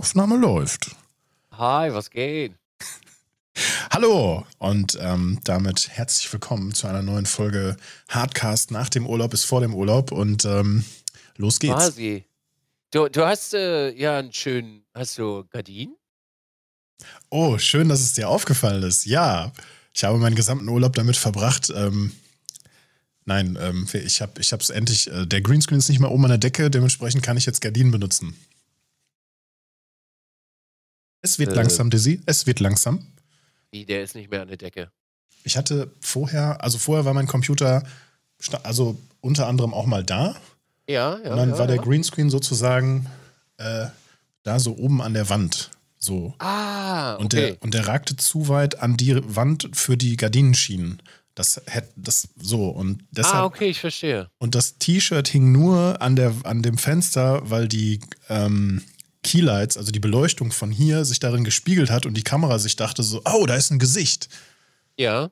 Aufnahme läuft. Hi, was geht? Hallo und ähm, damit herzlich willkommen zu einer neuen Folge Hardcast nach dem Urlaub ist vor dem Urlaub und ähm, los geht's. Quasi. Du, du hast äh, ja einen schönen, hast du Gardinen? Oh, schön, dass es dir aufgefallen ist. Ja, ich habe meinen gesamten Urlaub damit verbracht. Ähm, nein, ähm, ich habe ich es endlich, äh, der Greenscreen ist nicht mehr oben an der Decke, dementsprechend kann ich jetzt Gardinen benutzen. Es wird Äh. langsam, Dizzy. Es wird langsam. Wie, der ist nicht mehr an der Decke. Ich hatte vorher, also vorher war mein Computer, also unter anderem auch mal da. Ja, ja. und dann ja, war der ja. Greenscreen sozusagen äh, da so oben an der Wand. So. Ah, Und, okay. der, und der ragte zu weit an die Wand für die Gardinenschienen. Das hätte das so. Und deshalb. ah, okay, ich verstehe. Und das T-Shirt hing nur an, der, an dem Fenster, weil die ähm, Keylights, also die Beleuchtung von hier, sich darin gespiegelt hat und die Kamera sich dachte so, oh, da ist ein Gesicht. Ja,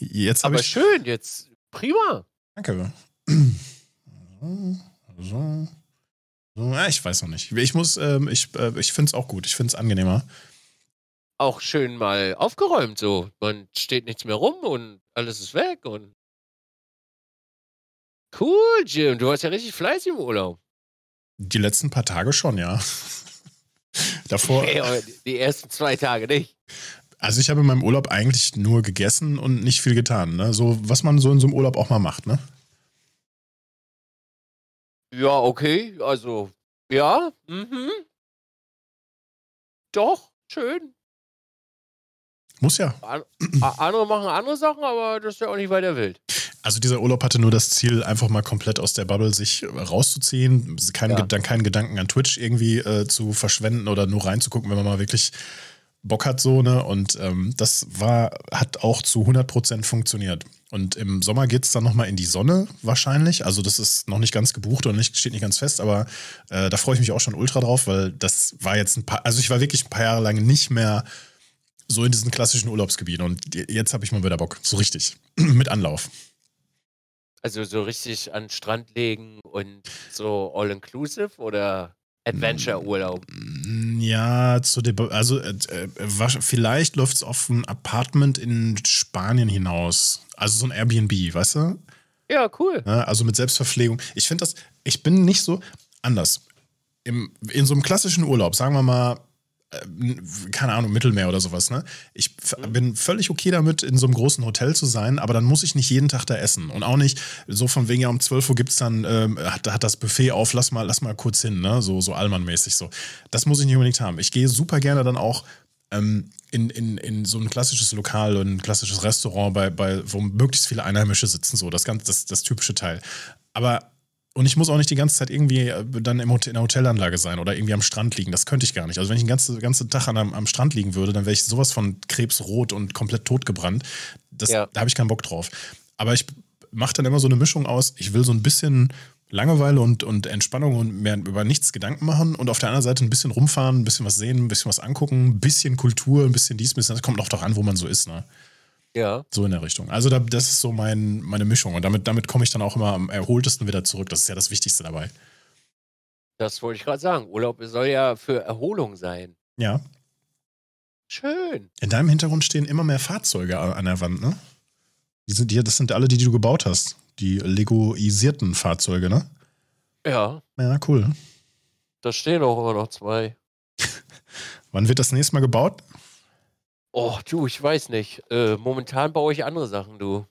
Jetzt aber ich. schön, jetzt prima. Danke. So, so, so. Ja, ich weiß noch nicht. Ich muss, ähm, ich, äh, ich finde es auch gut. Ich finde es angenehmer. Auch schön mal aufgeräumt so. Man steht nichts mehr rum und alles ist weg und. Cool, Jim. Du warst ja richtig fleißig im Urlaub. Die letzten paar Tage schon, ja. Davor, aber die ersten zwei Tage nicht. also ich habe in meinem Urlaub eigentlich nur gegessen und nicht viel getan. Ne? So, was man so in so einem Urlaub auch mal macht, ne? Ja, okay. Also, ja. Mhm. Doch, schön. Muss ja. An andere machen andere Sachen, aber das ist ja auch nicht weiter wild. Also dieser Urlaub hatte nur das Ziel, einfach mal komplett aus der Bubble sich rauszuziehen, keinen, Ja. Gedan- keinen Gedanken an Twitch irgendwie äh, zu verschwenden oder nur reinzugucken, wenn man mal wirklich Bock hat so, ne? Und ähm, das war, hat auch zu 100% funktioniert. Und im Sommer geht es dann nochmal in die Sonne wahrscheinlich. Also das ist noch nicht ganz gebucht und nicht, steht nicht ganz fest, aber äh, da freue ich mich auch schon ultra drauf, weil das war jetzt ein paar, also ich war wirklich ein paar Jahre lang nicht mehr so in diesen klassischen Urlaubsgebieten und jetzt habe ich mal wieder Bock, so richtig, mit Anlauf. Also so richtig an den Strand legen und so all-inclusive oder Adventure-Urlaub? Mm, Ja, zu der, also äh, äh, vielleicht läuft es auf ein Apartment in Spanien hinaus. Also so ein Airbnb, weißt du? Ja, cool. Ja, also mit Selbstverpflegung. Ich finde das, ich bin nicht so anders. Im, in so einem klassischen Urlaub, sagen wir mal, keine Ahnung, Mittelmeer oder sowas, ne? Ich f- bin völlig okay damit, in so einem großen Hotel zu sein, aber dann muss ich nicht jeden Tag da essen. Und auch nicht so von wegen, ja, um 12 Uhr gibt es dann, ähm, hat, hat das Buffet auf, lass mal, lass mal kurz hin, ne? So, so Allmann-mäßig so. Das muss ich nicht unbedingt haben. Ich gehe super gerne dann auch ähm, in, in, in so ein klassisches Lokal und ein klassisches Restaurant, bei, bei, wo möglichst viele Einheimische sitzen, so das, ganz, das, das typische Teil. Aber und ich muss auch nicht die ganze Zeit irgendwie äh, dann im Hotel, in der Hotelanlage sein oder irgendwie am Strand liegen. Das könnte ich gar nicht. Also wenn ich den ganzen, ganzen Tag an, am, Strand liegen würde, dann wäre ich sowas von krebsrot und komplett totgebrannt. Das, Ja. Da habe ich keinen Bock drauf. Aber ich mache dann immer so eine Mischung aus. Ich will so ein bisschen Langeweile und, und Entspannung und mir über nichts Gedanken machen und auf der anderen Seite ein bisschen rumfahren, ein bisschen was sehen, ein bisschen was angucken, ein bisschen Kultur, ein bisschen dies, ein bisschen das. Kommt auch doch an, wo man so ist, ne? Ja. So in der Richtung. Also da, das ist so mein, meine Mischung. Und damit, damit komme ich dann auch immer am erholtesten wieder zurück. Das ist ja das Wichtigste dabei. Das wollte ich gerade sagen. Urlaub soll ja für Erholung sein. Ja. Schön. In deinem Hintergrund stehen immer mehr Fahrzeuge an der Wand, ne? Die sind, die, das sind alle die, die du gebaut hast. Die legoisierten Fahrzeuge, ne? Ja, Ja, cool. da stehen auch immer noch zwei. Wann wird das nächste Mal gebaut? Oh, du, ich weiß nicht. Äh, momentan baue ich andere Sachen, du.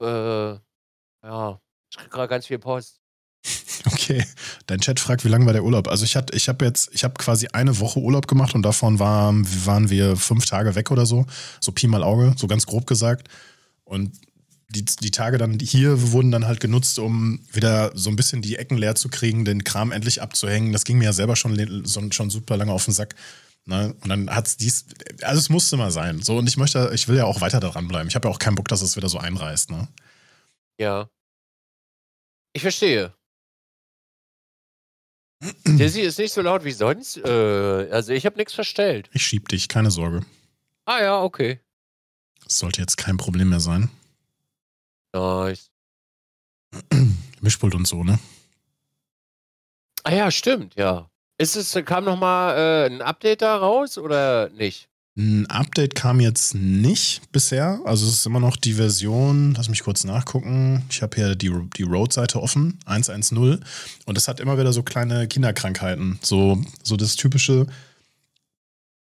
Äh, ja. Ich krieg gerade ganz viel Post. Okay. Dein Chat fragt, wie lang war der Urlaub? Also ich hatte, ich habe jetzt, ich habe quasi eine Woche Urlaub gemacht und davon war, waren wir fünf Tage weg oder so. So Pi mal Auge, so ganz grob gesagt. Und die, die Tage dann hier wurden dann halt genutzt, um wieder so ein bisschen die Ecken leer zu kriegen, den Kram endlich abzuhängen. Das ging mir ja selber schon, schon super lange auf den Sack. Ne? Und dann hat's dies, also es musste mal sein. So, und ich möchte, ich will ja auch weiter daran bleiben. Ich habe ja auch keinen Bock, dass es wieder so einreißt. Ne? Ja. Ich verstehe. Dizzy ist nicht so laut wie sonst. Äh, also ich habe nichts verstellt. Ich schieb dich, keine Sorge. Ah ja, okay. Das sollte jetzt kein Problem mehr sein. Nice. Mischpult und so, ne? Ah ja, stimmt, ja. Ist es, kam nochmal äh, ein Update da raus oder nicht? Ein Update kam jetzt nicht bisher. Also es ist immer noch die Version, lass mich kurz nachgucken. Ich habe hier die, die Road-Seite offen, 1.1.0. Und es hat immer wieder so kleine Kinderkrankheiten. So, so das typische,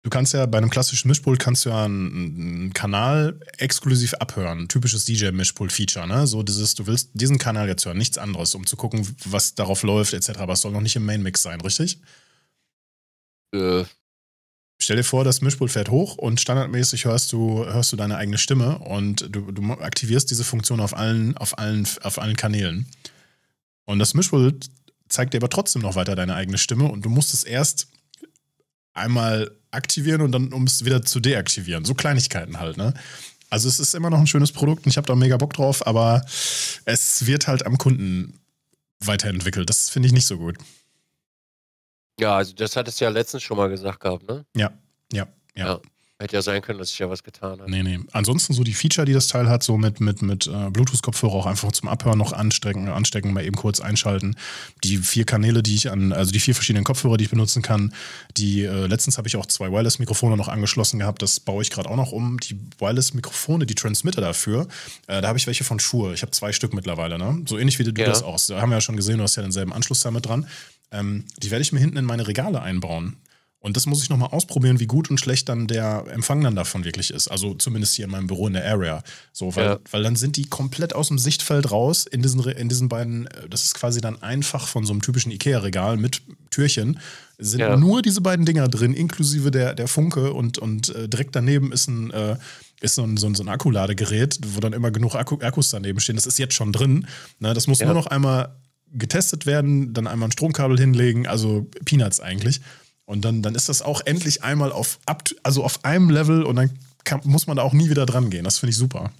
du kannst ja bei einem klassischen Mischpult kannst du ja einen, Kanal exklusiv abhören. Typisches DJ-Mischpult-Feature, ne? So dieses, du willst diesen Kanal jetzt hören, nichts anderes, um zu gucken, was darauf läuft, etc. Aber es soll noch nicht im Main-Mix sein, richtig? Äh, Stell dir vor, das Mischpult fährt hoch und standardmäßig hörst du, hörst du deine eigene Stimme und du, du aktivierst diese Funktion auf allen, auf, allen, auf allen Kanälen. Und das Mischpult zeigt dir aber trotzdem noch weiter deine eigene Stimme und du musst es erst einmal aktivieren und dann, um es wieder zu deaktivieren. So Kleinigkeiten halt, ne? Also es ist immer noch ein schönes Produkt und ich habe da mega Bock drauf, aber es wird halt am Kunden weiterentwickelt. Das finde ich nicht so gut. Ja, also das hattest du ja letztens schon mal gesagt gehabt, ne? Ja, ja, ja. Ja. Hätte ja sein können, dass sich ja was getan hat. Nee, nee. Ansonsten so die Feature, die das Teil hat, so mit, mit, mit äh, Bluetooth-Kopfhörer auch einfach zum Abhören noch anstecken, anstecken, mal eben kurz einschalten. Die vier Kanäle, die ich an, also die vier verschiedenen Kopfhörer, die ich benutzen kann. Die, äh, letztens habe ich auch zwei Wireless-Mikrofone noch angeschlossen gehabt. Das baue ich gerade auch noch um. Die Wireless-Mikrofone, die Transmitter dafür, äh, da habe ich welche von Shure. Ich habe zwei Stück mittlerweile, ne? So ähnlich wie du Ja. das auch. Da haben wir ja schon gesehen, du hast ja denselben Anschluss damit dran. Ähm, die werde ich mir hinten in meine Regale einbauen. Und das muss ich nochmal ausprobieren, wie gut und schlecht dann der Empfang dann davon wirklich ist. Also zumindest hier in meinem Büro in der Area. So, weil, Ja. weil dann sind die komplett aus dem Sichtfeld raus in diesen, in diesen beiden, äh, das ist quasi dann einfach von so einem typischen IKEA-Regal mit Türchen, sind Ja. nur diese beiden Dinger drin, inklusive der, der Funke und, und äh, direkt daneben ist ein, äh, ist so ein, so ein, so ein Akkuladegerät, wo dann immer genug Akku, Akkus daneben stehen. Das ist jetzt schon drin. Ne, das muss Ja. nur noch einmal getestet werden, dann einmal ein Stromkabel hinlegen, also Peanuts eigentlich. Und dann, dann ist das auch endlich einmal auf, up, also auf einem Level und dann kann, muss man da auch nie wieder dran gehen. Das finde ich super.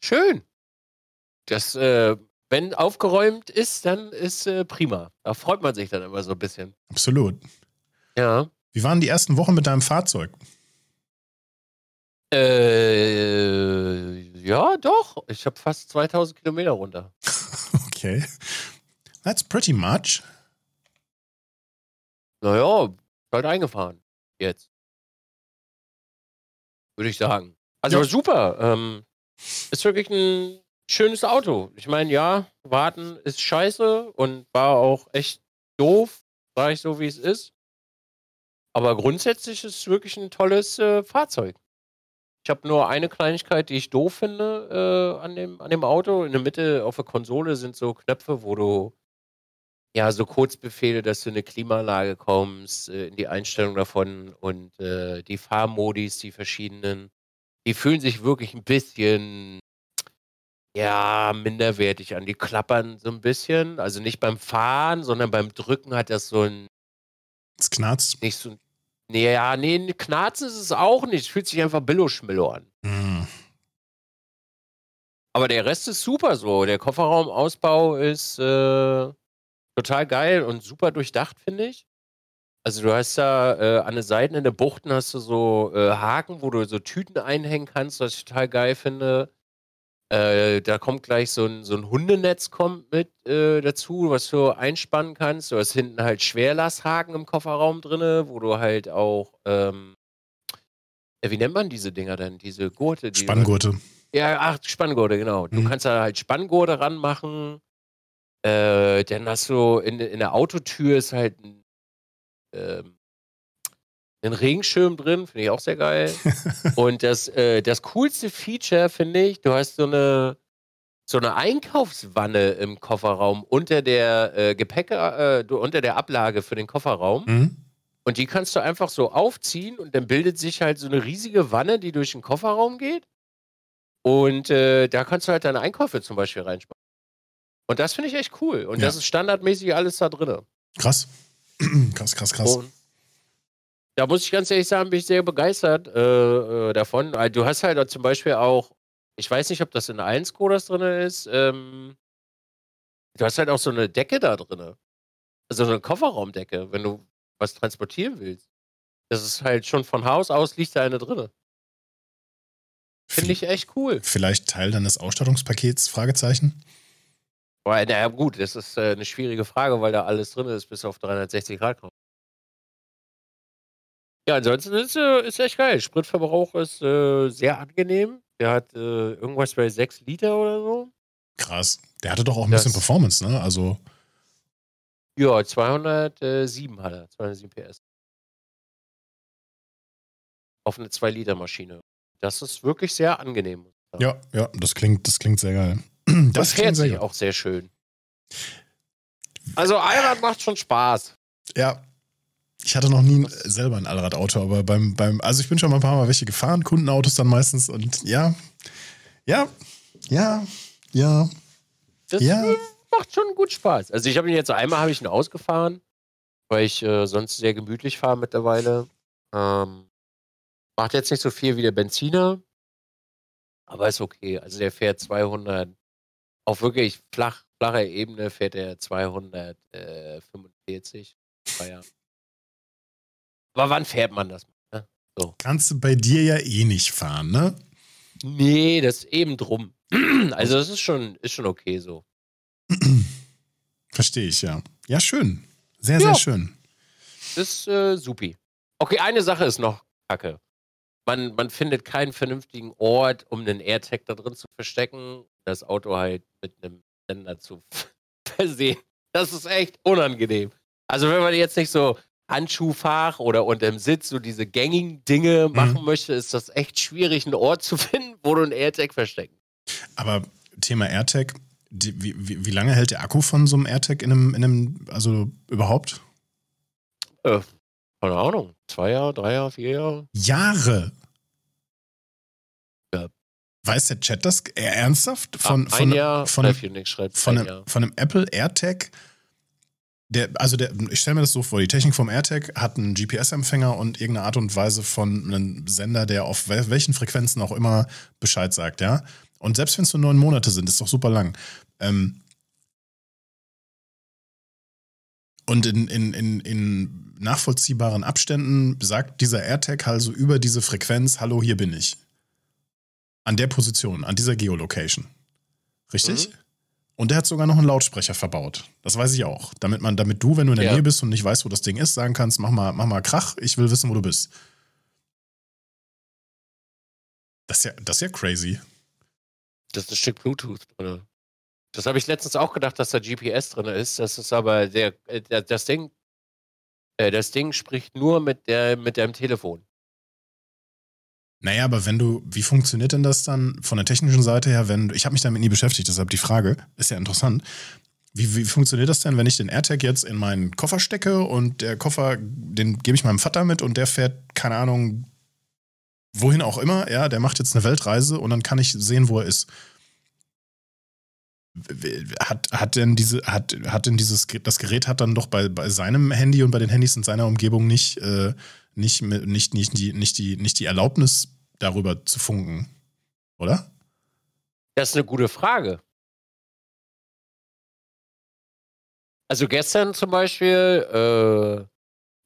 Schön. Das, äh, wenn aufgeräumt ist, dann ist äh, prima. Da freut man sich dann immer so ein bisschen. Absolut. Ja. Wie waren die ersten Wochen mit deinem Fahrzeug? Äh, ja, doch. Ich habe fast 2000 Kilometer runter. Okay. That's pretty much. Naja, halt eingefahren. Jetzt. Würde ich sagen. Also Ja. super. Ähm, ist wirklich ein schönes Auto. Ich meine, ja, warten ist scheiße und war auch echt doof, sage ich so, wie es ist. Aber grundsätzlich ist es wirklich ein tolles äh, Fahrzeug. Ich habe nur eine Kleinigkeit, die ich doof finde äh, an, dem, an dem Auto. In der Mitte auf der Konsole sind so Knöpfe, wo du ja so Kurzbefehle, dass du in eine Klimaanlage kommst, äh, in die Einstellung davon und äh, die Fahrmodis, die verschiedenen, die fühlen sich wirklich ein bisschen ja, minderwertig an. Die klappern so ein bisschen. Also nicht beim Fahren, sondern beim Drücken hat das so ein Es knarzt. nicht so. Nee, ja, nee, Knarzen ist es auch nicht. Fühlt sich einfach Billo-Schmillo an. Mm. Aber der Rest ist super so. Der Kofferraumausbau ist äh, total geil und super durchdacht, finde ich. Also du hast da äh, an den Seiten in den Buchten hast du so äh, Haken, wo du so Tüten einhängen kannst, was ich total geil finde. Äh, da kommt gleich so ein, so ein Hundenetz kommt mit äh, dazu, was du einspannen kannst. Du hast hinten halt Schwerlasthaken im Kofferraum drinne, wo du halt auch ähm, äh, wie nennt man diese Dinger denn? Diese Gurte, die Spanngurte. ja, ach, Spanngurte, genau. Du Mhm. kannst da halt Spanngurte ranmachen. Äh, dann hast du in, in der Autotür ist halt ein, ähm, ein Regenschirm drin, finde ich auch sehr geil. Und das, äh, das coolste Feature, finde ich, du hast so eine, so eine Einkaufswanne im Kofferraum unter der äh, Gepäcke, äh, du- unter der Ablage für den Kofferraum. Mhm. Und die kannst du einfach so aufziehen und dann bildet sich halt so eine riesige Wanne, die durch den Kofferraum geht. Und äh, da kannst du halt deine Einkäufe zum Beispiel reinsparen. Und das finde ich echt cool. Und Ja. das ist standardmäßig alles da drin. Krass. krass, krass, krass. Und da muss ich ganz ehrlich sagen, bin ich sehr begeistert äh, äh, davon. Weil Du hast halt zum Beispiel auch, ich weiß nicht, ob das in 1 das drin ist, ähm, du hast halt auch so eine Decke da drin. Also so eine Kofferraumdecke, wenn du was transportieren willst. Das ist halt schon von Haus aus liegt da eine drin. Finde ich echt cool. Vielleicht Teil deines Ausstattungspakets? Fragezeichen. Weil, naja, gut, das ist äh, eine schwierige Frage, weil da alles drin ist, bis auf 360 Grad kommt. Ja, ansonsten ist äh, ist echt geil. Spritverbrauch ist äh, sehr angenehm. Der hat äh, irgendwas bei 6 Liter oder so. Krass. Der hatte doch auch ein bisschen Das- Performance, ne? Also, Ja, 207 hat er, 207 PS. Auf eine 2-Liter-Maschine. Das ist wirklich sehr angenehm. ja, ja, das klingt, das klingt sehr geil. Das Das fährt klingt sehr sich geil. auch sehr schön. Also Allrad macht schon Spaß. Ja. Ich hatte noch nie selber ein Allradauto, aber beim, beim, also ich bin schon mal ein paar Mal welche gefahren, Kundenautos dann meistens und ja, ja, ja, ja, Das Ja. äh, macht schon gut Spaß. Also ich habe ihn jetzt einmal habe ich ihn ausgefahren, weil ich äh, sonst sehr gemütlich fahre mittlerweile. Ähm, macht jetzt nicht so viel wie der Benziner, aber ist okay. Also der fährt 200 auf wirklich flach, flacher Ebene fährt er 245. Zwei Jahre. Aber wann fährt man das? Ne? kannst du bei dir ja eh nicht fahren, ne? Nee, das ist eben drum. Also das ist schon, ist schon okay so. Verstehe ich, ja. Ja, schön. Sehr, Ja. sehr schön. Das ist äh, supi. Okay, eine Sache ist noch kacke. Man, man findet keinen vernünftigen Ort, um einen AirTag da drin zu verstecken, das Auto halt mit einem Sender zu versehen. Das ist echt unangenehm. Also wenn man jetzt nicht so Handschuhfach oder unterm Sitz so diese gängigen Dinge machen möchte, ist das echt schwierig, einen Ort zu finden, wo du einen AirTag verstecken. Aber Thema AirTag, die, wie, wie, wie lange hält der Akku von so einem AirTag in einem, in einem also überhaupt? Äh, keine Ahnung. Zwei Jahre, drei Jahre, vier Jahre? Jahre. Ja. Weiß der Chat das ernsthaft? Von, von, ein Jahr, von, Treffunic schreibt von, ein einem, Jahr. von einem Apple AirTag, der, also der, ich stelle mir das so vor, die Technik vom AirTag hat einen GPS-Empfänger und irgendeine Art und Weise von einem Sender, der auf wel- welchen Frequenzen auch immer Bescheid sagt, ja. Und selbst wenn es nur neun Monate sind, ist doch super lang. Ähm, und in, in, in, in nachvollziehbaren Abständen sagt dieser AirTag also über diese Frequenz, hallo, hier bin ich. An der Position, an dieser Geolocation. Richtig? Mhm. Und der hat sogar noch einen Lautsprecher verbaut. Das weiß ich auch. Damit man, damit du, wenn du in der Ja. Nähe bist und nicht weißt, wo das Ding ist, sagen kannst, mach mal, mach mal Krach, ich will wissen, wo du bist. Das ist ja, das ist ja crazy. Das ist ein Stück Bluetooth drin. Das habe ich letztens auch gedacht, dass da GPS drin ist. Das ist aber der, äh, das Ding, äh, das Ding spricht nur mit der mit deinem Telefon. Naja, aber wenn du, wie funktioniert denn das dann von der technischen Seite her, wenn, ich habe mich damit nie beschäftigt, deshalb die Frage, ist ja interessant. Wie, wie funktioniert das denn, wenn ich den AirTag jetzt in meinen Koffer stecke und der Koffer, den gebe ich meinem Vater mit und der fährt, keine Ahnung, wohin auch immer, ja, der macht jetzt eine Weltreise und dann kann ich sehen, wo er ist. Hat, hat denn diese, hat, hat denn dieses, das Gerät hat dann doch bei, bei seinem Handy und bei den Handys in seiner Umgebung nicht, äh, nicht, nicht, nicht, die, nicht, die, nicht die Erlaubnis, darüber zu funken, oder? Das ist eine gute Frage. Also gestern zum Beispiel äh,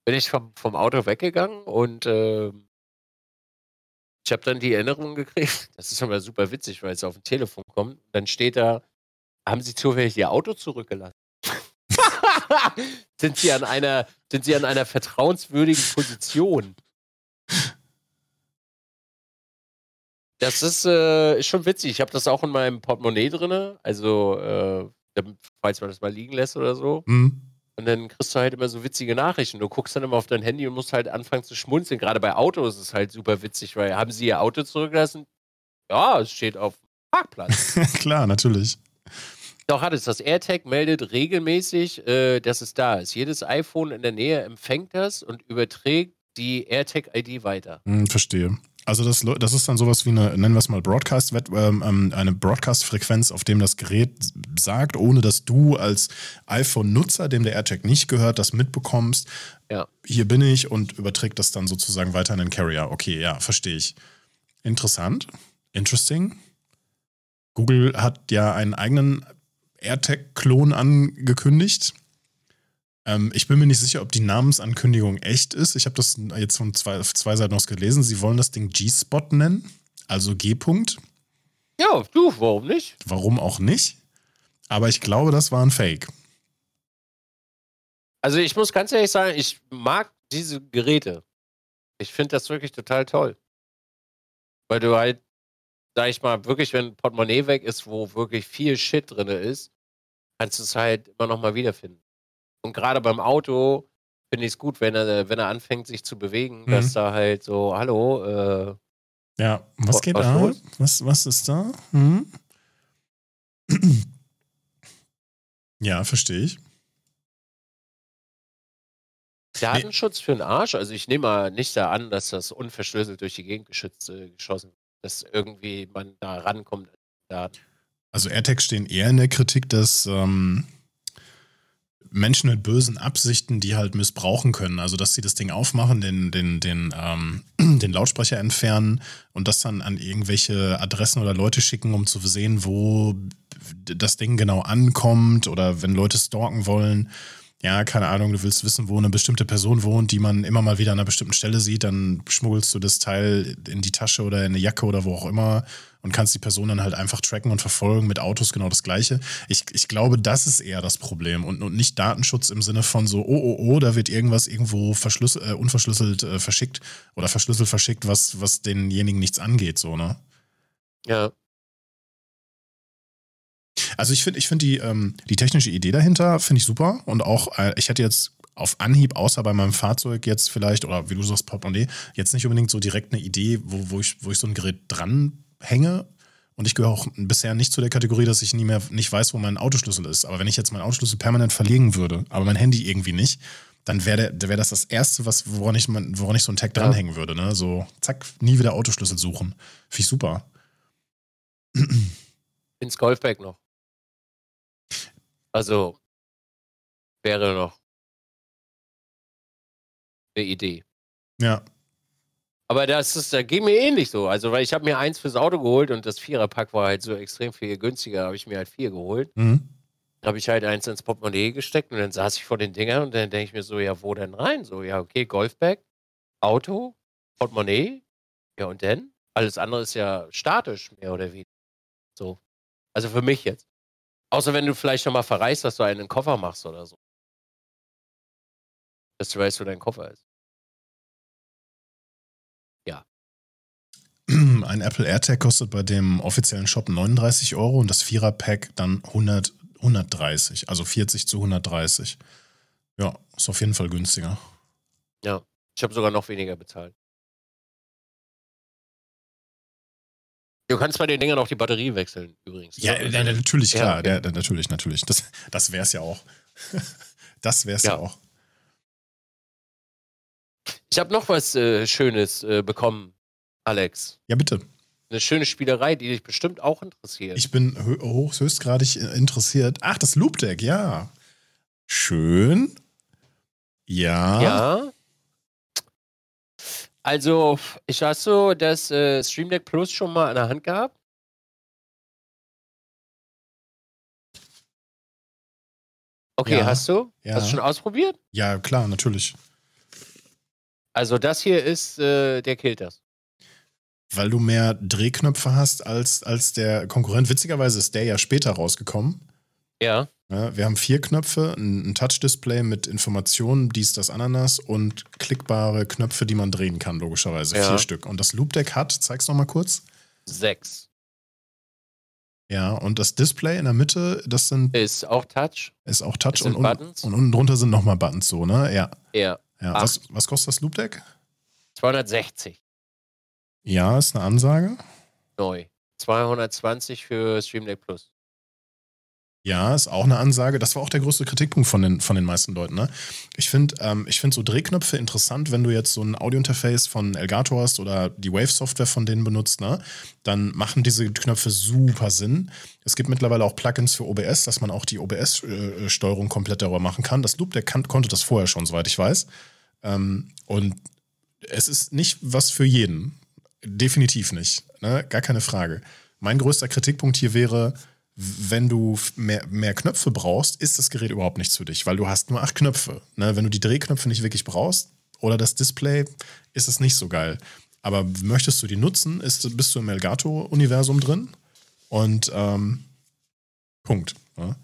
bin ich vom, vom Auto weggegangen und äh, ich habe dann die Erinnerung gekriegt, das ist immer super witzig, weil es auf dem Telefon kommt. Dann steht da, haben Sie zufällig Ihr Auto zurückgelassen? sind, Sie an einer, sind Sie an einer vertrauenswürdigen Position? Das ist, äh, ist schon witzig. Ich habe das auch in meinem Portemonnaie drin. Also, äh, falls man das mal liegen lässt oder so. Hm. Und dann kriegst du halt immer so witzige Nachrichten. Du guckst dann immer auf dein Handy und musst halt anfangen zu schmunzeln. Gerade bei Autos ist es halt super witzig, weil haben sie ihr Auto zurückgelassen? Ja, es steht auf dem Parkplatz. Klar, natürlich. Doch hat es. Das AirTag meldet regelmäßig, äh, dass es da ist. Jedes iPhone in der Nähe empfängt das und überträgt die AirTag-ID weiter. Hm, verstehe. Also das, das ist dann sowas wie eine, nennen wir es mal Broadcast, ähm, ähm, eine Broadcast-Frequenz, auf dem das Gerät sagt, ohne dass du als iPhone-Nutzer, dem der AirTag nicht gehört, das mitbekommst. Ja. Hier bin ich und überträgt das dann sozusagen weiter an den Carrier. Okay, ja, verstehe ich. Interessant. Interesting. Google hat ja einen eigenen AirTag-Klon angekündigt. Ähm, ich bin mir nicht sicher, ob die Namensankündigung echt ist. Ich habe das jetzt von zwei, zwei Seiten aus gelesen. Sie wollen das Ding G-Spot nennen, also G-Punkt. Ja, du, warum nicht? Warum auch nicht? Aber ich glaube, das war ein Fake. Also ich muss ganz ehrlich sagen, ich mag diese Geräte. Ich finde das wirklich total toll. Weil du halt, sag ich mal, wirklich, wenn ein Portemonnaie weg ist, wo wirklich viel Shit drin ist, kannst du es halt immer noch mal wiederfinden. Und gerade beim Auto finde ich es gut, wenn er, wenn er anfängt, sich zu bewegen, mhm. dass da halt so, hallo, äh, Ja, was geht was da? Was, was ist da? Hm? ja, verstehe ich. Datenschutz nee. für den Arsch? Also ich nehme mal nicht da an, dass das unverschlüsselt durch die Gegend geschützt, äh, geschossen wird, dass irgendwie man da rankommt. Also AirTags stehen eher in der Kritik, dass ähm, Menschen mit bösen Absichten, die halt missbrauchen können. Also, dass sie das Ding aufmachen, den, den, den, ähm, den Lautsprecher entfernen und das dann an irgendwelche Adressen oder Leute schicken, um zu sehen, wo das Ding genau ankommt oder wenn Leute stalken wollen ja, keine Ahnung, du willst wissen, wo eine bestimmte Person wohnt, die man immer mal wieder an einer bestimmten Stelle sieht, dann schmuggelst du das Teil in die Tasche oder in eine Jacke oder wo auch immer und kannst die Person dann halt einfach tracken und verfolgen. Mit Autos genau das Gleiche. Ich, ich glaube, das ist eher das Problem und, und nicht Datenschutz im Sinne von so, oh, oh, oh, da wird irgendwas irgendwo verschlüssel, äh, unverschlüsselt äh, verschickt oder verschlüsselt verschickt, was, was denjenigen nichts angeht, so, ne? Ja. Also ich finde, ich finde die, ähm, die technische Idee dahinter finde ich super und auch, äh, ich hätte jetzt auf Anhieb, außer bei meinem Fahrzeug jetzt vielleicht, oder wie du sagst, Portemonnaie, jetzt nicht unbedingt so direkt eine Idee, wo, wo, ich, wo ich so ein Gerät dranhänge. Und ich gehöre auch bisher nicht zu der Kategorie, dass ich nie mehr nicht weiß, wo mein Autoschlüssel ist. Aber wenn ich jetzt meinen Autoschlüssel permanent verlegen würde, aber mein Handy irgendwie nicht, dann wäre wär das das Erste, was, woran, ich, woran ich so einen Tag ja. dranhängen würde. Ne? So, zack, nie wieder Autoschlüssel suchen. Finde ich super. Ins Golfbag noch. Also wäre noch eine Idee. Ja. Aber das ist, da geht mir ähnlich so. Also, weil ich habe mir eins fürs Auto geholt und das Viererpack war halt so extrem viel günstiger, habe ich mir halt vier geholt. Mhm. Habe ich halt eins ins Portemonnaie gesteckt und dann saß ich vor den Dingern und dann denke ich mir so, ja, wo denn rein? So, ja, okay, Golfbag, Auto, Portemonnaie, ja und dann? Alles andere ist ja statisch, mehr oder weniger. So. Also für mich jetzt. Außer wenn du vielleicht schon mal verreist, dass du einen Koffer machst oder so. Dass du weißt, wo dein Koffer ist. Ja. Ein Apple AirTag kostet bei dem offiziellen Shop 39 Euro und das Vierer-Pack dann 100, 130, also 40 zu 130. Ja, ist auf jeden Fall günstiger. Ja, ich habe sogar noch weniger bezahlt. Du kannst bei den Dingern auch die Batterie wechseln, übrigens. Ja, ja natürlich, klar. Ja, okay. der, natürlich, natürlich. Das, das wäre es ja auch. das wäre es ja. ja. auch. Ich habe noch was äh, Schönes äh, bekommen, Alex. Ja, bitte. Eine schöne Spielerei, die dich bestimmt auch interessiert. Ich bin hoch, höchstgradig äh, interessiert. Ach, das Loop Deck, ja. Schön. Ja. Ja. Also, ich hast du das äh, Stream Deck Plus schon mal in der Hand gehabt? Okay, ja, hast du? Ja. Hast du schon ausprobiert? Ja, klar, natürlich. Also das hier ist, äh, der killt das. Weil du mehr Drehknöpfe hast als, als der Konkurrent. Witzigerweise ist der ja später rausgekommen. Ja. Ja, wir haben vier Knöpfe, ein, ein Touch-Display mit Informationen, dies, das, Ananas und klickbare Knöpfe, die man drehen kann, logischerweise. Ja. Vier Stück. Und das Loop Deck hat, zeig's noch mal kurz. Sechs. Ja, und das Display in der Mitte, das sind. Ist auch Touch. Ist auch Touch und, und, und, unten drunter sind nochmal Buttons, so, ne? Ja. Ja. ja. Was, was kostet das Loop Deck? 260. Ja, ist eine Ansage. Neu. 220 für Stream Deck Plus. Ja, ist auch eine Ansage. Das war auch der größte Kritikpunkt von den, von den meisten Leuten. Ne? Ich finde ähm, find so Drehknöpfe interessant, wenn du jetzt so ein Audiointerface von Elgato hast oder die Wave-Software von denen benutzt, ne? dann machen diese Knöpfe super Sinn. Es gibt mittlerweile auch Plugins für OBS, dass man auch die OBS-Steuerung komplett darüber machen kann. Das Loop, der kann, konnte das vorher schon, soweit ich weiß. Ähm, und es ist nicht was für jeden. Definitiv nicht. Ne? Gar keine Frage. Mein größter Kritikpunkt hier wäre, wenn du mehr, mehr Knöpfe brauchst, ist das Gerät überhaupt nichts für dich, weil du hast nur acht Knöpfe. Ne? Wenn du die Drehknöpfe nicht wirklich brauchst oder das Display, ist es nicht so geil. Aber möchtest du die nutzen, ist, bist du im Elgato-Universum drin und ähm, Punkt. Ne?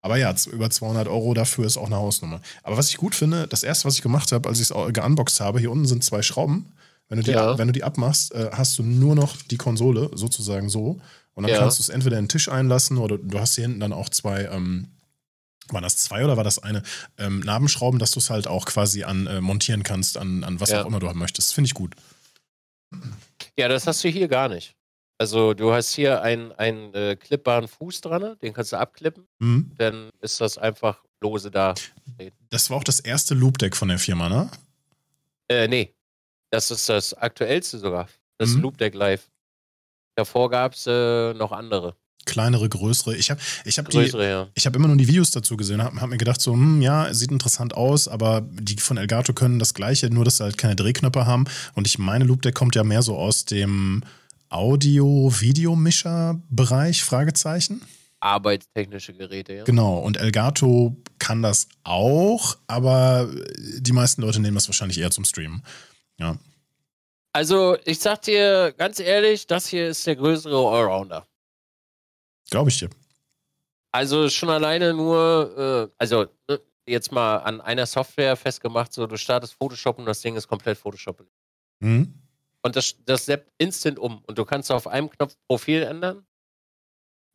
Aber ja, über 200 Euro dafür ist auch eine Hausnummer. Aber was ich gut finde, das erste, was ich gemacht habe, als ich es geunboxed habe, hier unten sind zwei Schrauben. Wenn du die, ja. wenn du die abmachst, äh, hast du nur noch die Konsole, sozusagen so. Und dann ja. kannst du es entweder in den Tisch einlassen oder du hast hier hinten dann auch zwei, ähm, waren das zwei oder war das eine, ähm, Nabenschrauben, dass du es halt auch quasi an äh, montieren kannst, an, an was ja. auch immer du haben möchtest. Finde ich gut. Ja, das hast du hier gar nicht. Also du hast hier einen, einen äh, klippbaren Fuß dran, den kannst du abklippen. Mhm. Dann ist das einfach lose da. Das war auch das erste Loop-Deck von der Firma, ne? Äh, nee. Das ist das aktuellste sogar. Das mhm. Loop-Deck Live. Davor gab es äh, noch andere. Kleinere, größere. Ich habe ich hab ja. hab immer nur die Videos dazu gesehen, habe hab mir gedacht, so, hm, ja, sieht interessant aus, aber die von Elgato können das gleiche, nur dass sie halt keine Drehknöpfe haben. Und ich meine, Loopdeck kommt ja mehr so aus dem Audio-Videomischer-Bereich, Fragezeichen. Arbeitstechnische Geräte, ja. Genau, und Elgato kann das auch, aber die meisten Leute nehmen das wahrscheinlich eher zum Streamen. Ja. Also, ich sag dir ganz ehrlich, das hier ist der größere Allrounder. Glaube ich dir. Also schon alleine nur, äh, also ne, jetzt mal an einer Software festgemacht, so du startest Photoshop und das Ding ist komplett Photoshop. Mhm. Und das, das seppt instant um. Und du kannst auf einem Knopf Profil ändern.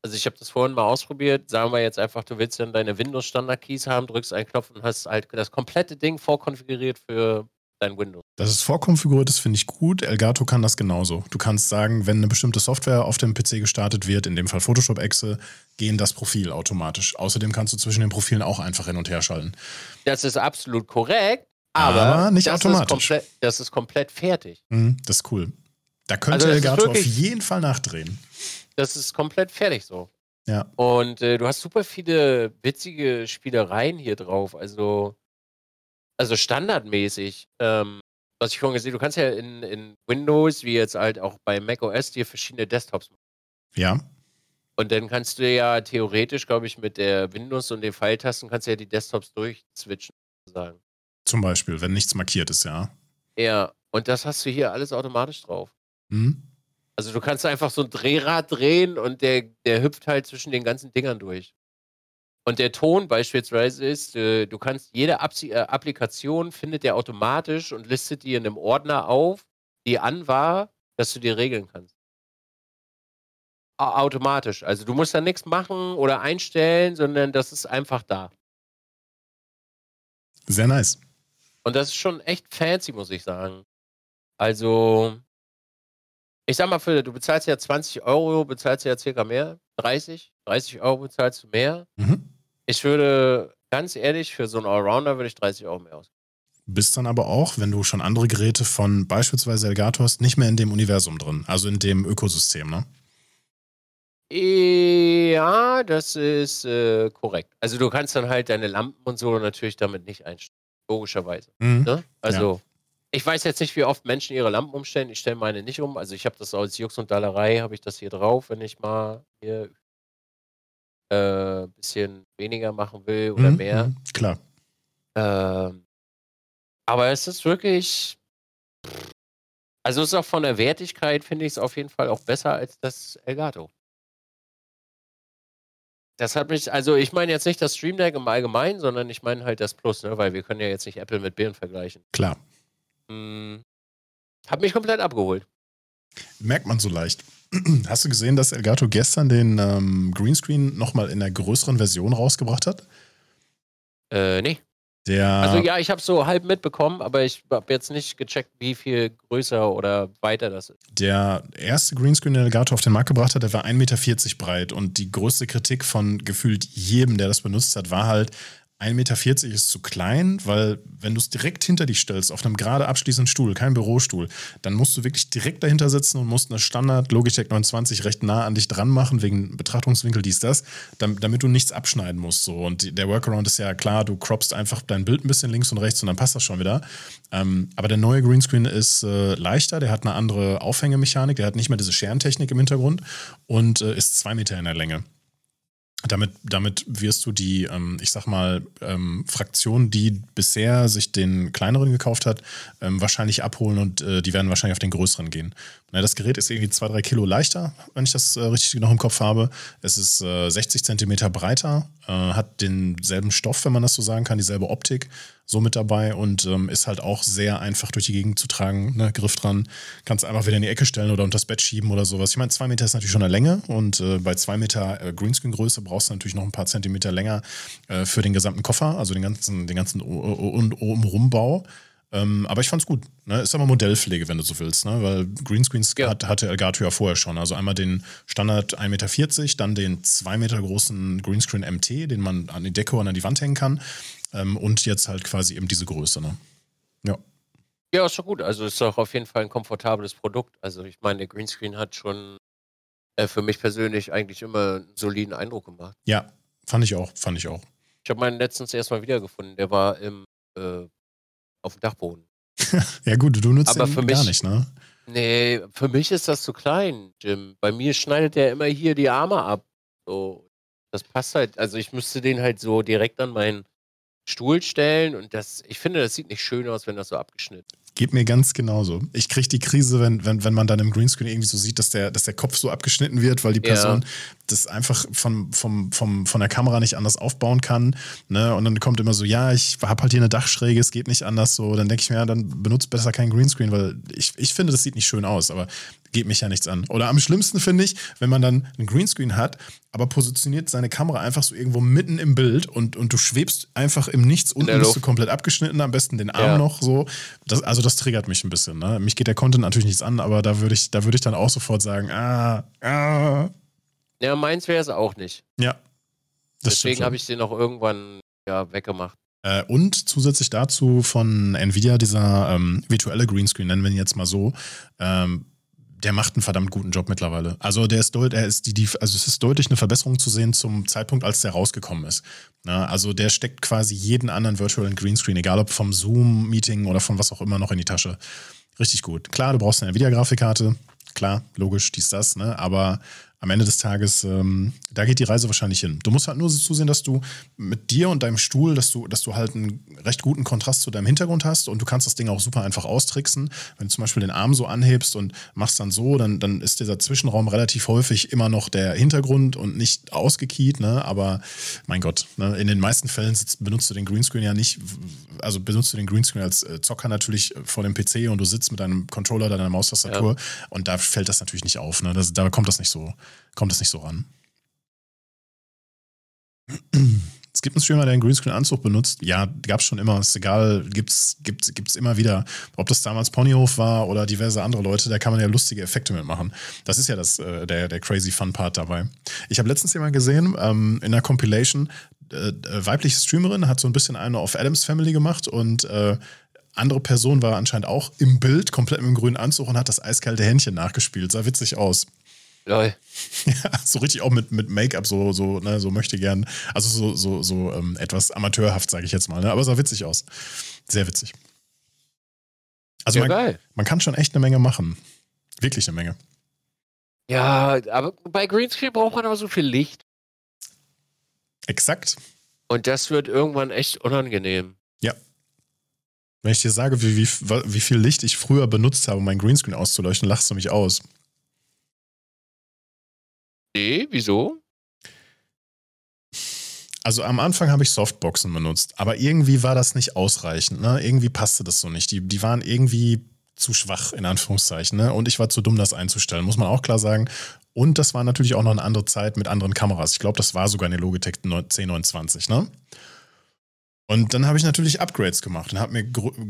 Also ich habe das vorhin mal ausprobiert. Sagen wir jetzt einfach, du willst dann deine Windows-Standard-Keys haben, drückst einen Knopf und hast halt das komplette Ding vorkonfiguriert für dein Windows. Das ist vorkonfiguriert, das finde ich gut. Elgato kann das genauso. Du kannst sagen, wenn eine bestimmte Software auf dem PC gestartet wird, in dem Fall Photoshop Exe, gehen das Profil automatisch. Außerdem kannst du zwischen den Profilen auch einfach hin und her schalten. Das ist absolut korrekt. Aber, aber nicht das automatisch. Ist das ist komplett fertig. Mhm, das ist cool. Da könnte also Elgato wirklich, auf jeden Fall nachdrehen. Das ist komplett fertig so. Ja. Und äh, du hast super viele witzige Spielereien hier drauf. Also, also standardmäßig. Ähm, was ich vorhin gesehen du kannst ja in, in Windows, wie jetzt halt auch bei macOS, dir verschiedene Desktops machen. Ja. Und dann kannst du ja theoretisch, glaube ich, mit der Windows und den Pfeiltasten kannst du ja die Desktops durchswitchen, sozusagen. Zum Beispiel, wenn nichts markiert ist, ja. Ja, und das hast du hier alles automatisch drauf. Mhm. Also du kannst einfach so ein Drehrad drehen und der, der hüpft halt zwischen den ganzen Dingern durch. Und der Ton beispielsweise ist, äh, du kannst jede Ab äh, Applikation findet der automatisch und listet die in einem Ordner auf, die an war, dass du dir regeln kannst. A automatisch. Also du musst da nichts machen oder einstellen, sondern das ist einfach da. Sehr nice. Und das ist schon echt fancy, muss ich sagen. Also, ich sag mal, für, du bezahlst ja 20 Euro, bezahlst ja circa mehr. 30, 30 Euro bezahlst du mehr. Mhm. Ich würde, ganz ehrlich, für so einen Allrounder würde ich 30 Euro mehr ausgeben. Bist dann aber auch, wenn du schon andere Geräte von beispielsweise Elgato hast, nicht mehr in dem Universum drin, also in dem Ökosystem, ne? Ja, das ist äh, korrekt. Also du kannst dann halt deine Lampen und so natürlich damit nicht einstellen. Logischerweise. Mhm. Ne? Also, ja. ich weiß jetzt nicht, wie oft Menschen ihre Lampen umstellen. Ich stelle meine nicht um. Also, ich habe das als Jux und Dallerei, habe ich das hier drauf, wenn ich mal hier ein äh, bisschen weniger machen will oder mhm. mehr. Mhm. Klar. Ähm, aber es ist wirklich. Also, es ist auch von der Wertigkeit, finde ich es auf jeden Fall auch besser als das Elgato. Das hat mich, also ich meine jetzt nicht das Stream Deck im Allgemeinen, sondern ich meine halt das Plus, ne? weil wir können ja jetzt nicht Apple mit Birnen vergleichen. Klar. Hm, hat mich komplett abgeholt. Merkt man so leicht. Hast du gesehen, dass Elgato gestern den ähm, Greenscreen nochmal in einer größeren Version rausgebracht hat? Äh, nee. Der also ja, ich habe so halb mitbekommen, aber ich habe jetzt nicht gecheckt, wie viel größer oder weiter das ist. Der erste Greenscreen, den Elgato auf den Markt gebracht hat, der war 1,40 Meter breit und die größte Kritik von gefühlt jedem, der das benutzt hat, war halt, 1,40 Meter ist zu klein, weil wenn du es direkt hinter dich stellst, auf einem gerade abschließenden Stuhl, kein Bürostuhl, dann musst du wirklich direkt dahinter sitzen und musst eine Standard Logitech 29 recht nah an dich dran machen, wegen Betrachtungswinkel, dies, das, damit du nichts abschneiden musst. So. Und der Workaround ist ja klar, du croppst einfach dein Bild ein bisschen links und rechts und dann passt das schon wieder. Ähm, aber der neue Greenscreen ist äh, leichter, der hat eine andere Aufhängemechanik, der hat nicht mehr diese Scherentechnik im Hintergrund und äh, ist zwei Meter in der Länge. Damit, damit wirst du die, ähm, ich sag mal, ähm, Fraktion, die bisher sich den kleineren gekauft hat, ähm, wahrscheinlich abholen und äh, die werden wahrscheinlich auf den größeren gehen. Na, das Gerät ist irgendwie zwei, drei Kilo leichter, wenn ich das äh, richtig noch im Kopf habe. Es ist äh, 60 Zentimeter breiter, äh, hat denselben Stoff, wenn man das so sagen kann, dieselbe Optik so mit dabei und ähm, ist halt auch sehr einfach durch die Gegend zu tragen. Ne? Griff dran, kannst einfach wieder in die Ecke stellen oder unter das Bett schieben oder sowas. Ich meine, zwei Meter ist natürlich schon eine Länge und äh, bei zwei Meter äh, Greenscreen-Größe brauchst du natürlich noch ein paar Zentimeter länger äh, für den gesamten Koffer, also den ganzen, den ganzen Umrumbau. Ähm, aber ich fand's gut. Ne? Ist aber Modellpflege, wenn du so willst, ne? weil Greenscreens ja. hat, hatte Elgato ja vorher schon. Also einmal den Standard 1,40 Meter, dann den 2 Meter großen Greenscreen MT, den man an die Decke und an die Wand hängen kann. Ähm, und jetzt halt quasi eben diese Größe. Ne? Ja. Ja, ist doch gut. Also ist doch auf jeden Fall ein komfortables Produkt. Also ich meine, der Greenscreen hat schon äh, für mich persönlich eigentlich immer einen soliden Eindruck gemacht. Ja, fand ich auch, fand ich auch. Ich habe meinen letztens erstmal wiedergefunden. Der war im äh, auf dem Dachboden. ja, gut, du nutzt Aber den für mich, gar nicht, ne? Nee, für mich ist das zu klein, Jim. Bei mir schneidet der immer hier die Arme ab. So, das passt halt. Also ich müsste den halt so direkt an meinen Stuhl stellen und das, ich finde, das sieht nicht schön aus, wenn das so abgeschnitten ist. Geht mir ganz genauso. Ich kriege die Krise, wenn, wenn, wenn man dann im Greenscreen irgendwie so sieht, dass der, dass der Kopf so abgeschnitten wird, weil die Person ja. das einfach von, vom, vom, von der Kamera nicht anders aufbauen kann. Ne? Und dann kommt immer so, ja, ich habe halt hier eine Dachschräge, es geht nicht anders so. Dann denke ich mir, ja, dann benutzt besser kein Greenscreen, weil ich, ich finde, das sieht nicht schön aus. Aber geht mich ja nichts an. Oder am schlimmsten finde ich, wenn man dann einen Greenscreen hat, aber positioniert seine Kamera einfach so irgendwo mitten im Bild und, und du schwebst einfach im Nichts unten bist du komplett abgeschnitten, am besten den Arm ja. noch so. Das, also das triggert mich ein bisschen. Ne? Mich geht der Content natürlich nichts an, aber da würde ich, da ich dann auch sofort sagen, ah, ah. Ja, meins wäre es auch nicht. Ja. Deswegen habe ich den auch irgendwann ja, weggemacht. Äh, und zusätzlich dazu von Nvidia dieser ähm, virtuelle Greenscreen, nennen wir ihn jetzt mal so, ähm, der macht einen verdammt guten Job mittlerweile. Also der ist deutlich, er ist die, die, also es ist deutlich eine Verbesserung zu sehen zum Zeitpunkt, als der rausgekommen ist. Na, also der steckt quasi jeden anderen virtuellen Greenscreen, egal ob vom Zoom-Meeting oder von was auch immer noch in die Tasche. Richtig gut. Klar, du brauchst eine Nvidia-Grafikkarte, klar, logisch, dies, das, ne? Aber am Ende des Tages, ähm, da geht die Reise wahrscheinlich hin. Du musst halt nur so zusehen, dass du mit dir und deinem Stuhl, dass du, dass du halt einen recht guten Kontrast zu deinem Hintergrund hast und du kannst das Ding auch super einfach austricksen. Wenn du zum Beispiel den Arm so anhebst und machst dann so, dann, dann ist dieser Zwischenraum relativ häufig immer noch der Hintergrund und nicht ausgekiet, ne? Aber mein Gott, ne? in den meisten Fällen sitzt, benutzt du den Greenscreen ja nicht, also benutzt du den Greenscreen als äh, Zocker natürlich vor dem PC und du sitzt mit deinem Controller deiner Maustastatur ja. und da fällt das natürlich nicht auf, ne? Das, da kommt das nicht so kommt das nicht so ran. Es gibt einen Streamer, der einen Greenscreen-Anzug benutzt. Ja, gab es schon immer. Ist egal, gibt's, gibt's immer wieder. Ob das damals Ponyhof war oder diverse andere Leute, da kann man ja lustige Effekte mitmachen. Das ist ja das, äh, der, der crazy Fun-Part dabei. Ich habe letztens jemand gesehen, ähm, in einer Compilation, äh, äh, weibliche Streamerin hat so ein bisschen eine auf Adams Family gemacht und äh, andere Person war anscheinend auch im Bild, komplett im grünen Anzug und hat das eiskalte Händchen nachgespielt. Sah witzig aus. Lol. Ja, so richtig auch mit, mit Make-up, so, so, ne, so möchte gern. Also so, so, so ähm, etwas amateurhaft, sage ich jetzt mal. Ne? Aber sah witzig aus. Sehr witzig. Also ja, man, geil. man kann schon echt eine Menge machen. Wirklich eine Menge. Ja, aber bei Greenscreen braucht man aber so viel Licht. Exakt. Und das wird irgendwann echt unangenehm. Ja. Wenn ich dir sage, wie, wie, wie viel Licht ich früher benutzt habe, um mein Greenscreen auszuleuchten, lachst du mich aus. Nee, wieso? Also am Anfang habe ich Softboxen benutzt, aber irgendwie war das nicht ausreichend. Ne? Irgendwie passte das so nicht. Die, die waren irgendwie zu schwach, in Anführungszeichen. Ne? Und ich war zu dumm, das einzustellen, muss man auch klar sagen. Und das war natürlich auch noch eine andere Zeit mit anderen Kameras. Ich glaube, das war sogar eine Logitech 1029. Ne? Und dann habe ich natürlich Upgrades gemacht und habe mir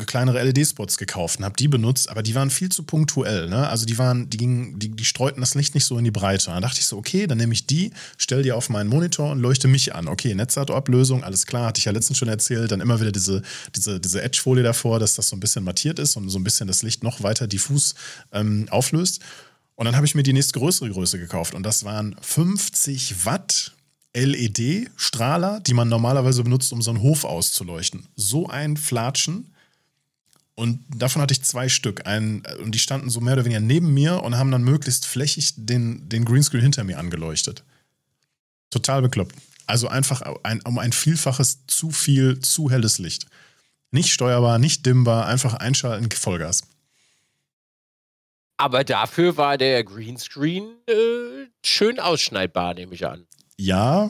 kleinere LED-Spots gekauft und habe die benutzt, aber die waren viel zu punktuell. Ne? Also die waren, die gingen, die, die streuten das Licht nicht so in die Breite. Und dann dachte ich so, okay, dann nehme ich die, stell die auf meinen Monitor und leuchte mich an. Okay, Netzhautablösung, alles klar, hatte ich ja letztens schon erzählt. Dann immer wieder diese, diese, diese Edge-Folie davor, dass das so ein bisschen mattiert ist und so ein bisschen das Licht noch weiter diffus ähm, auflöst. Und dann habe ich mir die nächstgrößere Größe gekauft und das waren 50 Watt LED-Strahler, die man normalerweise benutzt, um so einen Hof auszuleuchten. So ein Flatschen. Und davon hatte ich zwei Stück. Ein, und die standen so mehr oder weniger neben mir und haben dann möglichst flächig den, den Greenscreen hinter mir angeleuchtet. Total bekloppt. Also einfach ein, um ein Vielfaches zu viel, zu helles Licht. Nicht steuerbar, nicht dimmbar, einfach einschalten, Vollgas. Aber dafür war der Greenscreen äh, schön ausschneidbar, nehme ich an. Ja,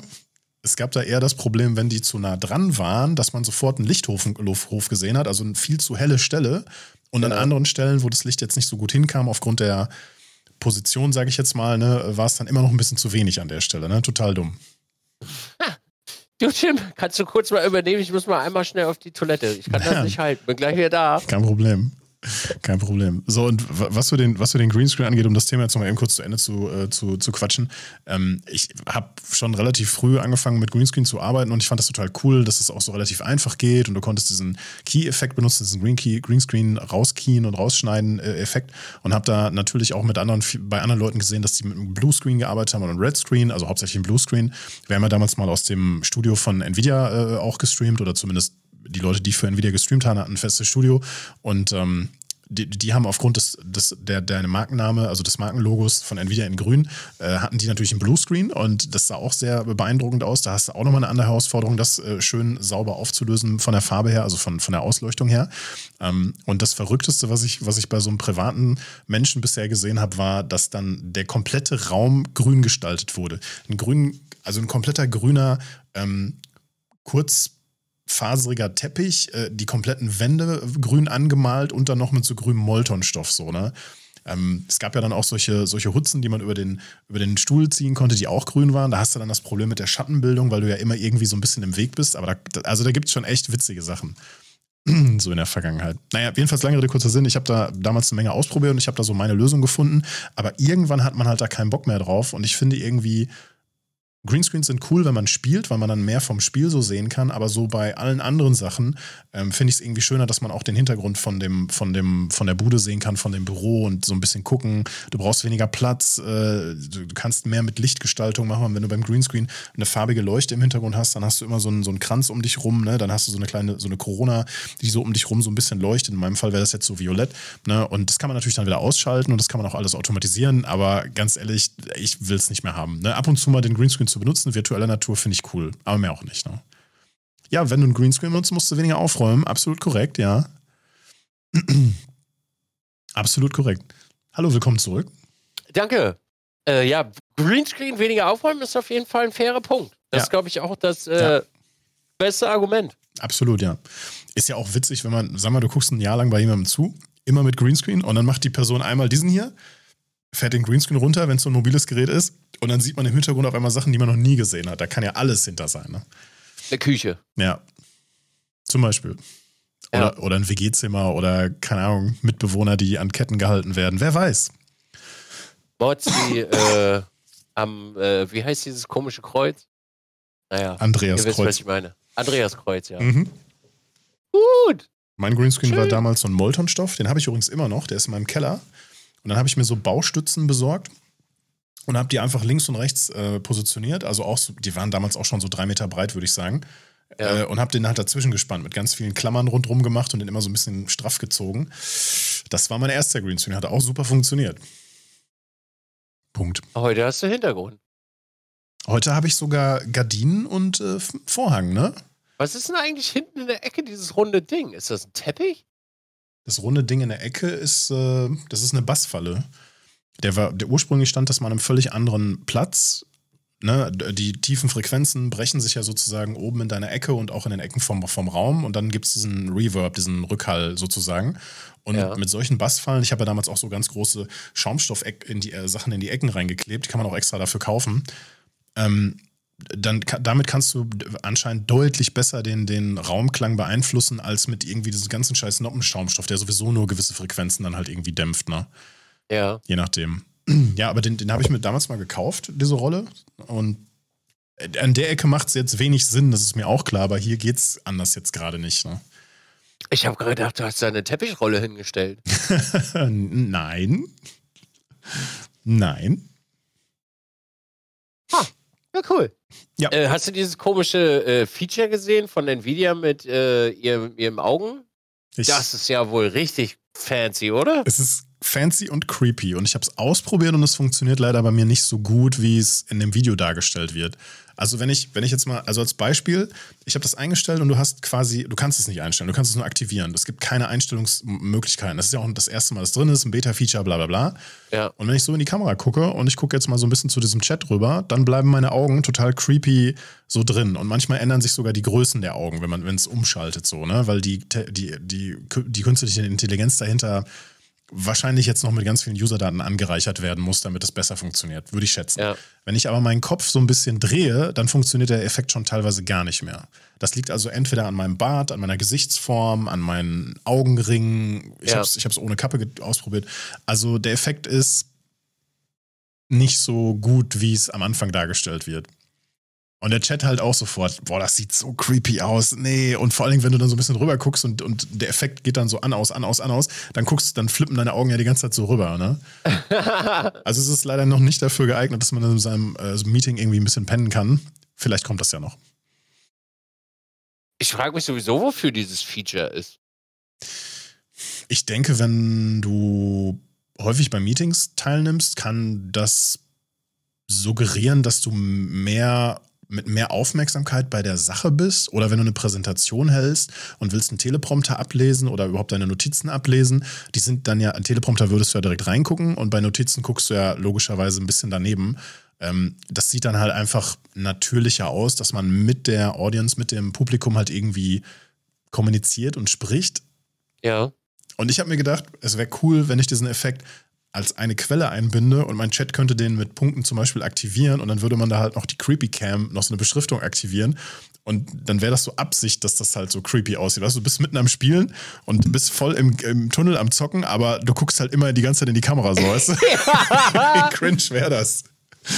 es gab da eher das Problem, wenn die zu nah dran waren, dass man sofort einen Lichthof Hof gesehen hat, also eine viel zu helle Stelle. Und ja. an anderen Stellen, wo das Licht jetzt nicht so gut hinkam, aufgrund der Position, sage ich jetzt mal, ne, war es dann immer noch ein bisschen zu wenig an der Stelle. Ne? Total dumm. Ha. Du, Tim, kannst du kurz mal übernehmen? Ich muss mal einmal schnell auf die Toilette. Ich kann ja. das nicht halten. Bin gleich wieder da. Kein Problem. Kein Problem. So, und was für den, was für den Greenscreen angeht, um das Thema jetzt nochmal eben kurz zu Ende zu, äh, zu, zu quatschen. Ähm, ich habe schon relativ früh angefangen mit Greenscreen zu arbeiten und ich fand das total cool, dass es auch so relativ einfach geht und du konntest diesen Key-Effekt benutzen, diesen Green Key, Greenscreen rauskeen und rausschneiden äh, Effekt und habe da natürlich auch mit anderen, bei anderen Leuten gesehen, dass die mit einem Bluescreen gearbeitet haben und einem Redscreen, also hauptsächlich im Bluescreen. Wir haben ja damals mal aus dem Studio von Nvidia äh, auch gestreamt oder zumindest die Leute, die für Nvidia gestreamt haben, hatten ein festes Studio und ähm, die, die, haben aufgrund des, des der, der Markenname, also des Markenlogos von Nvidia in grün, äh, hatten die natürlich einen Bluescreen und das sah auch sehr beeindruckend aus. Da hast du auch nochmal eine andere Herausforderung, das äh, schön sauber aufzulösen von der Farbe her, also von, von der Ausleuchtung her. Ähm, und das Verrückteste, was ich, was ich bei so einem privaten Menschen bisher gesehen habe, war, dass dann der komplette Raum grün gestaltet wurde. Ein grün, also ein kompletter grüner ähm, kurz faseriger Teppich, äh, die kompletten Wände grün angemalt und dann noch mit so grünem Moltonstoff so, ne? Ähm, es gab ja dann auch solche, solche Hutzen, die man über den, über den Stuhl ziehen konnte, die auch grün waren. Da hast du dann das Problem mit der Schattenbildung, weil du ja immer irgendwie so ein bisschen im Weg bist. Aber da, also da gibt es schon echt witzige Sachen. so in der Vergangenheit. Naja, jedenfalls lange Rede, kurzer Sinn. Ich habe da damals eine Menge ausprobiert und ich habe da so meine Lösung gefunden. Aber irgendwann hat man halt da keinen Bock mehr drauf. Und ich finde irgendwie, Greenscreens sind cool, wenn man spielt, weil man dann mehr vom Spiel so sehen kann, aber so bei allen anderen Sachen ähm, finde ich es irgendwie schöner, dass man auch den Hintergrund von dem, von dem, von der Bude sehen kann, von dem Büro und so ein bisschen gucken. Du brauchst weniger Platz, äh, du kannst mehr mit Lichtgestaltung machen. Wenn du beim Greenscreen eine farbige Leuchte im Hintergrund hast, dann hast du immer so einen, so einen Kranz um dich rum, ne? Dann hast du so eine kleine, so eine Corona, die so um dich rum so ein bisschen leuchtet. In meinem Fall wäre das jetzt so violett, ne? Und das kann man natürlich dann wieder ausschalten und das kann man auch alles automatisieren, aber ganz ehrlich, ich will es nicht mehr haben. Ne? Ab und zu mal den Greenscreen zu benutzen, virtueller Natur, finde ich cool. Aber mehr auch nicht. Ne? Ja, wenn du einen Greenscreen benutzt, musst du weniger aufräumen. Absolut korrekt, ja. Absolut korrekt. Hallo, willkommen zurück. Danke. Äh, ja, Greenscreen weniger aufräumen ist auf jeden Fall ein fairer Punkt. Das ja. ist, glaube ich, auch das äh, ja. beste Argument. Absolut, ja. Ist ja auch witzig, wenn man, sag mal, du guckst ein Jahr lang bei jemandem zu, immer mit Greenscreen und dann macht die Person einmal diesen hier, fährt den Greenscreen runter, wenn es so ein mobiles Gerät ist und dann sieht man im Hintergrund auf einmal Sachen, die man noch nie gesehen hat. Da kann ja alles hinter sein. Ne? Eine Küche. Ja. Zum Beispiel. Oder, ja. oder ein WG-Zimmer oder, keine Ahnung, Mitbewohner, die an Ketten gehalten werden. Wer weiß. Mods, die äh, am, äh, wie heißt dieses komische Kreuz? Naja. Andreas ihr wisst, Kreuz. was ich meine. Andreas Kreuz, ja. Mhm. Gut. Mein Greenscreen Schön. war damals so ein Moltonstoff. Den habe ich übrigens immer noch. Der ist in meinem Keller. Und dann habe ich mir so Baustützen besorgt und habe die einfach links und rechts äh, positioniert. Also auch, so, die waren damals auch schon so drei Meter breit, würde ich sagen. Ja. Äh, und habe den halt dazwischen gespannt, mit ganz vielen Klammern rundherum gemacht und den immer so ein bisschen straff gezogen. Das war mein erster Greenscreen, hat auch super funktioniert. Punkt. Heute hast du Hintergrund. Heute habe ich sogar Gardinen und äh, Vorhang, ne? Was ist denn eigentlich hinten in der Ecke dieses runde Ding? Ist das ein Teppich? Das runde Ding in der Ecke ist, äh, das ist eine Bassfalle. Der war, der ursprünglich stand das mal an einem völlig anderen Platz. Ne? Die tiefen Frequenzen brechen sich ja sozusagen oben in deiner Ecke und auch in den Ecken vom, vom Raum und dann gibt es diesen Reverb, diesen Rückhall sozusagen. Und ja. mit solchen Bassfallen, ich habe ja damals auch so ganz große Schaumstoff-Sachen in, die, äh, in die Ecken reingeklebt, die kann man auch extra dafür kaufen. Ähm, dann damit kannst du anscheinend deutlich besser den, den Raumklang beeinflussen, als mit irgendwie diesem ganzen scheiß Noppenschaumstoff, der sowieso nur gewisse Frequenzen dann halt irgendwie dämpft, ne? Ja. Je nachdem. Ja, aber den, den habe ich mir damals mal gekauft, diese Rolle. Und an der Ecke macht es jetzt wenig Sinn, das ist mir auch klar, aber hier geht es anders jetzt gerade nicht. Ne? Ich habe gerade gedacht, du hast da eine Teppichrolle hingestellt. Nein. Nein. Ha, ja, cool. Ja. Äh, hast du dieses komische äh, Feature gesehen von Nvidia mit äh, ihrem, ihrem Augen? Ich, das ist ja wohl richtig fancy, oder? Es ist fancy und creepy. Und ich habe es ausprobiert und es funktioniert leider bei mir nicht so gut, wie es in dem Video dargestellt wird. Also wenn ich, wenn ich jetzt mal, also als Beispiel, ich habe das eingestellt und du hast quasi, du kannst es nicht einstellen, du kannst es nur aktivieren. Es gibt keine Einstellungsmöglichkeiten. Das ist ja auch das erste Mal, das drin ist, ein Beta-Feature, bla bla bla. Ja. Und wenn ich so in die Kamera gucke und ich gucke jetzt mal so ein bisschen zu diesem Chat rüber, dann bleiben meine Augen total creepy so drin. Und manchmal ändern sich sogar die Größen der Augen, wenn man, wenn es umschaltet, so, ne? Weil die, die, die, die künstliche Intelligenz dahinter wahrscheinlich jetzt noch mit ganz vielen Userdaten angereichert werden muss, damit es besser funktioniert, würde ich schätzen. Ja. Wenn ich aber meinen Kopf so ein bisschen drehe, dann funktioniert der Effekt schon teilweise gar nicht mehr. Das liegt also entweder an meinem Bart, an meiner Gesichtsform, an meinen Augenringen. Ich Ja. habe es ohne Kappe ausprobiert. Also der Effekt ist nicht so gut, wie es am Anfang dargestellt wird. Und der Chat halt auch sofort, boah, das sieht so creepy aus. Nee, und vor allen Dingen, wenn du dann so ein bisschen rüber guckst und, und der Effekt geht dann so an, aus, an, aus, an, aus, dann guckst, dann flippen deine Augen ja die ganze Zeit so rüber, ne? Also es ist leider noch nicht dafür geeignet, dass man in seinem äh, Meeting irgendwie ein bisschen pennen kann. Vielleicht kommt das ja noch. Ich frage mich sowieso, wofür dieses Feature ist. Ich denke, wenn du häufig bei Meetings teilnimmst, kann das suggerieren, dass du mehr mit mehr Aufmerksamkeit bei der Sache bist oder wenn du eine Präsentation hältst und willst einen Teleprompter ablesen oder überhaupt deine Notizen ablesen, die sind dann ja, ein Teleprompter würdest du ja direkt reingucken und bei Notizen guckst du ja logischerweise ein bisschen daneben. Ähm, das sieht dann halt einfach natürlicher aus, dass man mit der Audience, mit dem Publikum halt irgendwie kommuniziert und spricht. Ja. Und ich habe mir gedacht, es wäre cool, wenn ich diesen Effekt als eine Quelle einbinde und mein Chat könnte den mit Punkten zum Beispiel aktivieren und dann würde man da halt noch die Creepy Cam, noch so eine Beschriftung aktivieren. Und dann wäre das so Absicht, dass das halt so creepy aussieht. Weißt du, du bist mitten am Spielen und bist voll im, im Tunnel am Zocken, aber du guckst halt immer die ganze Zeit in die Kamera, so weißt du? Wie cringe wäre das?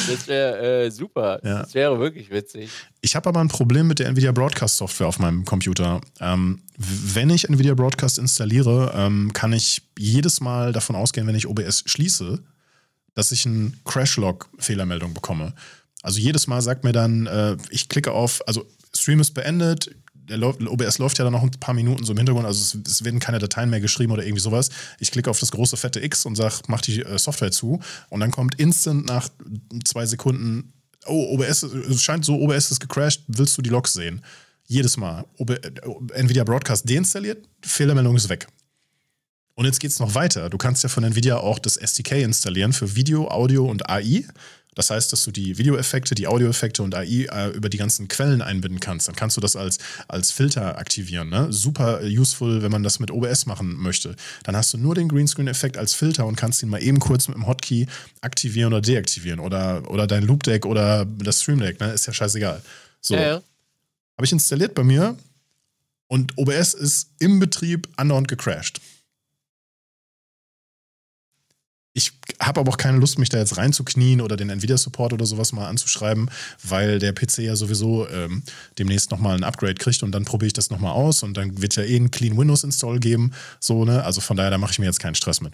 Das wäre äh, super. Ja. Das wäre wirklich witzig. Ich habe aber ein Problem mit der Nvidia Broadcast Software auf meinem Computer. Ähm, wenn ich Nvidia Broadcast installiere, ähm, kann ich jedes Mal davon ausgehen, wenn ich OBS schließe, dass ich eine Crashlog-Fehlermeldung bekomme. Also jedes Mal sagt mir dann, äh, ich klicke auf, also Stream ist beendet, Lau- OBS läuft ja dann noch ein paar Minuten so im Hintergrund, also es, es werden keine Dateien mehr geschrieben oder irgendwie sowas. Ich klicke auf das große fette X und sage, mach die äh, Software zu und dann kommt instant nach zwei Sekunden, oh, OBS, es scheint so, OBS ist gecrashed, willst du die Logs sehen? Jedes Mal. OB, äh, Nvidia Broadcast deinstalliert, Fehlermeldung ist weg. Und jetzt geht's noch weiter. Du kannst ja von Nvidia auch das SDK installieren für Video, Audio und AI. Das heißt, dass du die Videoeffekte, die Audioeffekte und AI äh, über die ganzen Quellen einbinden kannst. Dann kannst du das als, als Filter aktivieren. Ne? Super useful, wenn man das mit OBS machen möchte. Dann hast du nur den Greenscreen-Effekt als Filter und kannst ihn mal eben kurz mit dem Hotkey aktivieren oder deaktivieren. Oder, oder dein Loop-Deck oder das Stream-Deck. Ne? Ist ja scheißegal. So. Ja, ja. Habe ich installiert bei mir und OBS ist im Betrieb andauernd gecrashed. Ich habe aber auch keine Lust, mich da jetzt reinzuknien oder den Nvidia-Support oder sowas mal anzuschreiben, weil der PC ja sowieso ähm, demnächst nochmal ein Upgrade kriegt und dann probiere ich das nochmal aus und dann wird ja eh ein Clean Windows-Install geben. So, ne? Also von daher, da mache ich mir jetzt keinen Stress mit.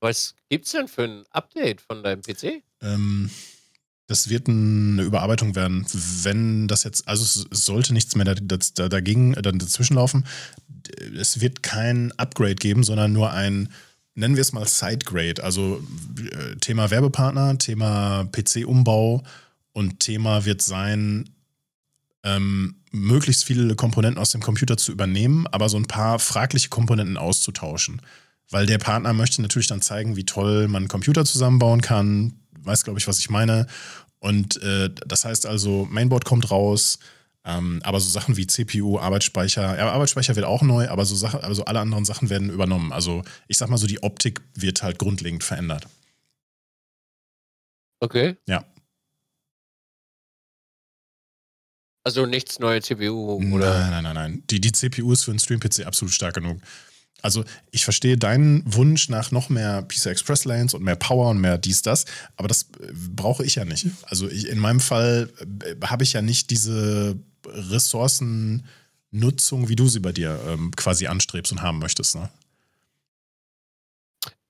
Was gibt's denn für ein Update von deinem PC? Ähm, das wird eine Überarbeitung werden. Wenn das jetzt, also es, sollte nichts mehr da, da, dagegen, äh, dann dazwischen laufen. Es wird kein Upgrade geben, sondern nur ein, nennen wir es mal Sidegrade. Also äh, Thema Werbepartner, Thema PC-Umbau und Thema wird sein, ähm, möglichst viele Komponenten aus dem Computer zu übernehmen, aber so ein paar fragliche Komponenten auszutauschen. Weil der Partner möchte natürlich dann zeigen, wie toll man einen Computer zusammenbauen kann. Weiß, glaube ich, was ich meine. Und äh, das heißt also, Mainboard kommt raus, ähm, aber so Sachen wie CPU, Arbeitsspeicher, ja, Arbeitsspeicher wird auch neu, aber so Sachen, also alle anderen Sachen werden übernommen. Also ich sag mal so, die Optik wird halt grundlegend verändert. Okay. Ja. Also nichts neue CPU oder. Nein, nein, nein, nein. Die, die CPU ist für einen Stream-PC absolut stark genug. Also ich verstehe deinen Wunsch nach noch mehr PCI Express Lanes und mehr Power und mehr dies, das, aber das äh, brauche ich ja nicht. Also ich, in meinem Fall äh, habe ich ja nicht diese Ressourcennutzung, wie du sie bei dir ähm, quasi anstrebst und haben möchtest. Ne?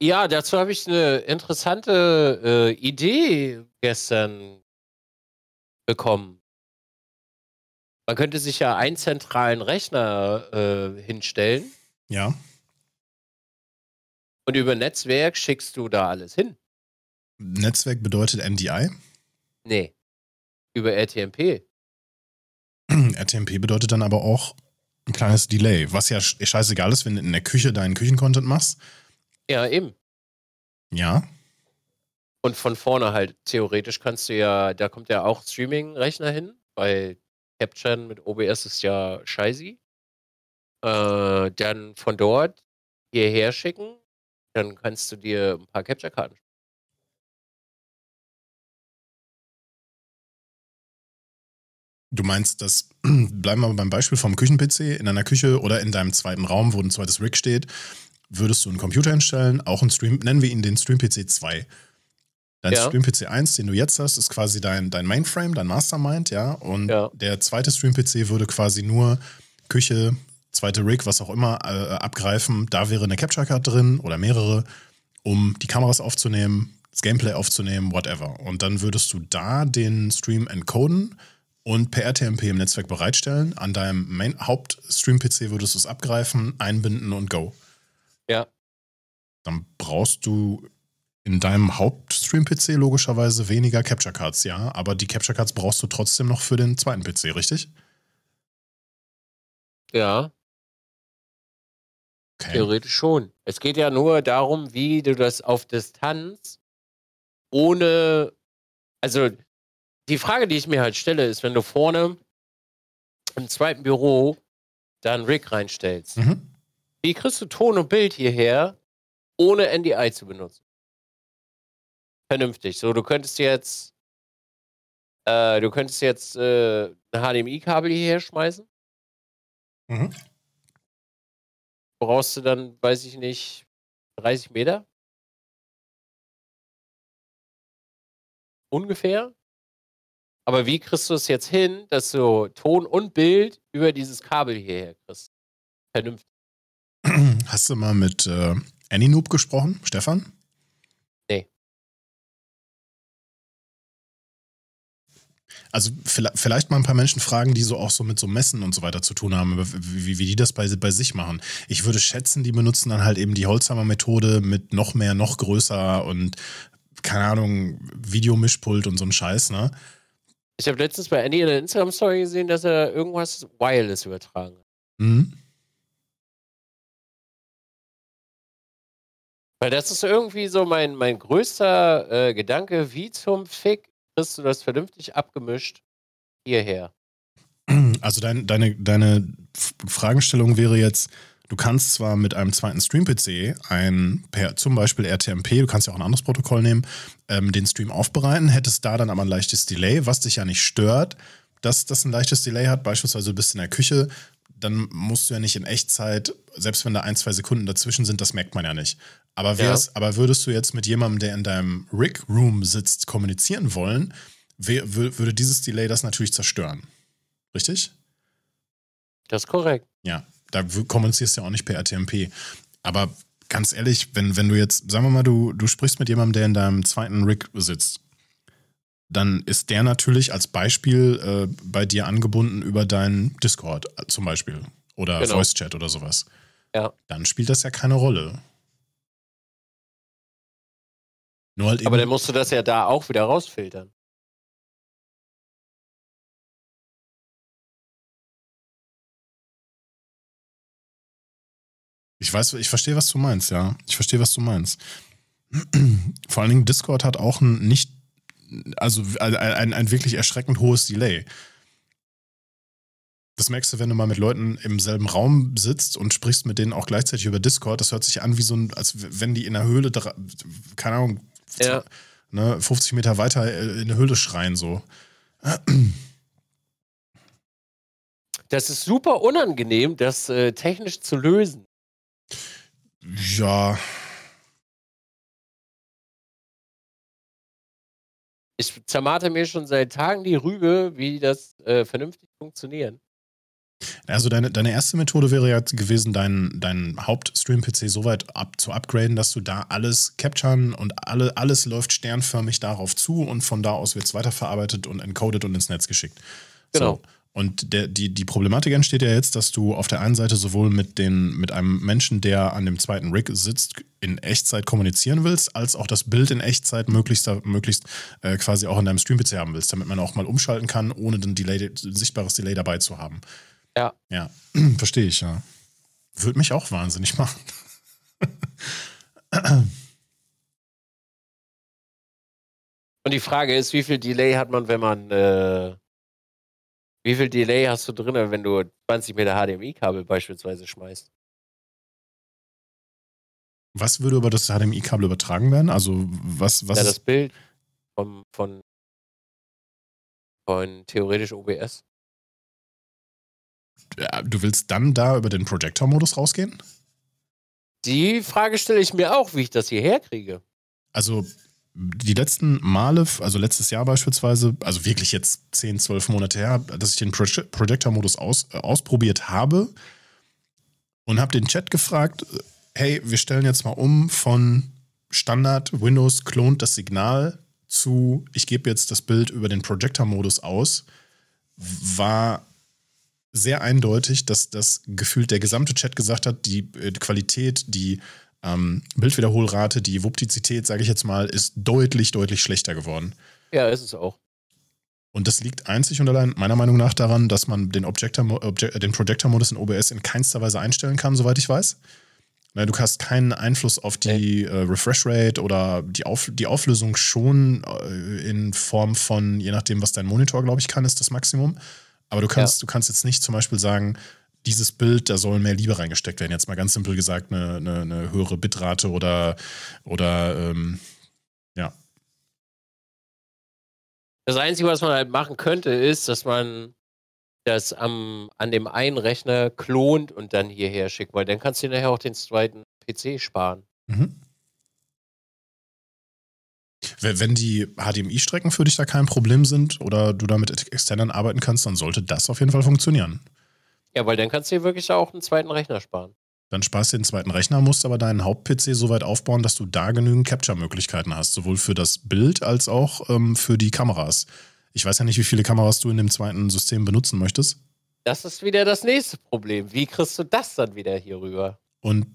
Ja, dazu habe ich eine interessante äh, Idee gestern bekommen. Man könnte sich ja einen zentralen Rechner äh, hinstellen Ja. Und über Netzwerk schickst du da alles hin? Netzwerk bedeutet NDI? Nee. Über RTMP. RTMP bedeutet dann aber auch ein kleines Delay, was ja scheißegal ist, wenn du in der Küche deinen Küchencontent machst. Ja, eben. Ja. Und von vorne halt, theoretisch kannst du ja, da kommt ja auch Streaming-Rechner hin, weil Capture mit OBS ist ja scheiße. Äh, dann von dort hierher schicken, dann kannst du dir ein paar Capture-Karten Du meinst, dass, bleiben wir beim Beispiel vom Küchen-PC, in einer Küche oder in deinem zweiten Raum, wo ein zweites Rig steht, würdest du einen Computer hinstellen, auch einen Stream, nennen wir ihn den Stream-PC 2. Dein ja. Stream-PC 1, den du jetzt hast, ist quasi dein, dein Mainframe, dein Mastermind, ja. Und ja. der zweite Stream-PC würde quasi nur Küche, zweite Rig, was auch immer, äh, abgreifen. Da wäre eine Capture-Card drin oder mehrere, um die Kameras aufzunehmen, das Gameplay aufzunehmen, whatever. Und dann würdest du da den Stream encoden und per RTMP im Netzwerk bereitstellen. An deinem Main Haupt-Stream-PC würdest du es abgreifen, einbinden und go. Ja. Dann brauchst du in deinem Haupt-Stream-PC logischerweise weniger Capture Cards, ja. Aber die Capture Cards brauchst du trotzdem noch für den zweiten PC, richtig? Ja. Okay. Theoretisch schon. Es geht ja nur darum, wie du das auf Distanz ohne. Also, die Frage, die ich mir halt stelle, ist, wenn du vorne im zweiten Büro da einen Rig reinstellst, mhm. wie kriegst du Ton und Bild hierher, ohne NDI zu benutzen? Vernünftig. So, du könntest jetzt, äh, du könntest jetzt äh, ein HDMI-Kabel hierher schmeißen. Mhm. Brauchst du dann, weiß ich nicht, 30 Meter? Ungefähr? Aber wie kriegst du es jetzt hin, dass du Ton und Bild über dieses Kabel hierher kriegst? Vernünftig. Hast du mal mit äh, AnyNoob gesprochen, Stefan? Nee. Also vielleicht mal ein paar Menschen fragen, die so auch so mit so Messen und so weiter zu tun haben, wie, wie die das bei, bei sich machen. Ich würde schätzen, die benutzen dann halt eben die Holzhammer-Methode mit noch mehr, noch größer und keine Ahnung, Videomischpult und so ein Scheiß, ne? Ich habe letztens bei Andy in der Instagram-Story gesehen, dass er irgendwas Wireless übertragen hat. Mhm. Weil das ist irgendwie so mein, mein größter äh, Gedanke, wie zum Fick kriegst du das vernünftig abgemischt hierher? Also dein, deine, deine Fragestellung wäre jetzt, Du kannst zwar mit einem zweiten Stream-PC ein, per zum Beispiel RTMP, du kannst ja auch ein anderes Protokoll nehmen, ähm, den Stream aufbereiten, hättest da dann aber ein leichtes Delay, was dich ja nicht stört, dass das ein leichtes Delay hat. Beispielsweise du bist in der Küche, dann musst du ja nicht in Echtzeit, selbst wenn da ein, zwei Sekunden dazwischen sind, das merkt man ja nicht. Aber, ja. aber würdest du jetzt mit jemandem, der in deinem Rig-Room sitzt, kommunizieren wollen, würde dieses Delay das natürlich zerstören. Richtig? Das ist korrekt. Ja, da kommunizierst du ja auch nicht per RTMP. Aber ganz ehrlich, wenn, wenn du jetzt, sagen wir mal, du, du sprichst mit jemandem, der in deinem zweiten Rig sitzt, dann ist der natürlich als Beispiel äh, bei dir angebunden über deinen Discord zum Beispiel oder genau. Voice Chat oder sowas. Ja. Dann spielt das ja keine Rolle. Nur halt Aber dann musst du das ja da auch wieder rausfiltern. Ich weiß, ich verstehe, was du meinst, ja. Ich verstehe, was du meinst. Vor allen Dingen Discord hat auch ein nicht, also ein, ein, ein wirklich erschreckend hohes Delay. Das merkst du, wenn du mal mit Leuten im selben Raum sitzt und sprichst mit denen auch gleichzeitig über Discord. Das hört sich an wie so ein, als wenn die in der Höhle, keine Ahnung, ja. ne, 50 Meter weiter in der Höhle schreien, so. Das ist super unangenehm, das äh, technisch zu lösen. Ja. Ich zermate mir schon seit Tagen die Rübe, wie das äh, vernünftig funktioniert. Also deine, deine erste Methode wäre ja gewesen, deinen dein Haupt-Stream-PC so weit ab, zu upgraden, dass du da alles capturen und alle, alles läuft sternförmig darauf zu und von da aus wird es weiterverarbeitet und encoded und ins Netz geschickt. Genau. So. Und der, die, die Problematik entsteht ja jetzt, dass du auf der einen Seite sowohl mit, den, mit einem Menschen, der an dem zweiten Rig sitzt, in Echtzeit kommunizieren willst, als auch das Bild in Echtzeit möglichst, möglichst äh, quasi auch in deinem Stream-PC haben willst, damit man auch mal umschalten kann, ohne ein, Delay, ein sichtbares Delay dabei zu haben. Ja. Ja, verstehe ich, ja. Würde mich auch wahnsinnig machen. Und die Frage ist, wie viel Delay hat man, wenn man äh, wie viel Delay hast du drin, wenn du 20 Meter HDMI-Kabel beispielsweise schmeißt? Was würde über das HDMI-Kabel übertragen werden? Also was, was? Ja, das Bild vom, von, von theoretisch OBS. Ja, du willst dann da über den Projector-Modus rausgehen? Die Frage stelle ich mir auch, wie ich das hierher kriege. Also die letzten Male, also letztes Jahr beispielsweise, also wirklich jetzt 10, 12 Monate her, dass ich den Projector-Modus aus, äh, ausprobiert habe und habe den Chat gefragt, hey, wir stellen jetzt mal um von Standard Windows klont das Signal zu, ich gebe jetzt das Bild über den Projector-Modus aus, war sehr eindeutig, dass das gefühlt der gesamte Chat gesagt hat, die, die äh, Qualität, die ähm, Bildwiederholrate, die Wuptizität, sage ich jetzt mal, ist deutlich, deutlich schlechter geworden. Ja, ist es auch. Und das liegt einzig und allein meiner Meinung nach daran, dass man den, Objector, Object, den Projector-Modus in OBS in keinster Weise einstellen kann, soweit ich weiß. Du hast keinen Einfluss auf die äh, Refresh Rate oder die, auf, die Auflösung schon äh, in Form von, je nachdem, was dein Monitor, glaube ich, kann, ist das Maximum. Aber du kannst, ja. du kannst jetzt nicht zum Beispiel sagen, dieses Bild, da soll mehr Liebe reingesteckt werden. Jetzt mal ganz simpel gesagt, eine, eine, eine höhere Bitrate oder, oder ähm, ja. Das Einzige, was man halt machen könnte, ist, dass man das am, an dem einen Rechner klont und dann hierher schickt, weil dann kannst du nachher auch den zweiten PC sparen. Mhm. Wenn die HDMI-Strecken für dich da kein Problem sind oder du da mit Extendern arbeiten kannst, dann sollte das auf jeden Fall funktionieren. Ja, weil dann kannst du dir wirklich auch einen zweiten Rechner sparen. Dann sparst du den zweiten Rechner, musst aber deinen Haupt-PC so weit aufbauen, dass du da genügend Capture-Möglichkeiten hast, sowohl für das Bild als auch ähm, für die Kameras. Ich weiß ja nicht, wie viele Kameras du in dem zweiten System benutzen möchtest. Das ist wieder das nächste Problem. Wie kriegst du das dann wieder hier rüber? Und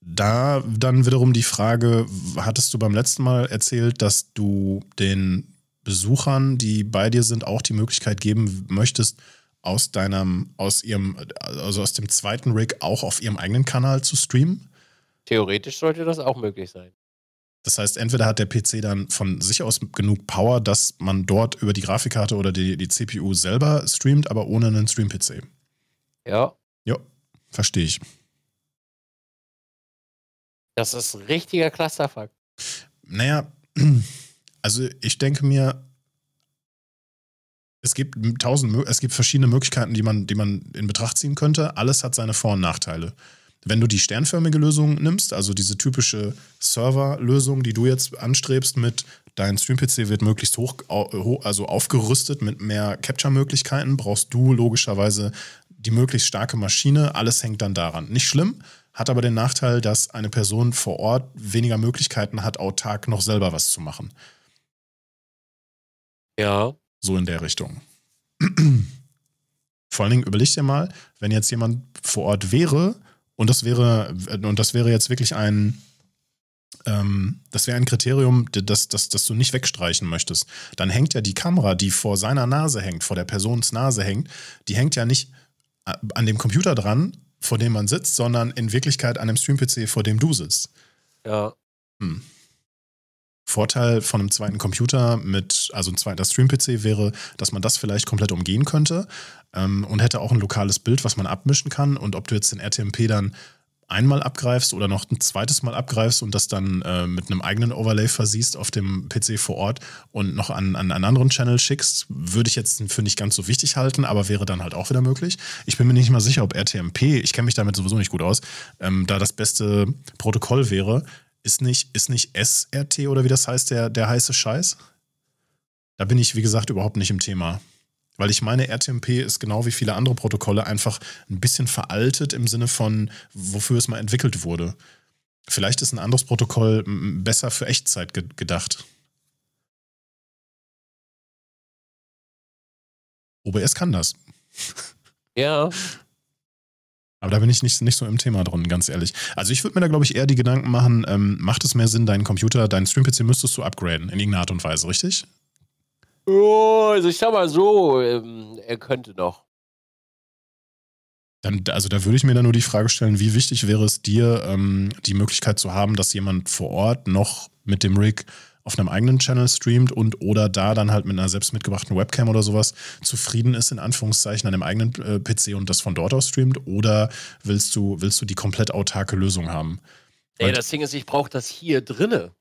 da dann wiederum die Frage, hattest du beim letzten Mal erzählt, dass du den Besuchern, die bei dir sind, auch die Möglichkeit geben möchtest, aus deinem, aus ihrem, also aus dem zweiten Rig auch auf ihrem eigenen Kanal zu streamen? Theoretisch sollte das auch möglich sein. Das heißt, entweder hat der PC dann von sich aus genug Power, dass man dort über die Grafikkarte oder die, die CPU selber streamt, aber ohne einen Stream-PC. Ja. Ja, verstehe ich. Das ist ein richtiger Clusterfuck. Naja, also ich denke mir, es gibt tausend, es gibt verschiedene Möglichkeiten, die man, die man in Betracht ziehen könnte. Alles hat seine Vor- und Nachteile. Wenn du die sternförmige Lösung nimmst, also diese typische Server-Lösung, die du jetzt anstrebst mit dein Stream-PC wird möglichst hoch, also aufgerüstet mit mehr Capture-Möglichkeiten, brauchst du logischerweise die möglichst starke Maschine. Alles hängt dann daran. Nicht schlimm, hat aber den Nachteil, dass eine Person vor Ort weniger Möglichkeiten hat, autark noch selber was zu machen. Ja. So in der Richtung. Vor allen Dingen überleg dir mal, wenn jetzt jemand vor Ort wäre und das wäre, und das wäre jetzt wirklich ein, ähm, das wäre ein Kriterium, das, das, das du nicht wegstreichen möchtest, dann hängt ja die Kamera, die vor seiner Nase hängt, vor der Persons Nase hängt, die hängt ja nicht äh, an dem Computer dran, vor dem man sitzt, sondern in Wirklichkeit an dem Stream-PC, vor dem du sitzt. Ja. Hm. Vorteil von einem zweiten Computer mit, also ein zweiter Stream-PC wäre, dass man das vielleicht komplett umgehen könnte ähm, und hätte auch ein lokales Bild, was man abmischen kann. Und ob du jetzt den RTMP dann einmal abgreifst oder noch ein zweites Mal abgreifst und das dann äh, mit einem eigenen Overlay versiehst auf dem PC vor Ort und noch an, an einen anderen Channel schickst, würde ich jetzt für nicht ganz so wichtig halten, aber wäre dann halt auch wieder möglich. Ich bin mir nicht mal sicher, ob RTMP, ich kenne mich damit sowieso nicht gut aus, ähm, da das beste Protokoll wäre, ist nicht, ist nicht SRT oder wie das heißt, der, der heiße Scheiß? Da bin ich, wie gesagt, überhaupt nicht im Thema. Weil ich meine, RTMP ist genau wie viele andere Protokolle einfach ein bisschen veraltet im Sinne von, wofür es mal entwickelt wurde. Vielleicht ist ein anderes Protokoll besser für Echtzeit ge gedacht. OBS kann das. Ja. Aber da bin ich nicht, nicht so im Thema drin, ganz ehrlich. Also ich würde mir da, glaube ich, eher die Gedanken machen, ähm, macht es mehr Sinn, deinen Computer, deinen Stream-PC müsstest du upgraden in irgendeiner Art und Weise, richtig? Oh, also ich sag mal so, ähm, er könnte noch. Dann, also da würde ich mir dann nur die Frage stellen, wie wichtig wäre es dir, ähm, die Möglichkeit zu haben, dass jemand vor Ort noch mit dem Rig auf einem eigenen Channel streamt und oder da dann halt mit einer selbst mitgebrachten Webcam oder sowas zufrieden ist, in Anführungszeichen, an dem eigenen äh, PC und das von dort aus streamt? Oder willst du, willst du die komplett autarke Lösung haben? Ey, das Ding ist, ich brauche das hier drinne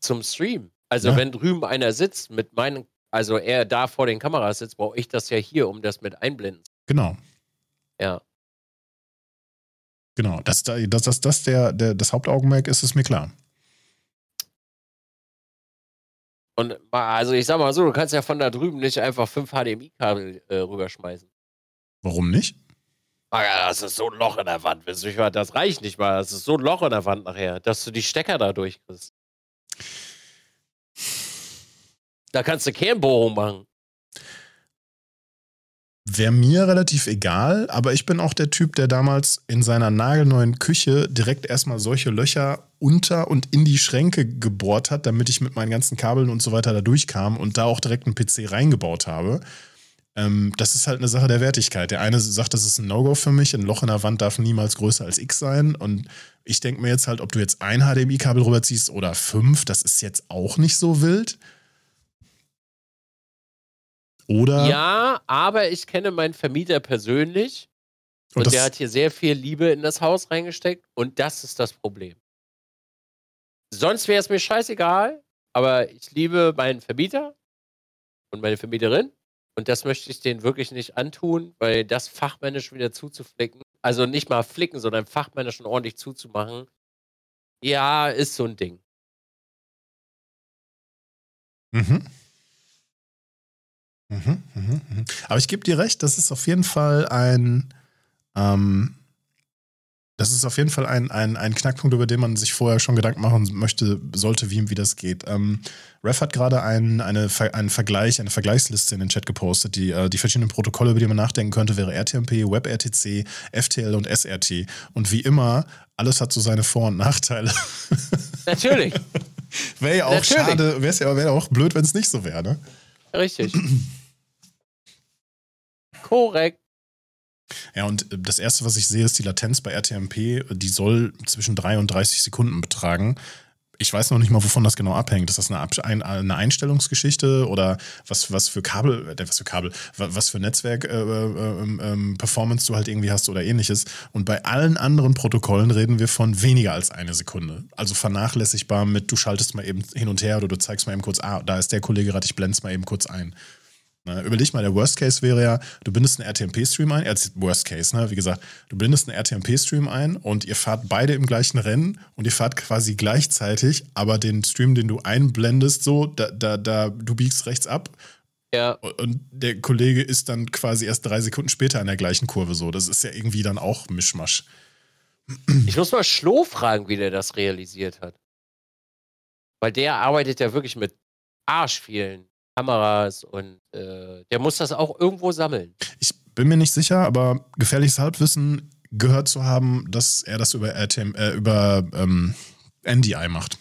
zum Stream. Also ja. wenn drüben einer sitzt mit meinen, also er da vor den Kameras sitzt, brauche ich das ja hier, um das mit einblenden. Genau. Ja. Genau, dass das, das, das der, der, das Hauptaugenmerk ist, ist mir klar. Und also ich sag mal so, du kannst ja von da drüben nicht einfach fünf HDMI-Kabel äh, rüberschmeißen. Warum nicht? Ah ja, das ist so ein Loch in der Wand. Das reicht nicht mal. Das ist so ein Loch in der Wand nachher, dass du die Stecker da durchkriegst. Da kannst du Kernbohrung machen. Wäre mir relativ egal, aber ich bin auch der Typ, der damals in seiner nagelneuen Küche direkt erstmal solche Löcher unter und in die Schränke gebohrt hat, damit ich mit meinen ganzen Kabeln und so weiter da durchkam und da auch direkt einen PC reingebaut habe. Ähm, das ist halt eine Sache der Wertigkeit. Der eine sagt, das ist ein No-Go für mich, ein Loch in der Wand darf niemals größer als X sein. Und ich denke mir jetzt halt, ob du jetzt ein HDMI-Kabel rüberziehst oder fünf, das ist jetzt auch nicht so wild. Oder? Ja, aber ich kenne meinen Vermieter persönlich und, und der hat hier sehr viel Liebe in das Haus reingesteckt und das ist das Problem. Sonst wäre es mir scheißegal, aber ich liebe meinen Vermieter und meine Vermieterin und das möchte ich denen wirklich nicht antun, weil das fachmännisch wieder zuzuflicken, also nicht mal flicken, sondern fachmännisch und ordentlich zuzumachen, ja, ist so ein Ding. Mhm. Mhm, mhm, mhm. Aber ich gebe dir recht, das ist auf jeden Fall ein, ähm, das ist auf jeden Fall ein, ein, ein Knackpunkt, über den man sich vorher schon Gedanken machen möchte, sollte, wie, wie das geht. Ähm, Ref hat gerade ein, eine, einen Vergleich, eine Vergleichsliste in den Chat gepostet, die, äh, die verschiedenen Protokolle, über die man nachdenken könnte, wäre RTMP, WebRTC, FTL und SRT. Und wie immer, alles hat so seine Vor- und Nachteile. Natürlich. wäre ja auch Natürlich. schade, wäre ja wär auch blöd, wenn es nicht so wäre, ne? Richtig. Korrekt. Ja, und äh, das erste, was ich sehe, ist die Latenz bei RTMP. Die soll zwischen 3 und 30 Sekunden betragen. Ich weiß noch nicht mal, wovon das genau abhängt. Ist das eine, eine Einstellungsgeschichte oder was, was für Kabel, äh, was für Kabel, was für Netzwerk-Performance äh, äh, du halt irgendwie hast oder ähnliches. Und bei allen anderen Protokollen reden wir von weniger als eine Sekunde. Also vernachlässigbar mit, du schaltest mal eben hin und her oder du zeigst mal eben kurz, ah, da ist der Kollege gerade, ich blende es mal eben kurz ein. Ne, überleg mal, der Worst Case wäre ja, du bindest einen RTMP-Stream ein, äh, Worst Case, ne? wie gesagt, du bindest einen RTMP-Stream ein und ihr fahrt beide im gleichen Rennen und ihr fahrt quasi gleichzeitig, aber den Stream, den du einblendest, so, da, da, da, du biegst rechts ab. Ja. Und der Kollege ist dann quasi erst drei Sekunden später in der gleichen Kurve so. Das ist ja irgendwie dann auch Mischmasch. Ich muss mal Schloh fragen, wie der das realisiert hat. Weil der arbeitet ja wirklich mit arsch vielen Kameras und äh, der muss das auch irgendwo sammeln. Ich bin mir nicht sicher, aber gefährliches Halbwissen gehört zu haben, dass er das über, RTM, äh, über ähm, NDI macht.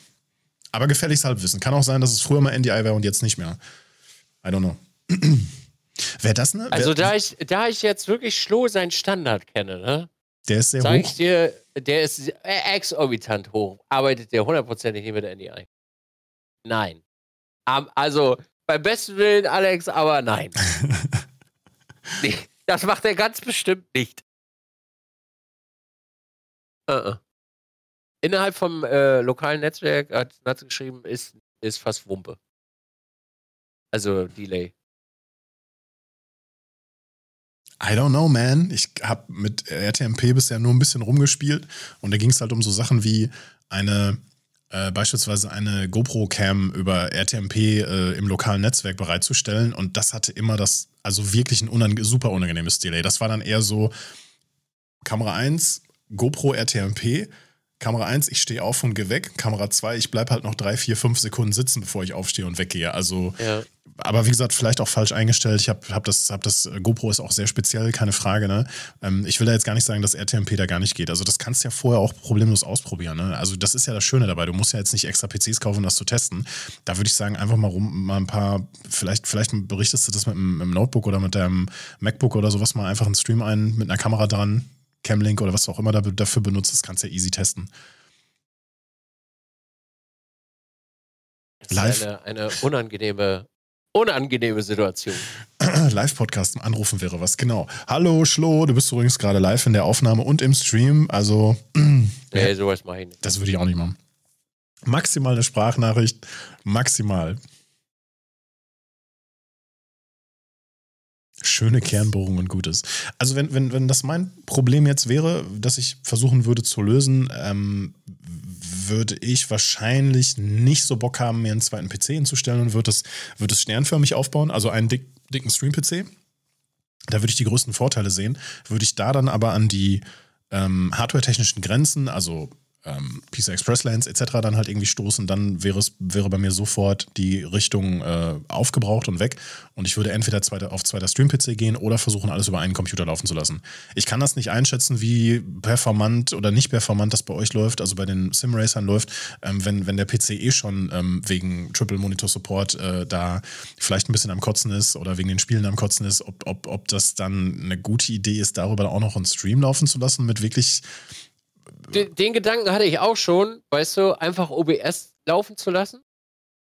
Aber gefährliches Halbwissen. Kann auch sein, dass es früher mal NDI wäre und jetzt nicht mehr. I don't know. Wäre das ne? Also da ich, da ich jetzt wirklich Schloh seinen Standard kenne, ne? Der ist sehr sag hoch. ich dir, der ist exorbitant hoch. Arbeitet der hundertprozentig nicht mit NDI? Nein. also beim besten Willen, Alex, aber nein. nee, das macht er ganz bestimmt nicht. Uh -uh. Innerhalb vom äh, lokalen Netzwerk hat Natze geschrieben, ist, ist fast Wumpe. Also Delay. I don't know, man. Ich habe mit RTMP bisher nur ein bisschen rumgespielt und da ging es halt um so Sachen wie eine äh, beispielsweise eine GoPro-Cam über RTMP äh, im lokalen Netzwerk bereitzustellen. Und das hatte immer das, also wirklich ein unang super unangenehmes Delay. Das war dann eher so Kamera 1, GoPro RTMP, Kamera 1, ich stehe auf und gehe weg. Kamera 2, ich bleibe halt noch drei, vier, fünf Sekunden sitzen, bevor ich aufstehe und weggehe. Also, Ja. aber wie gesagt, vielleicht auch falsch eingestellt. Ich habe hab das, hab das, GoPro ist auch sehr speziell, keine Frage. Ne? Ähm, ich will da jetzt gar nicht sagen, dass RTMP da gar nicht geht. Also das kannst du ja vorher auch problemlos ausprobieren. Ne? Also das ist ja das Schöne dabei. Du musst ja jetzt nicht extra PCs kaufen, um das zu testen. Da würde ich sagen, einfach mal rum, mal ein paar, vielleicht, vielleicht berichtest du das mit einem, mit einem Notebook oder mit deinem MacBook oder sowas mal einfach einen Stream ein, mit einer Kamera dran, Camlink oder was du auch immer da, dafür benutzt, das kannst du ja easy testen. Das ist Live. Eine, eine unangenehme, unangenehme Situation. Live-Podcast anrufen wäre was, genau. Hallo Schlo, du bist übrigens gerade live in der Aufnahme und im Stream. Also, Nee, sowas mache ich nicht. das würde ich auch nicht machen. Maximal eine Sprachnachricht, maximal. Schöne Kernbohrung und Gutes. Also, wenn, wenn, wenn das mein Problem jetzt wäre, das ich versuchen würde zu lösen, ähm, würde ich wahrscheinlich nicht so Bock haben, mir einen zweiten PC hinzustellen und würde es, würde es sternförmig aufbauen, also einen dick, dicken Stream-PC. Da würde ich die größten Vorteile sehen. Würde ich da dann aber an die ähm, hardware-technischen Grenzen, also ähm, PCI Express Lanes etc. dann halt irgendwie stoßen, dann wäre es wäre bei mir sofort die Richtung äh, aufgebraucht und weg und ich würde entweder zweite, auf zweiter Stream-PC gehen oder versuchen, alles über einen Computer laufen zu lassen. Ich kann das nicht einschätzen, wie performant oder nicht performant das bei euch läuft, also bei den Sim-Racern läuft, ähm, wenn, wenn der PC eh schon ähm, wegen Triple-Monitor-Support äh, da vielleicht ein bisschen am Kotzen ist oder wegen den Spielen am Kotzen ist, ob, ob, ob das dann eine gute Idee ist, darüber auch noch einen Stream laufen zu lassen mit wirklich Den, den Gedanken hatte ich auch schon, weißt du, einfach OBS laufen zu lassen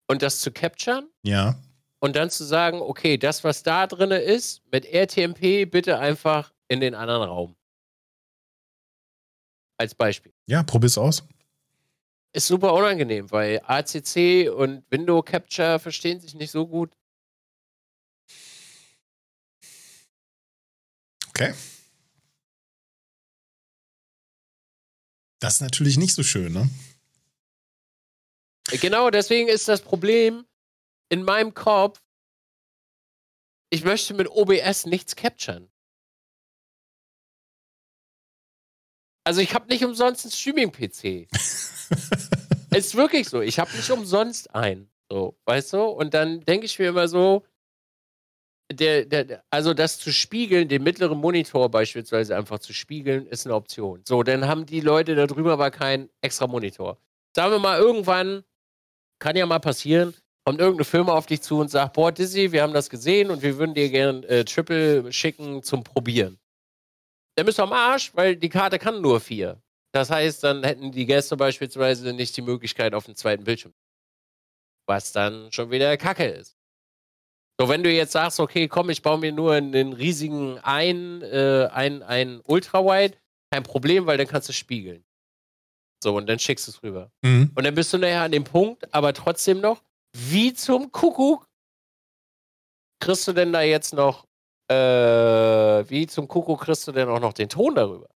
und das zu capturen ja, und dann zu sagen, okay, das, was da drin ist, mit RTMP bitte einfach in den anderen Raum. Als Beispiel. ja, probier's aus. Ist super unangenehm, weil ACC und Window Capture verstehen sich nicht so gut. Okay. Das ist natürlich nicht so schön, ne? Genau, deswegen ist das Problem in meinem Kopf, ich möchte mit OBS nichts capturen. Also ich habe nicht umsonst einen Streaming-PC. ist wirklich so. Ich habe nicht umsonst einen. So, weißt du? Und dann denke ich mir immer so, der, der, also das zu spiegeln, den mittleren Monitor beispielsweise einfach zu spiegeln, ist eine Option. So, dann haben die Leute da drüber aber keinen extra Monitor. Sagen wir mal, irgendwann kann ja mal passieren, kommt irgendeine Firma auf dich zu und sagt, boah, Dizzy, wir haben das gesehen und wir würden dir gern äh, Triple schicken zum Probieren. Dann bist du am Arsch, weil die Karte kann nur vier. Das heißt, dann hätten die Gäste beispielsweise nicht die Möglichkeit auf den zweiten Bildschirm. Was dann schon wieder Kacke ist. So, wenn du jetzt sagst, okay, komm, ich baue mir nur einen riesigen ein, äh, ein, ein Ultrawide, kein Problem, weil dann kannst du spiegeln. So, und dann schickst du es rüber. Mhm. Und dann bist du nachher an dem Punkt, aber trotzdem noch, wie zum Kuckuck kriegst du denn da jetzt noch, äh, wie zum Kuckuck kriegst du denn auch noch den Ton darüber?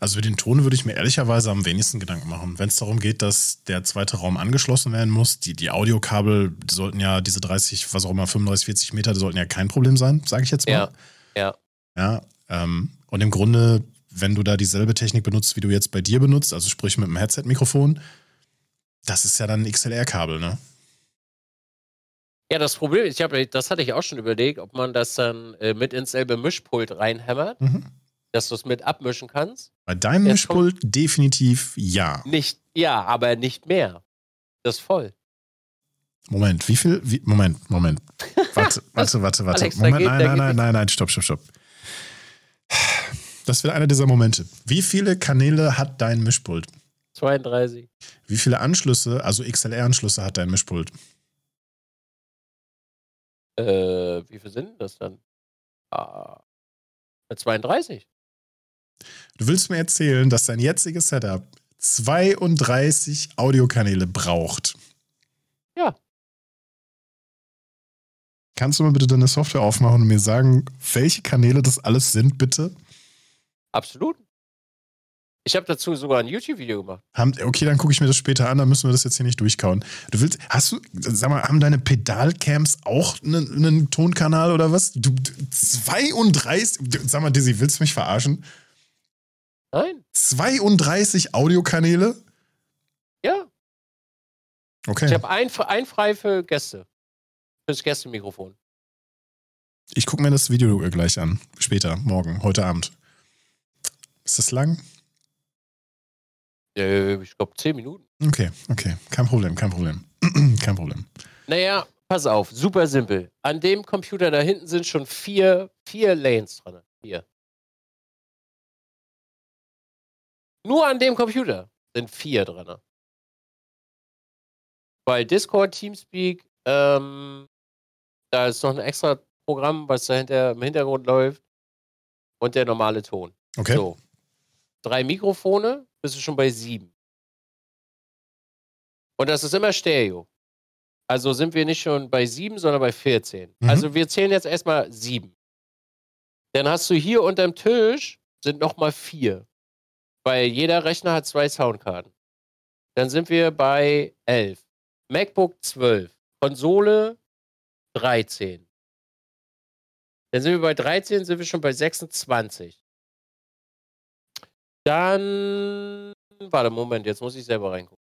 Also für den Ton würde ich mir ehrlicherweise am wenigsten Gedanken machen. Wenn es darum geht, dass der zweite Raum angeschlossen werden muss, die, die Audiokabel die sollten ja diese 30, was auch immer, 35, 40 Meter, die sollten ja kein Problem sein, sage ich jetzt mal. Ja, ja. Ja, ähm, und im Grunde, wenn du da dieselbe Technik benutzt, wie du jetzt bei dir benutzt, also sprich mit einem Headset-Mikrofon, das ist ja dann ein XLR-Kabel, ne? Ja, das Problem ist, ich hab, das hatte ich auch schon überlegt, ob man das dann äh, mit ins selbe Mischpult reinhämmert, Mhm. Dass du es mit abmischen kannst. Bei deinem Jetzt Mischpult definitiv ja. Nicht, ja, aber nicht mehr. Das ist voll. Moment, wie viel? Wie, Moment, Moment. Warte, warte, warte, warte. Alex, Moment, geht- nein, nein, nein, nein, nein, stopp, stopp, stopp. Das wird einer dieser Momente. Wie viele Kanäle hat dein Mischpult? 32. Wie viele Anschlüsse, also XLR-Anschlüsse hat dein Mischpult? Äh, wie viel sind das dann? Ah, 32. Du willst mir erzählen, dass dein jetziges Setup 32 Audiokanäle braucht. Ja. Kannst du mal bitte deine Software aufmachen und mir sagen, welche Kanäle das alles sind, bitte? Absolut. Ich habe dazu sogar ein YouTube-Video gemacht. Haben, okay, dann gucke ich mir das später an, dann müssen wir das jetzt hier nicht durchkauen. Du willst, hast du, sag mal, haben deine Pedalcams auch einen, einen Tonkanal oder was? Du, du 32, du, sag mal, Dizzy, willst du mich verarschen? Nein. 32 Audiokanäle? Ja. Okay. Ich habe ein, ein frei für Gäste. Fürs Gästemikrofon. Ich gucke mir das Video gleich an. Später, morgen, heute Abend. Ist das lang? Äh, ich glaube, 10 Minuten. Okay, okay. Kein Problem, kein Problem. kein Problem. Naja, pass auf, super simpel. An dem Computer da hinten sind schon vier, vier Lanes dran. Hier. Nur an dem Computer sind vier dran. Weil Discord, Teamspeak, ähm, da ist noch ein extra Programm, was dahinter im Hintergrund läuft und der normale Ton. Okay. So. Drei Mikrofone, bist du schon bei sieben. Und das ist immer Stereo. Also sind wir nicht schon bei sieben, sondern bei 14. Mhm. Also wir zählen jetzt erstmal sieben. Dann hast du hier unterm Tisch sind nochmal vier. Weil jeder Rechner hat zwei Soundkarten. Dann sind wir bei elf. MacBook 12. Konsole 13. Dann sind wir bei 13, sind wir schon bei 26. Dann. Warte, Moment, jetzt muss ich selber reingucken.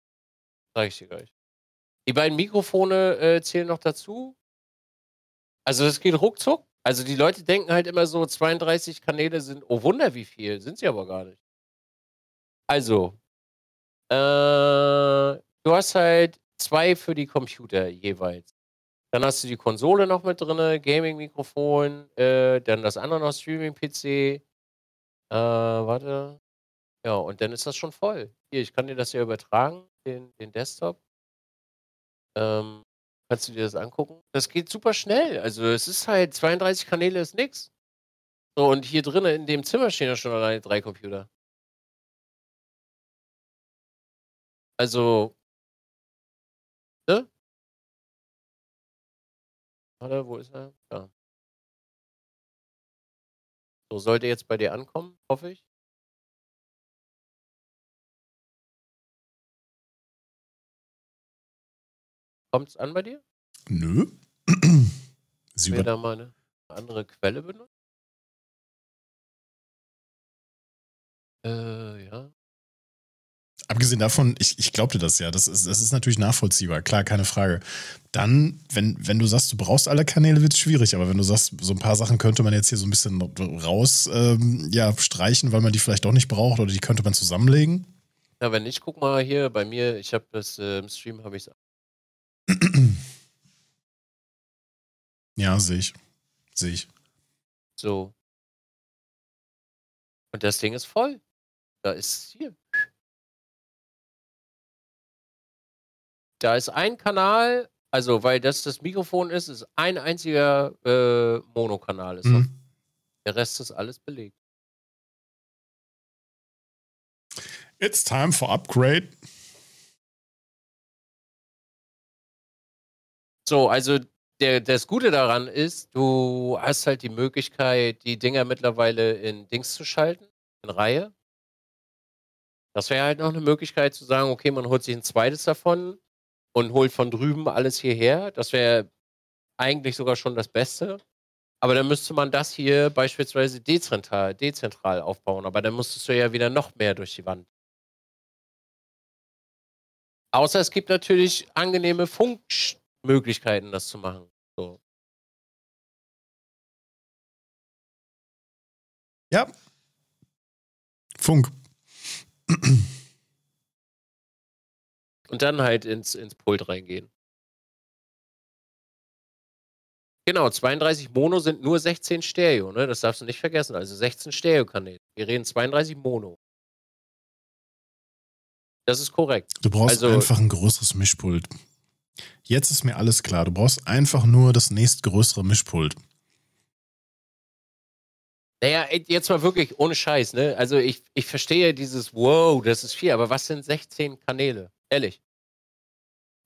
Sag ich dir gleich. Die beiden Mikrofone äh, zählen noch dazu. Also, das geht ruckzuck. Also, die Leute denken halt immer so, 32 Kanäle sind, oh Wunder, wie viel. Sind sie aber gar nicht. Also, äh, du hast halt zwei für die Computer jeweils. Dann hast du die Konsole noch mit drin, Gaming-Mikrofon, äh, dann das andere noch Streaming-PC. Äh, warte. Ja, und dann ist das schon voll. Hier, ich kann dir das ja übertragen, den, den Desktop. Ähm, kannst du dir das angucken? Das geht super schnell. Also es ist halt 32 Kanäle ist nix. So, und hier drinnen in dem Zimmer stehen ja schon alleine drei Computer. Also, ne? Warte, wo ist er? Da. So, sollte jetzt bei dir ankommen, hoffe ich. Kommt's an bei dir? Nö. Sie über da mal eine andere Quelle benutzen? Äh, ja. Abgesehen davon, ich, ich glaubte das ja. Das ist, das ist natürlich nachvollziehbar, klar, keine Frage. Dann, wenn, wenn du sagst, du brauchst alle Kanäle, wird es schwierig. Aber wenn du sagst, so ein paar Sachen könnte man jetzt hier so ein bisschen raus ähm, ja, streichen, weil man die vielleicht doch nicht braucht oder die könnte man zusammenlegen. Ja, wenn nicht, guck mal hier bei mir, ich habe das äh, im Stream, habe ich Ja, sehe ich. Sehe ich. so. Und das Ding ist voll. Da ist hier. Da ist ein Kanal, also weil das das Mikrofon ist, ist ein einziger äh, Monokanal. Ist Mhm. Der Rest ist alles belegt. It's time for upgrade. So, also der, das Gute daran ist, du hast halt die Möglichkeit, die Dinger mittlerweile in Dings zu schalten, in Reihe. Das wäre halt noch eine Möglichkeit zu sagen, okay, man holt sich ein zweites davon und holt von drüben alles hierher. Das wäre eigentlich sogar schon das Beste. Aber dann müsste man das hier beispielsweise dezentral, dezentral aufbauen. Aber dann müsstest du ja wieder noch mehr durch die Wand. Außer es gibt natürlich angenehme Funkmöglichkeiten, das zu machen. So. Ja. Funk. Und dann halt ins, ins Pult reingehen. Genau, 32 Mono sind nur 16 Stereo, ne? Das darfst du nicht vergessen. Also 16 Stereo-Kanäle. Wir reden 32 Mono. Das ist korrekt. Du brauchst Also- einfach ein größeres Mischpult. Jetzt ist mir alles klar. Du brauchst einfach nur das nächstgrößere Mischpult. Naja, jetzt mal wirklich ohne Scheiß, ne? Also ich, ich verstehe dieses, wow, das ist viel, aber was sind 16 Kanäle? Ehrlich.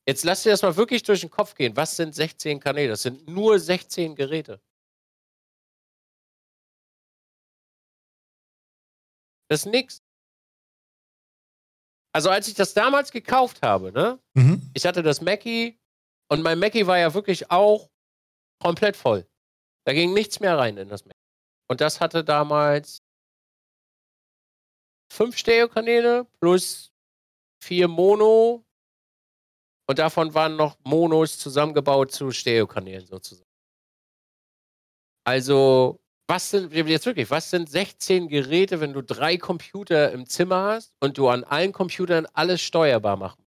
Jetzt lass dir das mal wirklich durch den Kopf gehen. Was sind 16 Kanäle? Das sind nur 16 Geräte. Das ist nix. Also als ich das damals gekauft habe, ne? Mhm. Ich hatte das Mackie und mein Mackie war ja wirklich auch komplett voll. Da ging nichts mehr rein in das Mackie. Und das hatte damals fünf Stereokanäle plus vier Mono. Und davon waren noch Monos zusammengebaut zu Stereokanälen sozusagen. Also, was sind, jetzt wirklich, was sind 16 Geräte, wenn du drei Computer im Zimmer hast und du an allen Computern alles steuerbar machen?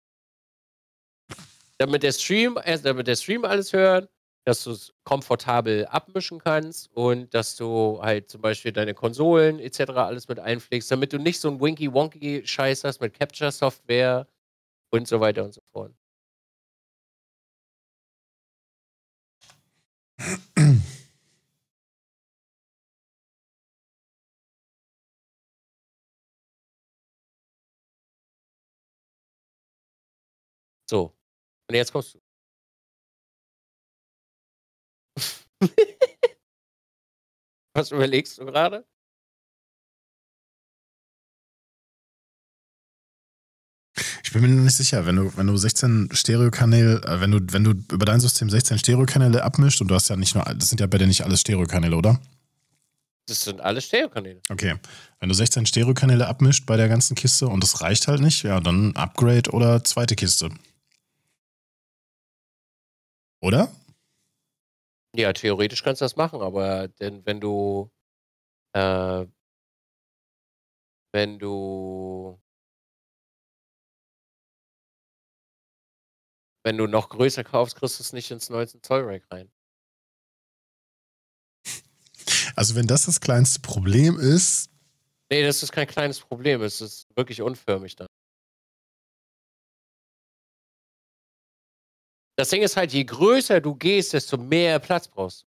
Damit der Stream, äh, damit der Stream alles hört, dass du es komfortabel abmischen kannst und dass du halt zum Beispiel deine Konsolen etc. alles mit einpflegst, damit du nicht so einen Winky-Wonky-Scheiß hast mit Capture-Software und so weiter und so fort. So. Und jetzt kommst du. Was überlegst du gerade? Ich bin mir nicht sicher, wenn du, wenn du 16 Stereokanäle, äh, wenn du, wenn du über dein System 16 Stereokanäle abmischt und du hast ja nicht nur, das sind ja bei dir nicht alles Stereokanäle, oder? Das sind alle Stereokanäle. Okay. Wenn du 16 Stereokanäle abmischt bei der ganzen Kiste und das reicht halt nicht, ja, dann Upgrade oder zweite Kiste. Oder? Ja, theoretisch kannst du das machen, aber denn wenn du äh, wenn du wenn du noch größer kaufst, kriegst du es nicht ins 19 Zoll Rack rein. Also wenn das das kleinste Problem ist. Nee, das ist kein kleines Problem. Es ist wirklich unförmig dann. Das Ding ist halt, je größer du gehst, desto mehr Platz brauchst du.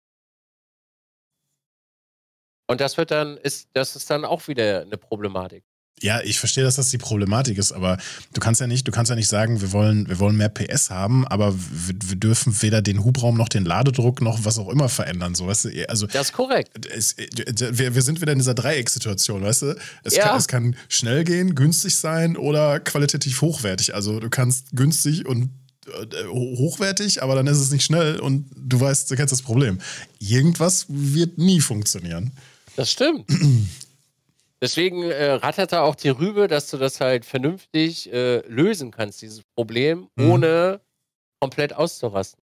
Und das wird dann, ist, das ist dann auch wieder eine Problematik. Ja, ich verstehe, dass das die Problematik ist, aber du kannst ja nicht, du kannst ja nicht sagen, wir wollen, wir wollen mehr PS haben, aber wir, wir dürfen weder den Hubraum noch den Ladedruck noch was auch immer verändern. So, weißt du? also, das ist korrekt. Es, wir, wir sind wieder in dieser Dreieckssituation, weißt du? Es, ja. kann, es kann schnell gehen, günstig sein oder qualitativ hochwertig. Also du kannst günstig und hochwertig, aber dann ist es nicht schnell und du weißt, du kennst das Problem. Irgendwas wird nie funktionieren. Das stimmt. Deswegen äh, rattert da auch die Rübe, dass du das halt vernünftig äh, lösen kannst, dieses Problem, mhm. ohne komplett auszurasten.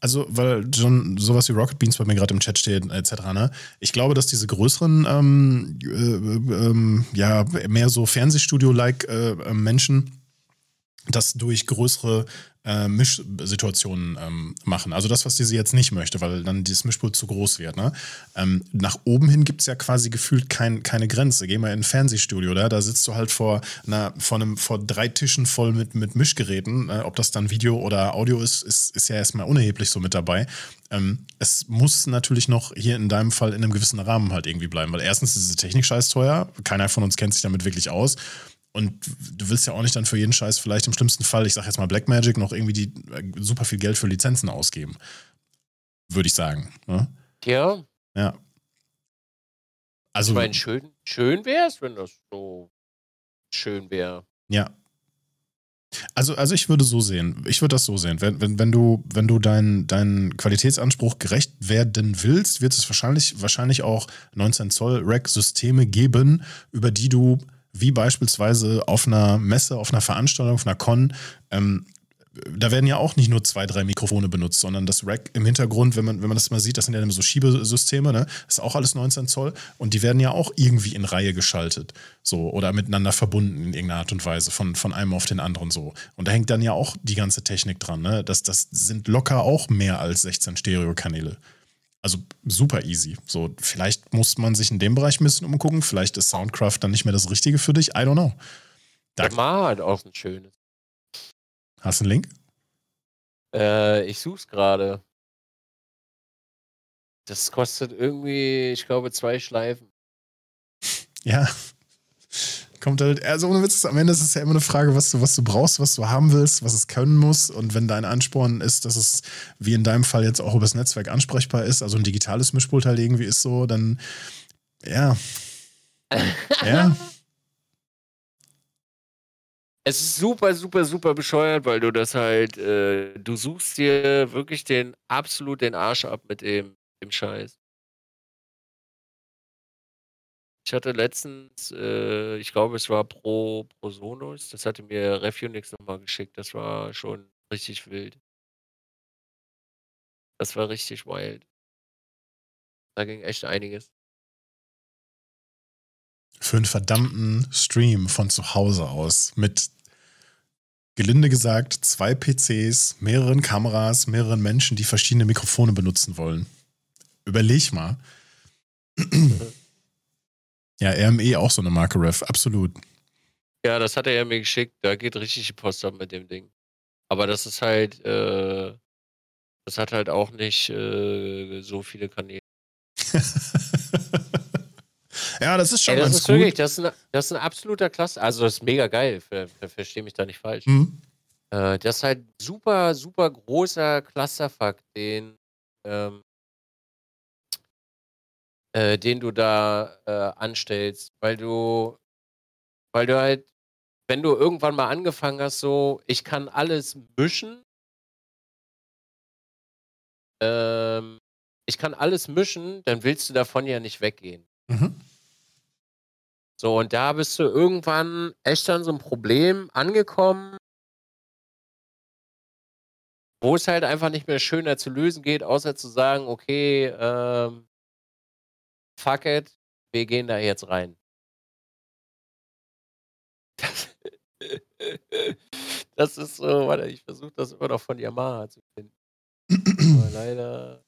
Also, weil schon sowas wie Rocket Beans bei mir gerade im Chat steht, etc., ne? Ich glaube, dass diese größeren, ähm, äh, ähm, ja, mehr so Fernsehstudio-like äh, Menschen das durch größere äh, Mischsituationen ähm, machen. Also das, was diese jetzt nicht möchte, weil dann dieses Mischpult zu groß wird. Ne? Ähm, nach oben hin gibt es ja quasi gefühlt kein, keine Grenze. Geh mal in ein Fernsehstudio, da, da sitzt du halt vor, einer, vor, einem, vor drei Tischen voll mit, mit Mischgeräten. Äh, ob das dann Video oder Audio ist, ist, ist ja erstmal unerheblich so mit dabei. Ähm, es muss natürlich noch hier in deinem Fall in einem gewissen Rahmen halt irgendwie bleiben, weil erstens ist diese Technik scheiß teuer. Keiner von uns kennt sich damit wirklich aus. Und du willst ja auch nicht dann für jeden Scheiß vielleicht im schlimmsten Fall, ich sag jetzt mal Blackmagic, noch irgendwie die äh, super viel Geld für Lizenzen ausgeben. Würde ich sagen. Ne? Ja. Ja. Also. Ich meine, schön, schön wäre es, wenn das so schön wäre. Ja. Also, also ich würde so sehen, ich würde das so sehen. Wenn, wenn, wenn du, wenn du deinen dein Qualitätsanspruch gerecht werden willst, wird es wahrscheinlich, wahrscheinlich auch 19 Zoll Rack-Systeme geben, über die du wie beispielsweise auf einer Messe, auf einer Veranstaltung, auf einer Con, ähm, da werden ja auch nicht nur zwei, drei Mikrofone benutzt, sondern das Rack im Hintergrund, wenn man, wenn man das mal sieht, das sind ja so Schiebesysteme, ne? Das ist auch alles 19 Zoll und die werden ja auch irgendwie in Reihe geschaltet. So, oder miteinander verbunden in irgendeiner Art und Weise, von, von einem auf den anderen so. Und da hängt dann ja auch die ganze Technik dran, ne? Das, das sind locker auch mehr als 16 Stereokanäle. Also super easy. So, vielleicht muss man sich in dem Bereich ein bisschen umgucken. Vielleicht ist Soundcraft dann nicht mehr das Richtige für dich. I don't know. Da war halt auch ein schönes. Hast du einen Link? Äh, ich such's gerade. Das kostet irgendwie, ich glaube, zwei Schleifen. Ja, kommt halt, also ohne Witz, am Ende ist es ja immer eine Frage, was du, was du brauchst, was du haben willst, was es können muss. Und wenn dein Ansporn ist, dass es wie in deinem Fall jetzt auch übers Netzwerk ansprechbar ist, also ein digitales Mischpult halt irgendwie ist so, dann ja. ja. Es ist super, super, super bescheuert, weil du das halt, äh, du suchst dir wirklich den absolut den Arsch ab mit dem, dem Scheiß. Ich hatte letztens, äh, ich glaube, es war Pro Prosonus, das hatte mir Refunix nochmal geschickt. Das war schon richtig wild. Das war richtig wild. Da ging echt einiges. Für einen verdammten Stream von zu Hause aus mit gelinde gesagt zwei PCs, mehreren Kameras, mehreren Menschen, die verschiedene Mikrofone benutzen wollen. Überleg mal. Ja, RME auch so eine Marke Ref, absolut. Ja, das hat er mir geschickt. Da geht richtig die Post ab mit dem Ding. Aber das ist halt, äh, das hat halt auch nicht äh, so viele Kanäle. ja, das ist schon Ey, das ganz ist gut. wirklich, das ist, ein, das ist ein absoluter Klasse. Also, das ist mega geil. Ver, ver, versteh mich da nicht falsch. Mhm. Äh, das ist halt super, super großer Clusterfuck, den, ähm, äh, den du da äh, anstellst, weil du, weil du halt, wenn du irgendwann mal angefangen hast, so, ich kann alles mischen, ähm, ich kann alles mischen, dann willst du davon ja nicht weggehen. Mhm. So, und da bist du irgendwann echt an so einem Problem angekommen, wo es halt einfach nicht mehr schöner zu lösen geht, außer zu sagen, okay, ähm, fuck it, wir gehen da jetzt rein. Das, ist so, warte, ich versuche das immer noch von Yamaha zu finden. Aber leider,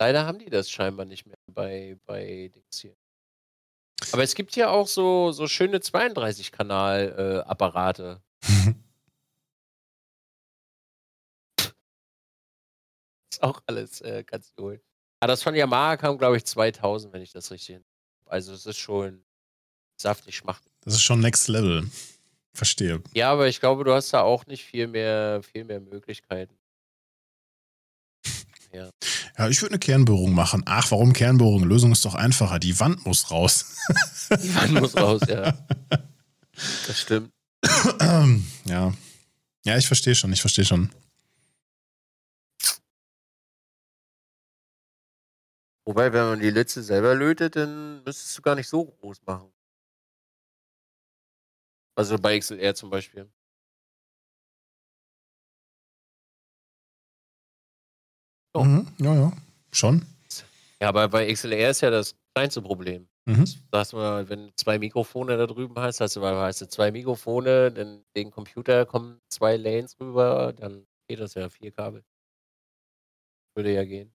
leider haben die das scheinbar nicht mehr bei, bei Dings hier. Aber es gibt hier auch so, so schöne 32-Kanal-Apparate. ist auch alles äh, ganz cool. Aber das von Yamaha kam, glaube ich, 2000, wenn ich das richtig. Also, es ist schon saftig schmachtig. Das ist schon Next Level. Verstehe. Ja, aber ich glaube, du hast da auch nicht viel mehr, viel mehr Möglichkeiten. Ja. Ja, ich würde eine Kernbohrung machen. Ach, warum Kernbohrung? Lösung ist doch einfacher. Die Wand muss raus. Die Wand muss raus, ja. Das stimmt. ja. Ja, ich verstehe schon, ich verstehe schon. Wobei, wenn man die Litze selber lötet, dann müsstest du gar nicht so groß machen. Also bei XLR zum Beispiel. Oh. Mhm, ja, ja. Schon. Ja, aber bei XLR ist ja das kleinste Problem. Mhm. Sagst du mal, wenn du zwei Mikrofone da drüben hast, hast du, hast du zwei Mikrofone, dann den Computer kommen zwei Lanes rüber, dann geht das ja vier Kabel. Würde ja gehen.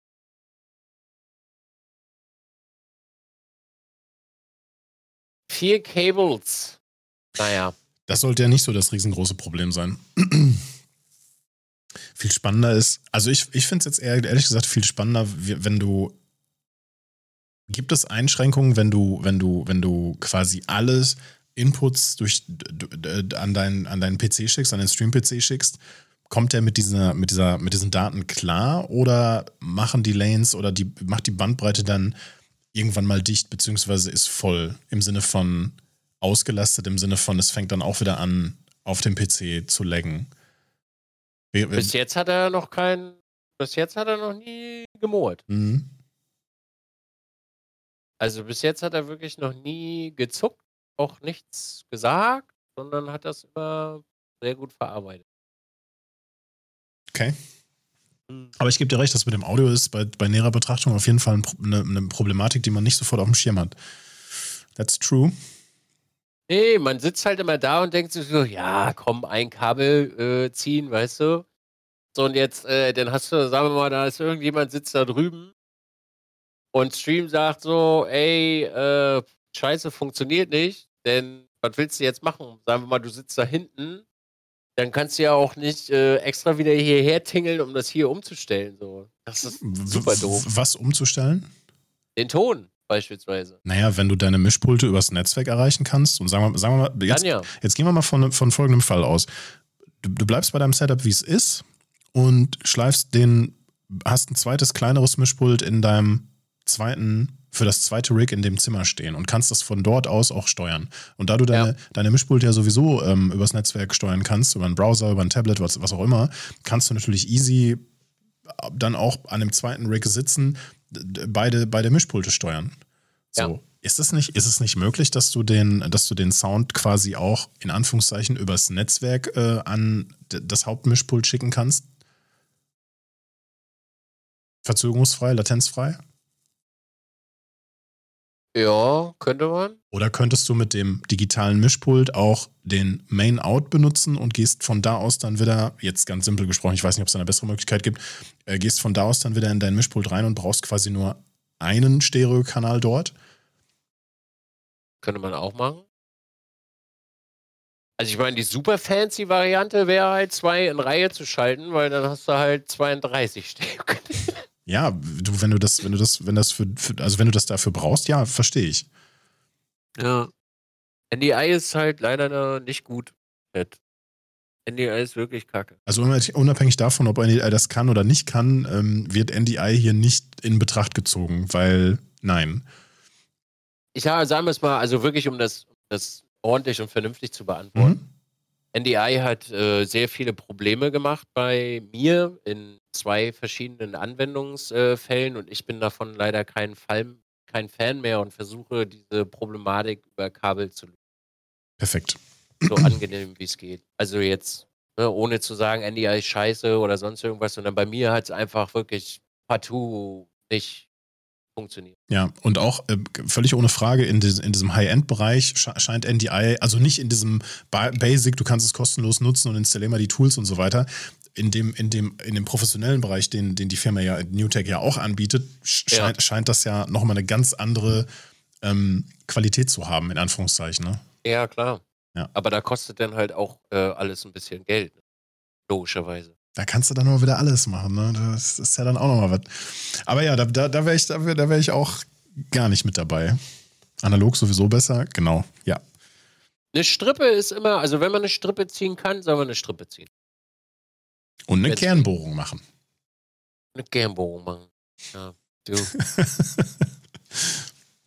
Vier Cables. Naja. Das sollte ja nicht so das riesengroße Problem sein. viel spannender ist, also ich, ich finde es jetzt eher, ehrlich gesagt viel spannender, wenn du gibt es Einschränkungen, wenn du, wenn du, wenn du quasi alles Inputs durch an deinen an deinen PC schickst, an den Stream-PC schickst, kommt der mit dieser, mit dieser, mit diesen Daten klar oder machen die Lanes oder die, macht die Bandbreite dann irgendwann mal dicht, beziehungsweise ist voll im Sinne von ausgelastet, im Sinne von, es fängt dann auch wieder an, auf dem PC zu laggen. Bis jetzt hat er noch kein. Bis jetzt hat er noch nie gemurrt. Mhm. Also bis jetzt hat er wirklich noch nie gezuckt, auch nichts gesagt, sondern hat das immer sehr gut verarbeitet. Okay. Aber ich gebe dir recht, das mit dem Audio ist bei, bei näherer Betrachtung auf jeden Fall eine, eine Problematik, die man nicht sofort auf dem Schirm hat. That's true. Nee, man sitzt halt immer da und denkt sich so, ja, komm, ein Kabel äh, ziehen, weißt du? So, und jetzt, äh, dann hast du, sagen wir mal, da ist irgendjemand sitzt da drüben und Stream sagt so, ey, äh, Scheiße, funktioniert nicht, denn was willst du jetzt machen? Sagen wir mal, du sitzt da hinten, dann kannst du ja auch nicht äh, extra wieder hierher tingeln, um das hier umzustellen. So. Das ist super doof. Was umzustellen? Den Ton beispielsweise. Naja, wenn du deine Mischpulte übers Netzwerk erreichen kannst und sagen wir, sagen wir mal, jetzt, ja. jetzt gehen wir mal von, von folgendem Fall aus. Du, du bleibst bei deinem Setup, wie es ist und schleifst den, hast ein zweites, kleineres Mischpult in deinem zweiten, für das zweite Rig in dem Zimmer stehen und kannst das von dort aus auch steuern. Und da du deine, Ja. deine Mischpulte ja sowieso ähm, übers Netzwerk steuern kannst, über einen Browser, über ein Tablet, was, was auch immer, kannst du natürlich easy dann auch an dem zweiten Rig sitzen, beide, beide Mischpulte steuern. So. Ja. Ist es nicht, ist es nicht möglich, dass du den, dass du den Sound quasi auch in Anführungszeichen übers Netzwerk äh, an das Hauptmischpult schicken kannst? Verzögerungsfrei, latenzfrei? Ja, könnte man. Oder könntest du mit dem digitalen Mischpult auch den Main-Out benutzen und gehst von da aus dann wieder, jetzt ganz simpel gesprochen, ich weiß nicht, ob es eine bessere Möglichkeit gibt, äh, gehst von da aus dann wieder in dein Mischpult rein und brauchst quasi nur einen Stereokanal dort? Könnte man auch machen. Also ich meine, die super fancy Variante wäre halt zwei in Reihe zu schalten, weil dann hast du halt 32 Stereokanäle. Ja, du, wenn du das, wenn du das, wenn das für, für also wenn du das dafür brauchst, ja, verstehe ich. Ja. NDI ist halt leider nicht gut. NDI ist wirklich kacke. Also unabhängig davon, ob NDI das kann oder nicht kann, ähm, wird NDI hier nicht in Betracht gezogen, weil nein. Ich sage, sagen wir es mal, also wirklich, um das, das ordentlich und vernünftig zu beantworten. Mhm. NDI hat äh, sehr viele Probleme gemacht bei mir in zwei verschiedenen Anwendungsfällen und ich bin davon leider kein Fall, kein Fan mehr und versuche diese Problematik über Kabel zu lösen. Perfekt. So angenehm wie es geht. Also jetzt, ne, ohne zu sagen, NDI ist scheiße oder sonst irgendwas, sondern bei mir hat es einfach wirklich partout nicht funktioniert. Ja, und auch äh, völlig ohne Frage in, dis in diesem High-End-Bereich scheint NDI, also nicht in diesem ba Basic, du kannst es kostenlos nutzen und installier mal die Tools und so weiter. In dem, in dem, in dem professionellen Bereich, den, den die Firma ja Newtech ja auch anbietet, scheint, ja. scheint das ja nochmal eine ganz andere ähm, Qualität zu haben, in Anführungszeichen. Ne? Ja, klar. Ja. Aber da kostet dann halt auch äh, alles ein bisschen Geld, ne? logischerweise. Da kannst du dann nur wieder alles machen. Ne? Das ist ja dann auch nochmal was. Aber ja, da, da, da wäre ich, da wär, da wär ich auch gar nicht mit dabei. Analog sowieso besser, genau, ja. Eine Strippe ist immer, also wenn man eine Strippe ziehen kann, soll man eine Strippe ziehen. Und eine Jetzt Kernbohrung machen. Eine Kernbohrung machen. Ja, du.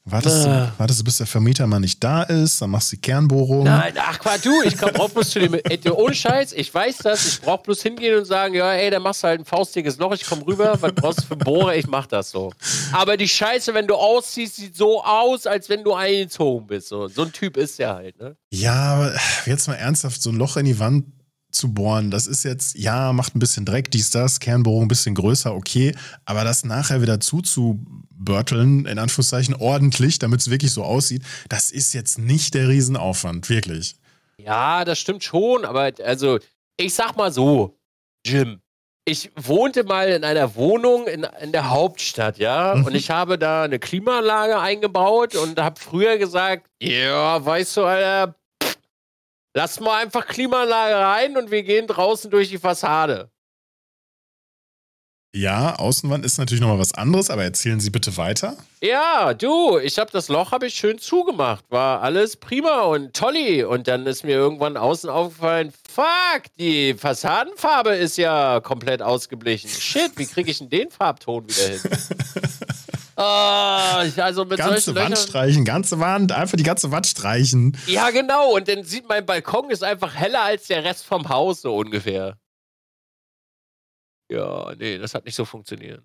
Wartest, ah. du, wartest du, bis der Vermieter mal nicht da ist, dann machst du die Kernbohrung. Nein, ach Quatsch, du, ich komm brauch bloß zu dem, ey, ohne Scheiß, ich weiß das, ich brauch bloß hingehen und sagen, ja, ey, dann machst du halt ein faustdickes Loch, ich komm rüber, was brauchst du für Bohrer, ich mach das so. Aber die Scheiße, wenn du ausziehst, sieht so aus, als wenn du eingezogen bist, so. So ein Typ ist der halt, ne? Ja, aber jetzt mal ernsthaft, so ein Loch in die Wand zu bohren, das ist jetzt, ja, macht ein bisschen Dreck, dies, das, Kernbohrung ein bisschen größer, okay, aber das nachher wieder zuzubörteln, in Anführungszeichen, ordentlich, damit es wirklich so aussieht, das ist jetzt nicht der Riesenaufwand, wirklich. Ja, das stimmt schon, aber also, ich sag mal so, Jim, ich wohnte mal in einer Wohnung in, in der Hauptstadt, ja, mhm. und ich habe da eine Klimaanlage eingebaut und habe früher gesagt, ja, weißt du, Alter, Lass mal einfach Klimaanlage rein und wir gehen draußen durch die Fassade. Ja, Außenwand ist natürlich nochmal was anderes, aber erzählen Sie bitte weiter. Ja, du, ich habe das Loch habe ich schön zugemacht, war alles prima und tolli und dann ist mir irgendwann außen aufgefallen, fuck, die Fassadenfarbe ist ja komplett ausgeblichen. Shit, wie kriege ich denn den Farbton wieder hin? Ah, also mit ganze Wand Löchern. streichen, ganze Wand, einfach die ganze Wand streichen. Ja, genau. Und dann sieht mein Balkon ist einfach heller als der Rest vom Haus, so ungefähr. Ja, nee, das hat nicht so funktioniert.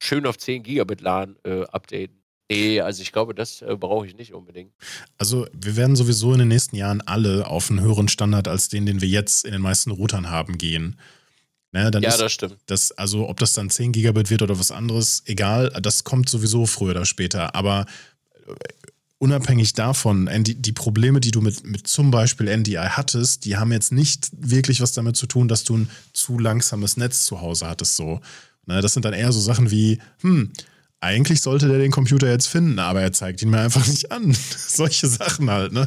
Schön auf 10 Gigabit LAN äh, updaten. Nee, also ich glaube, das äh, brauche ich nicht unbedingt. Also wir werden sowieso in den nächsten Jahren alle auf einen höheren Standard als den, den wir jetzt in den meisten Routern haben, gehen. Ne, ja, das stimmt. Das, also ob das dann 10 Gigabit wird oder was anderes, egal, das kommt sowieso früher oder später. Aber äh, unabhängig davon, die Probleme, die du mit, mit zum Beispiel NDI hattest, die haben jetzt nicht wirklich was damit zu tun, dass du ein zu langsames Netz zu Hause hattest. So. Ne, das sind dann eher so Sachen wie, hm, eigentlich sollte der den Computer jetzt finden, aber er zeigt ihn mir einfach nicht an. Solche Sachen halt, ne?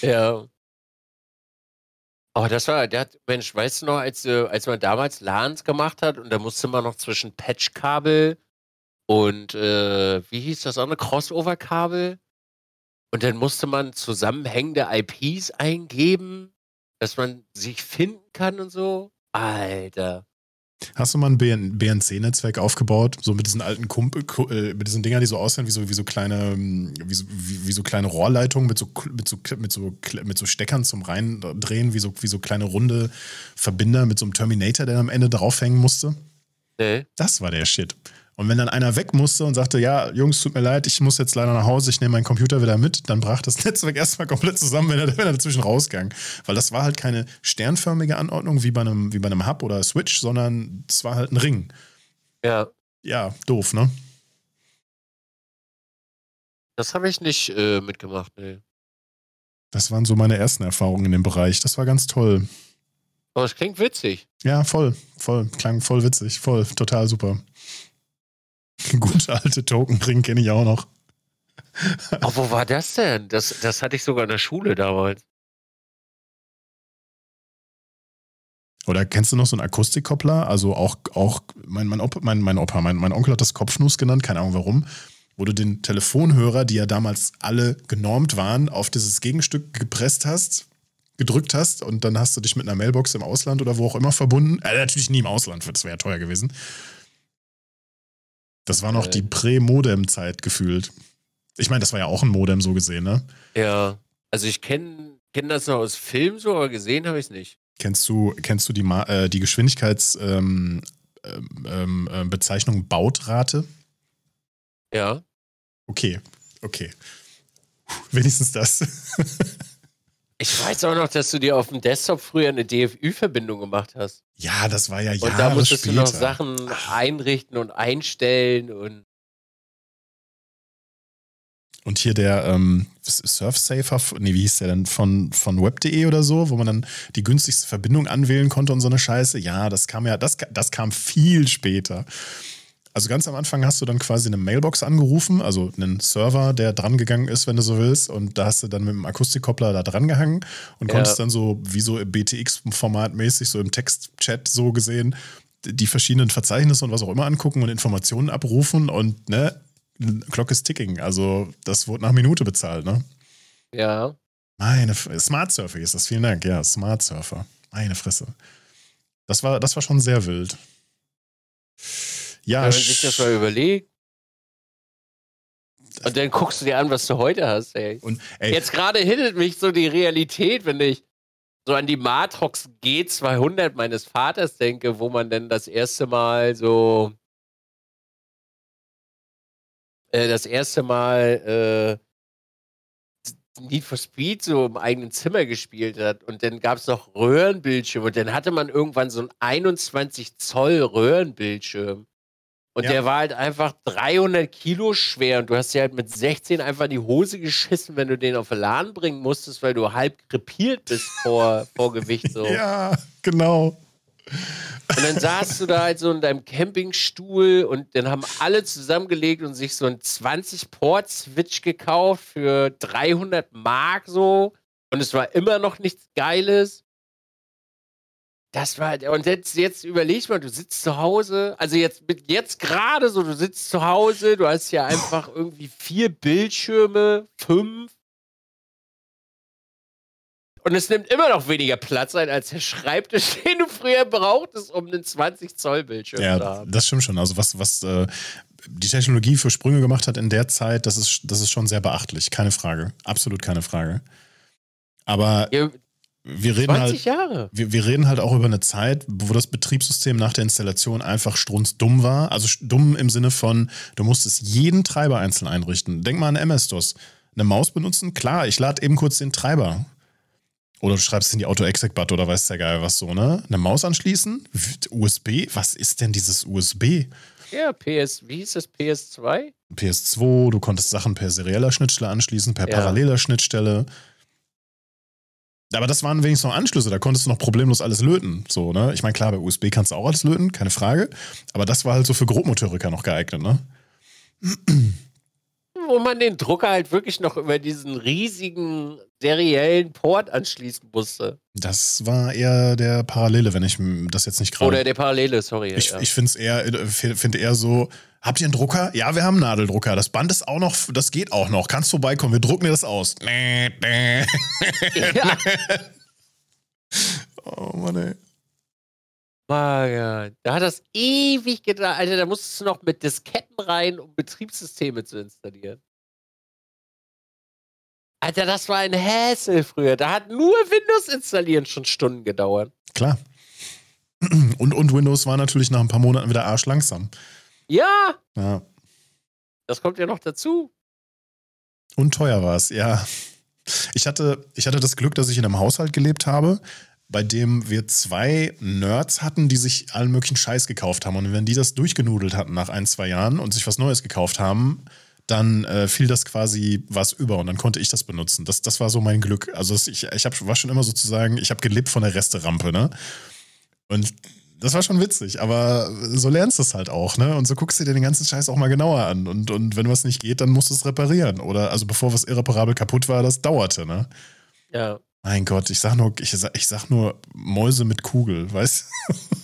Ja. Aber das war, der hat, Mensch, weißt du noch, als, äh, als man damals LANs gemacht hat und da musste man noch zwischen Patchkabel und äh, wie hieß das andere, Crossover-Kabel und dann musste man zusammenhängende IPs eingeben, dass man sich finden kann und so. Alter. Hast du mal ein BNC-Netzwerk aufgebaut, so mit diesen alten Kumpel, äh, mit diesen Dingern, die so aussehen wie so, wie so kleine, wie so, wie, wie so kleine Rohrleitungen mit so, mit, so, mit, so, mit so Steckern zum Reindrehen, wie so, wie so kleine runde Verbinder mit so einem Terminator, der am Ende draufhängen musste? Nee. Das war der Shit. Und wenn dann einer weg musste und sagte, ja, Jungs, tut mir leid, ich muss jetzt leider nach Hause, ich nehme meinen Computer wieder mit, dann brach das Netzwerk erstmal komplett zusammen, wenn er, wenn er dazwischen rausgang. Weil das war halt keine sternförmige Anordnung wie bei einem, wie bei einem Hub oder Switch, sondern es war halt ein Ring. Ja. Ja, doof, ne? Das habe ich nicht äh, mitgemacht, nee. Das waren so meine ersten Erfahrungen in dem Bereich. Das war ganz toll. Aber es klingt witzig. Ja, voll, voll, klang voll witzig, voll, total super. Gute alte Token-Ring kenne ich auch noch. Aber wo war das denn? Das, das hatte ich sogar in der Schule damals. Oder kennst du noch so einen Akustikkoppler? Also auch, auch mein, mein, Opa, mein, mein, Opa mein, mein Onkel hat das Kopfnuss genannt, keine Ahnung warum, wo du den Telefonhörer, die ja damals alle genormt waren, auf dieses Gegenstück gepresst hast, gedrückt hast und dann hast du dich mit einer Mailbox im Ausland oder wo auch immer verbunden. Äh, natürlich nie im Ausland, das wäre ja teuer gewesen. Das war noch Äh. die Prä-Modem-Zeit gefühlt. Ich meine, das war ja auch ein Modem so gesehen, ne? Ja. Also ich kenne kenn das noch aus Filmen so, aber gesehen habe ich es nicht. Kennst du, kennst du die, Ma äh, die Geschwindigkeitsbezeichnung ähm, ähm, ähm, Bezeichnung Bautrate? Ja. Okay, okay. Wenigstens das. Ich weiß auch noch, dass du dir auf dem Desktop früher eine DFÜ-Verbindung gemacht hast. ja, das war ja Und Jahre da musstest später. du noch Sachen einrichten und einstellen und Und hier der ähm, Surfsafer, nee, wie hieß der denn, von, von web.de oder so, wo man dann die günstigste Verbindung anwählen konnte und so eine Scheiße. Ja, das kam ja, das, das kam viel später. Also ganz am Anfang hast du dann quasi eine Mailbox angerufen, also einen Server, der dran gegangen ist, wenn du so willst. Und da hast du dann mit dem Akustikkoppler da dran gehangen und Ja. konntest dann so, wie so im BTX-Format mäßig, so im Textchat so gesehen, die verschiedenen Verzeichnisse und was auch immer angucken und Informationen abrufen und ne, Clock is ticking. Also das wurde nach Minute bezahlt, ne? ja. Meine F Smart Surfer ist das, vielen Dank. Ja, Smart Surfer. Meine Fresse. Das war, das war schon sehr wild. Ja, Wenn man sich das mal überlegt. Und dann guckst du dir an, was du heute hast, ey. und ey, Jetzt gerade hittet mich so die Realität, wenn ich so an die Matrox G200 meines Vaters denke, wo man denn das erste Mal so äh, das erste Mal äh, Need for Speed so im eigenen Zimmer gespielt hat und dann gab es noch Röhrenbildschirme und dann hatte man irgendwann so einen 21 Zoll Röhrenbildschirm und Ja. der war halt einfach 300 Kilo schwer und du hast dir halt mit 16 einfach in die Hose geschissen, wenn du den auf den Laden bringen musstest, weil du halb krepiert bist vor, vor Gewicht so. ja, genau. Und dann saßt du da halt so in deinem Campingstuhl und dann haben alle zusammengelegt und sich so einen 20-Port-Switch gekauft für 300 Mark so. Und es war immer noch nichts Geiles. Das war, und jetzt, jetzt überleg mal, du sitzt zu Hause, also jetzt, mit jetzt gerade so, du sitzt zu Hause, du hast ja einfach irgendwie vier Bildschirme, fünf. Und es nimmt immer noch weniger Platz ein als der Schreibtisch, den du früher brauchtest, um einen 20 Zoll Bildschirm zu Ja, haben. das stimmt schon. Also was, was äh, die Technologie für Sprünge gemacht hat in der Zeit, das ist, das ist schon sehr beachtlich. Keine Frage. Absolut keine Frage. Aber Ja, wir reden 20 halt. Jahre. Wir, wir reden halt auch über eine Zeit, wo das Betriebssystem nach der Installation einfach strunzdumm war. Also dumm im Sinne von, du musstest jeden Treiber einzeln einrichten. Denk mal an MS-DOS. Eine Maus benutzen? Klar, ich lade eben kurz den Treiber. Oder du schreibst in die Auto-Exec-Bat oder weiß der Geil was so, ne? Eine Maus anschließen? USB? Was ist denn dieses USB? Ja, PS, wie hieß das? PS2? PS2, du konntest Sachen per serieller Schnittstelle anschließen, per Ja. paralleler Schnittstelle. Aber das waren wenigstens noch Anschlüsse, da konntest du noch problemlos alles löten. So, ne? Ich meine, klar, bei USB kannst du auch alles löten, keine Frage. Aber das war halt so für Grobmotoriker noch geeignet, ne? Wo man den Drucker halt wirklich noch über diesen riesigen seriellen Port anschließen musste. Das war eher der Parallele, wenn ich das jetzt nicht gerade. Oder der Parallele, sorry. Ich, ja. ich finde es eher, äh, finde eher so, habt ihr einen Drucker? Ja, wir haben einen Nadeldrucker. Das Band ist auch noch, das geht auch noch. Kannst vorbeikommen, wir drucken dir das aus. Ja. Oh Mann, ey. Mann, da hat das ewig gedauert. Alter, da musstest du noch mit Disketten rein, um Betriebssysteme zu installieren. Alter, das war ein Hassel früher. Da hat nur Windows installieren schon Stunden gedauert. Klar. Und, und Windows war natürlich nach ein paar Monaten wieder arschlangsam. Ja, Ja. das kommt ja noch dazu. Und teuer war es, ja. Ich hatte, ich hatte das Glück, dass ich in einem Haushalt gelebt habe, bei dem wir zwei Nerds hatten, die sich allen möglichen Scheiß gekauft haben. Und wenn die das durchgenudelt hatten nach ein, zwei Jahren und sich was Neues gekauft haben, dann äh, fiel das quasi was über und dann konnte ich das benutzen. Das, das war so mein Glück. Also ich, ich hab, war schon immer sozusagen, ich habe gelebt von der Resterampe, ne? Und das war schon witzig, aber so lernst du es halt auch, ne? Und so guckst du dir den ganzen Scheiß auch mal genauer an. Und, und wenn was nicht geht, dann musst du es reparieren. Oder also bevor was irreparabel kaputt war, das dauerte, ne? Ja. Mein Gott, ich sag nur, ich sag, ich sag nur Mäuse mit Kugel, weißt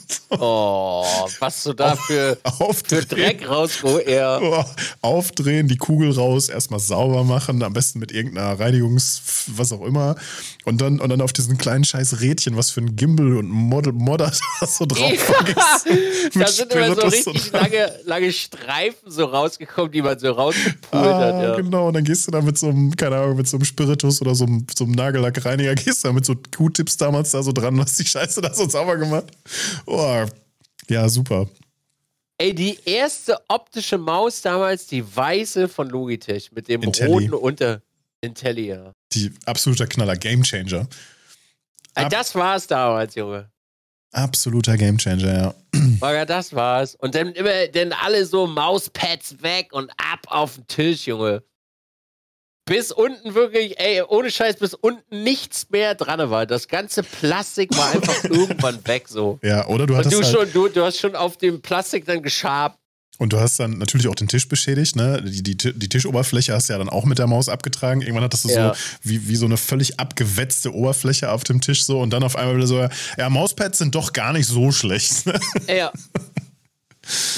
Oh, was du da für, du? für Dreck rausgeholt. Ja. oh, aufdrehen, die Kugel raus, erstmal sauber machen, am besten mit irgendeiner Reinigungs, was auch immer. Und dann, und dann auf diesen kleinen scheiß Rädchen, was für ein Gimbal und Mod Modder da so drauf vergisst. da sind immer so Spiritus richtig und- lange, lange Streifen so rausgekommen, die man so rausgepult Ah, hat. Ja. Genau, und dann gehst du da mit so einem, keine Ahnung, mit so einem Spiritus oder so einem, so einem Nagellackreiniger, gehst da mit so Q-Tips damals da so dran, hast die Scheiße da so sauber gemacht. Oh, ja, super. Ey, die erste optische Maus damals, die weiße von Logitech mit dem Intelli. roten Unter. Intelli, ja. Die absoluter Knaller, Gamechanger. Ey, Ab- das war's damals, Junge. Absoluter Gamechanger, ja. Maga, das war's. Und dann immer, dann alle so Mauspads weg und ab auf den Tisch, Junge. Bis unten wirklich, ey, ohne Scheiß, bis unten nichts mehr dran war. Das ganze Plastik war einfach irgendwann weg, so. Ja, oder du Und hattest du, halt, schon, du, du hast schon auf dem Plastik dann geschabt. und du hast dann natürlich auch den Tisch beschädigt, ne? Die, die, die Tischoberfläche hast du ja dann auch mit der Maus abgetragen. Irgendwann hattest du Ja. so wie, wie so eine völlig abgewetzte Oberfläche auf dem Tisch so und dann auf einmal wieder so, ja, Mauspads sind doch gar nicht so schlecht. Ja.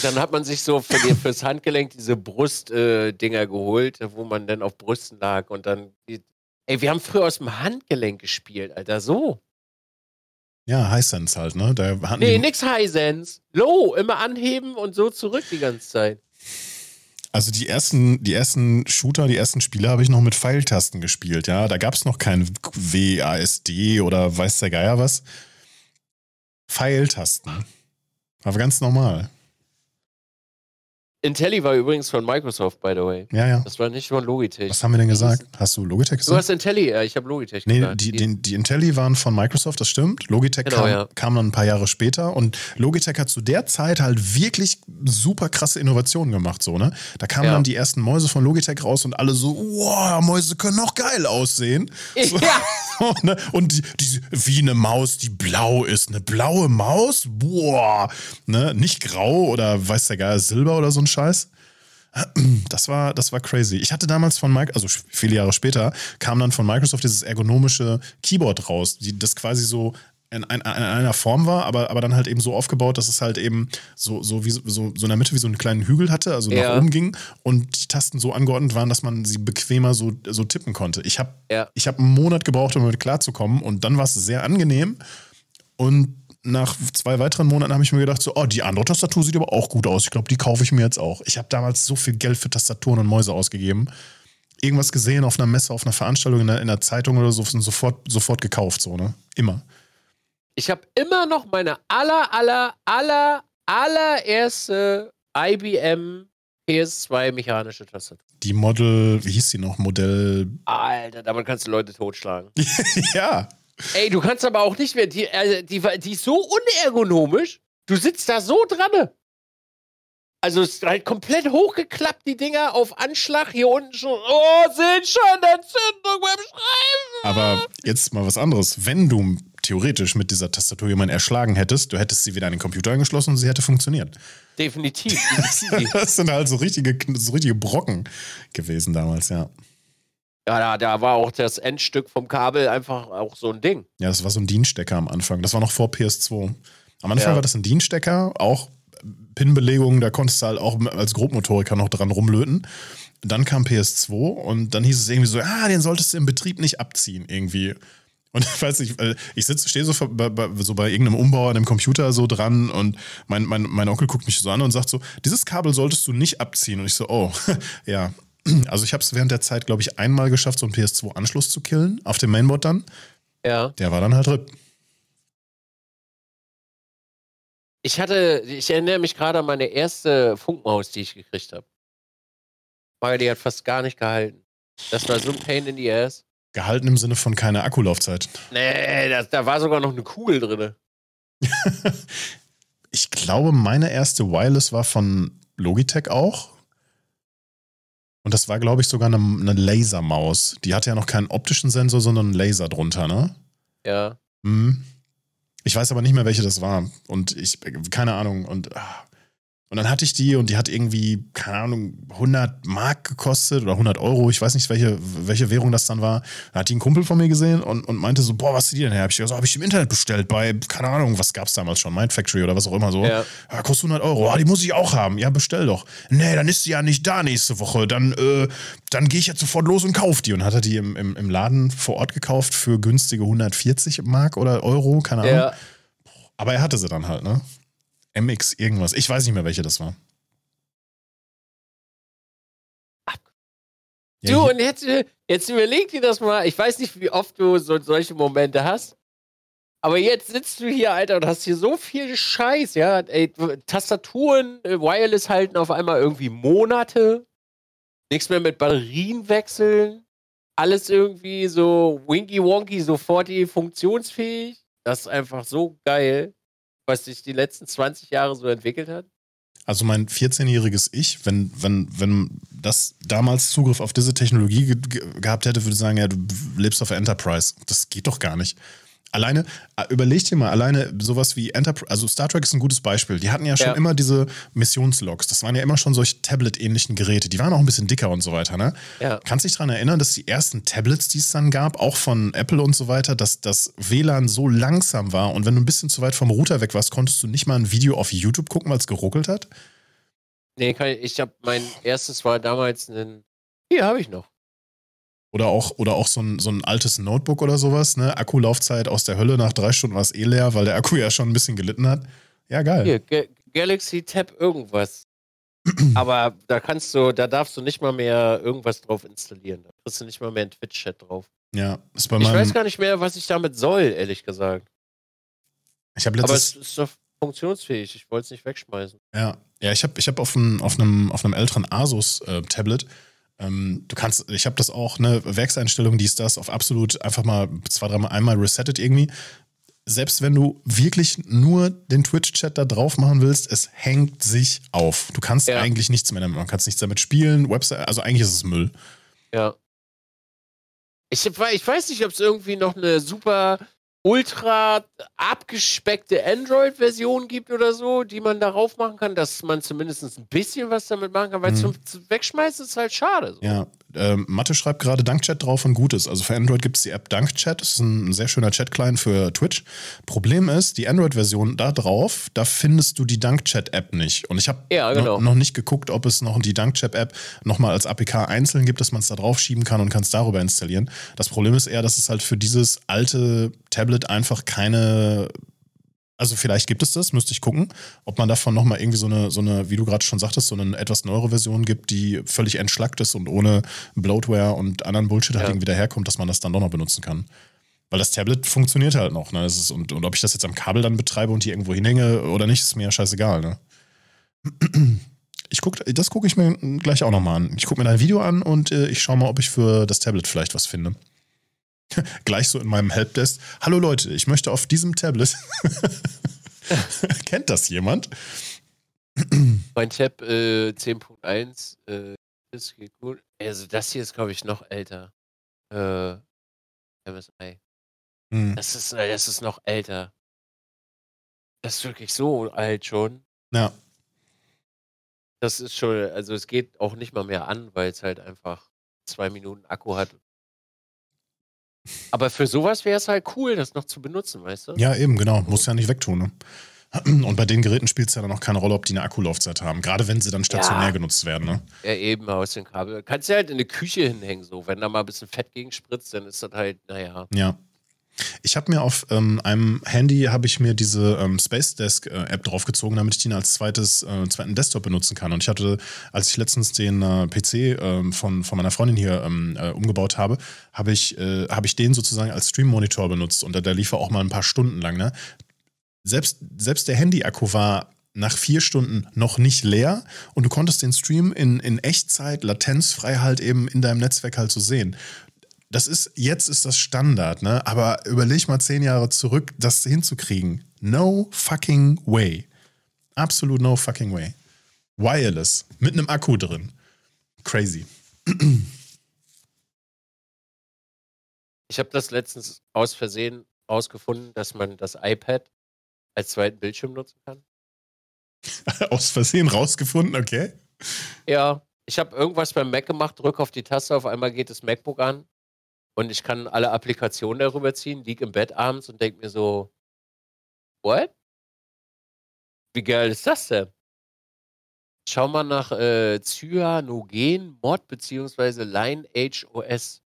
Dann hat man sich so für die, fürs Handgelenk diese Brustdinger äh, geholt, wo man dann auf Brüsten lag und dann. Ey, wir haben früher aus dem Handgelenk gespielt, Alter, so. ja, Hisense halt, ne? Da hatten Nee, nix Highsense. Low, immer anheben und so zurück die ganze Zeit. Also die ersten, die ersten Shooter, die ersten Spiele habe ich noch mit Pfeiltasten gespielt, ja. Da gab es noch kein WASD oder weiß der Geier was. Pfeiltasten. War ganz normal. Intelli war übrigens von Microsoft, by the way. Ja, ja. Das war nicht von Logitech. Was haben wir denn gesagt? Hast du Logitech Du gesagt? hast Intelli, ja, ich habe Logitech Nee, gesagt. die, die, die Intelli waren von Microsoft, das stimmt. Logitech Genau, kam, ja. kam dann ein paar Jahre später und Logitech hat zu der Zeit halt wirklich super krasse Innovationen gemacht, so, ne? Da kamen Ja. dann die ersten Mäuse von Logitech raus und alle so, wow, Mäuse können auch geil aussehen. So, Ja. so, ne? Und die, die, wie eine Maus, die blau ist. Eine blaue Maus? Boah. Ne? Nicht grau oder weiß der Geier, Silber oder so ein Scheiß. Das war, das war crazy. Ich hatte damals von Microsoft, also viele Jahre später, kam dann von Microsoft dieses ergonomische Keyboard raus, die das quasi so in, ein, in einer Form war, aber, aber dann halt eben so aufgebaut, dass es halt eben so, so, wie, so, so in der Mitte wie so einen kleinen Hügel hatte, also Ja. nach oben ging und die Tasten so angeordnet waren, dass man sie bequemer so, so tippen konnte. Ich habe Ja. ich hab einen Monat gebraucht, um damit klarzukommen und dann war es sehr angenehm und nach zwei weiteren Monaten habe ich mir gedacht, so, oh, die andere Tastatur sieht aber auch gut aus. Ich glaube, die kaufe ich mir jetzt auch. Ich habe damals so viel Geld für Tastaturen und Mäuse ausgegeben. Irgendwas gesehen auf einer Messe, auf einer Veranstaltung, in der, in der Zeitung oder so, und sofort, sofort gekauft, so, ne? Immer. Ich habe immer noch meine aller, aller, aller, allererste IBM PS2 mechanische Tastatur. Die Model, wie hieß die noch? Modell. Alter, damit kannst du Leute totschlagen. ja. Ey, du kannst aber auch nicht mehr, die, äh, die, die ist so unergonomisch, du sitzt da so dran. Also es ist halt komplett hochgeklappt, die Dinger auf Anschlag, hier unten schon, oh, sind schon Entzündung beim Schreiben. Aber jetzt mal was anderes. Wenn du theoretisch mit dieser Tastatur jemanden erschlagen hättest, du hättest sie wieder an den Computer angeschlossen und sie hätte funktioniert. Definitiv. Das sind halt so richtige, so richtige Brocken gewesen damals, ja. Ja, da, da war auch das Endstück vom Kabel einfach auch so ein Ding. Ja, das war so ein Dienststecker am Anfang. Das war noch vor PS2. Am Anfang Ja. war das ein Dienststecker, auch Pin-Belegung, da konntest du halt auch als Grobmotoriker noch dran rumlöten. Dann kam PS2 und dann hieß es irgendwie so, ah, den solltest du im Betrieb nicht abziehen, irgendwie. Und ich weiß nicht, ich sitze, stehe so bei, bei, so bei irgendeinem Umbau an dem Computer so dran und mein, mein, mein Onkel guckt mich so an und sagt so, dieses Kabel solltest du nicht abziehen. Und ich so, oh, ja. Also ich habe es während der Zeit, glaube ich, einmal geschafft, so einen PS2-Anschluss zu killen, auf dem Mainboard dann. Ja. Der war dann halt RIP. Ich hatte, ich erinnere mich gerade an meine erste Funkmaus, die ich gekriegt habe. Weil die hat fast gar nicht gehalten. Das war so ein Pain in the Ass. Gehalten im Sinne von keine Akkulaufzeit. Nee, das, da war sogar noch eine Kugel drin. ich glaube, meine erste Wireless war von Logitech auch. Und das war, glaube ich, sogar eine, eine Lasermaus. Die hatte ja noch keinen optischen Sensor, sondern einen Laser drunter, ne? Ja. Hm. Ich weiß aber nicht mehr, welche das war. Und ich, keine Ahnung. Und, ah. Und dann hatte ich die und die hat irgendwie, keine Ahnung, 100 Mark gekostet oder 100 Euro. Ich weiß nicht, welche, welche Währung das dann war. Da hat die ein Kumpel von mir gesehen und, und meinte so: Boah, was ist die denn her? Hab ich gesagt, so, habe ich im Internet bestellt bei, keine Ahnung, was gab es damals schon? Mind Factory oder was auch immer so. Ja. ja kostet 100 Euro. Ah, die muss ich auch haben. Ja, bestell doch. Nee, dann ist sie ja nicht da nächste Woche. Dann, äh, dann gehe ich jetzt sofort los und kaufe die. Und hat er die im, im, im Laden vor Ort gekauft für günstige 140 Mark oder Euro, keine Ahnung. Ja. Aber er hatte sie dann halt, ne? MX irgendwas. Ich weiß nicht mehr, welche das war. Ja, du, und jetzt, jetzt überleg dir das mal. Ich weiß nicht, wie oft du so, solche Momente hast. Aber jetzt sitzt du hier, Alter, und hast hier so viel Scheiß, ja. Ey, Tastaturen, äh, Wireless halten auf einmal irgendwie Monate. Nichts mehr mit Batterien wechseln. Alles irgendwie so winky-wonky, sofort funktionsfähig. Das ist einfach so geil, was sich die letzten 20 Jahre so entwickelt hat. Also mein 14-jähriges Ich, wenn, wenn, wenn das damals Zugriff auf diese Technologie ge gehabt hätte, würde sagen, ja, du lebst auf Enterprise. Das geht doch gar nicht. Alleine, äh, überleg dir mal, alleine sowas wie Enterprise, also Star Trek ist ein gutes Beispiel. Die hatten ja schon ja. immer diese Missionslogs. Das waren ja immer schon solche Tablet-ähnlichen Geräte. Die waren auch ein bisschen dicker und so weiter, ne? Ja. Kannst dich daran erinnern, dass die ersten Tablets, die es dann gab, auch von Apple und so weiter, dass das WLAN so langsam war und wenn du ein bisschen zu weit vom Router weg warst, konntest du nicht mal ein Video auf YouTube gucken, weil es geruckelt hat? Nee, ich habe mein erstes war damals ein. Hier habe ich noch. Oder auch, oder auch so, ein, so ein altes Notebook oder sowas, ne? Akkulaufzeit aus der Hölle, nach drei Stunden war es eh leer, weil der Akku ja schon ein bisschen gelitten hat. Ja, geil. Hier, Ga Galaxy Tab irgendwas. Aber da kannst du, da darfst du nicht mal mehr irgendwas drauf installieren. Da kriegst du nicht mal mehr einen Twitch-Chat drauf. Ja, ist bei meinem. Ich weiß gar nicht mehr, was ich damit soll, ehrlich gesagt. Ich habe letztes. Aber es ist doch funktionsfähig. Ich wollte es nicht wegschmeißen. Ja, ja, ich habe ich hab auf, einem, auf, einem, auf einem älteren Asus-Tablet äh, ähm, du kannst, ich habe das auch, eine Werkseinstellung, dies, das, auf absolut einfach mal zwei, dreimal einmal resettet irgendwie. Selbst wenn du wirklich nur den Twitch-Chat da drauf machen willst, es hängt sich auf. Du kannst ja. eigentlich nichts mehr damit, man kann nichts damit spielen, Website, also eigentlich ist es Müll. Ja. Ich, ich weiß nicht, ob es irgendwie noch eine super ultra abgespeckte Android-Version gibt oder so, die man darauf machen kann, dass man zumindest ein bisschen was damit machen kann, weil mhm. zum Wegschmeißen ist halt schade. So. Ja, ähm, Mathe schreibt gerade Dankchat drauf und Gutes. Also für Android gibt es die App Dankchat, das ist ein sehr schöner Chat-Client für Twitch. Problem ist, die Android-Version da drauf, da findest du die Dankchat-App nicht. Und ich habe ja, genau. noch, noch, nicht geguckt, ob es noch die Dankchat-App nochmal als APK einzeln gibt, dass man es da drauf schieben kann und kann es darüber installieren. Das Problem ist eher, dass es halt für dieses alte Tablet einfach keine also vielleicht gibt es das, müsste ich gucken, ob man davon nochmal irgendwie so eine, so eine, wie du gerade schon sagtest, so eine etwas neuere Version gibt, die völlig entschlackt ist und ohne Bloatware und anderen Bullshit halt ja. irgendwie daherkommt, dass man das dann doch noch benutzen kann. Weil das Tablet funktioniert halt noch. Ne? Ist, und, und ob ich das jetzt am Kabel dann betreibe und hier irgendwo hinhänge oder nicht, ist mir ja scheißegal. Ne? Ich guck, das gucke ich mir gleich auch nochmal an. Ich gucke mir dein Video an und äh, ich schaue mal, ob ich für das Tablet vielleicht was finde. Gleich so in meinem Helpdesk. Hallo Leute, ich möchte auf diesem Tablet. Kennt das jemand? mein Tab äh, 10.1 äh, ist gut. Also das hier ist, glaube ich, noch älter. Äh, MSI. Hm. Das, ist, äh, das ist noch älter. Das ist wirklich so alt schon. Ja. Das ist schon, also es geht auch nicht mal mehr an, weil es halt einfach zwei Minuten Akku hat aber für sowas wäre es halt cool, das noch zu benutzen, weißt du? Ja, eben, genau. Muss ja nicht wegtun. Ne? Und bei den Geräten spielt es ja dann auch keine Rolle, ob die eine Akkulaufzeit haben. Gerade wenn sie dann stationär ja. genutzt werden. Ne? Ja, eben aus dem Kabel. Kannst du halt in eine Küche hinhängen, so. Wenn da mal ein bisschen Fett gegenspritzt, dann ist das halt, naja. Ja. Ich habe mir auf ähm, einem Handy habe ich mir diese ähm, Space Desk äh, App draufgezogen, damit ich die als zweites äh, zweiten Desktop benutzen kann. Und ich hatte, als ich letztens den äh, PC ähm, von, von meiner Freundin hier ähm, äh, umgebaut habe, habe ich, äh, hab ich den sozusagen als Stream Monitor benutzt und der, der lief auch mal ein paar Stunden lang. Ne? selbst, selbst der Handy-Akku war nach vier Stunden noch nicht leer und du konntest den Stream in, in Echtzeit, latenzfrei halt eben in deinem Netzwerk halt so sehen. Das ist, jetzt ist das Standard, ne? Aber überleg mal zehn Jahre zurück, das hinzukriegen. No fucking way. Absolut no fucking way. Wireless. Mit einem Akku drin. Crazy. Ich habe das letztens aus Versehen rausgefunden, dass man das iPad als zweiten Bildschirm nutzen kann. aus Versehen rausgefunden, okay. Ja, ich habe irgendwas beim Mac gemacht, drücke auf die Taste, auf einmal geht das MacBook an und ich kann alle Applikationen darüber ziehen, liege im Bett abends und denke mir so, what? Wie geil ist das denn? Schau mal nach äh, Cyanogen Mod bzw. Lineage OS.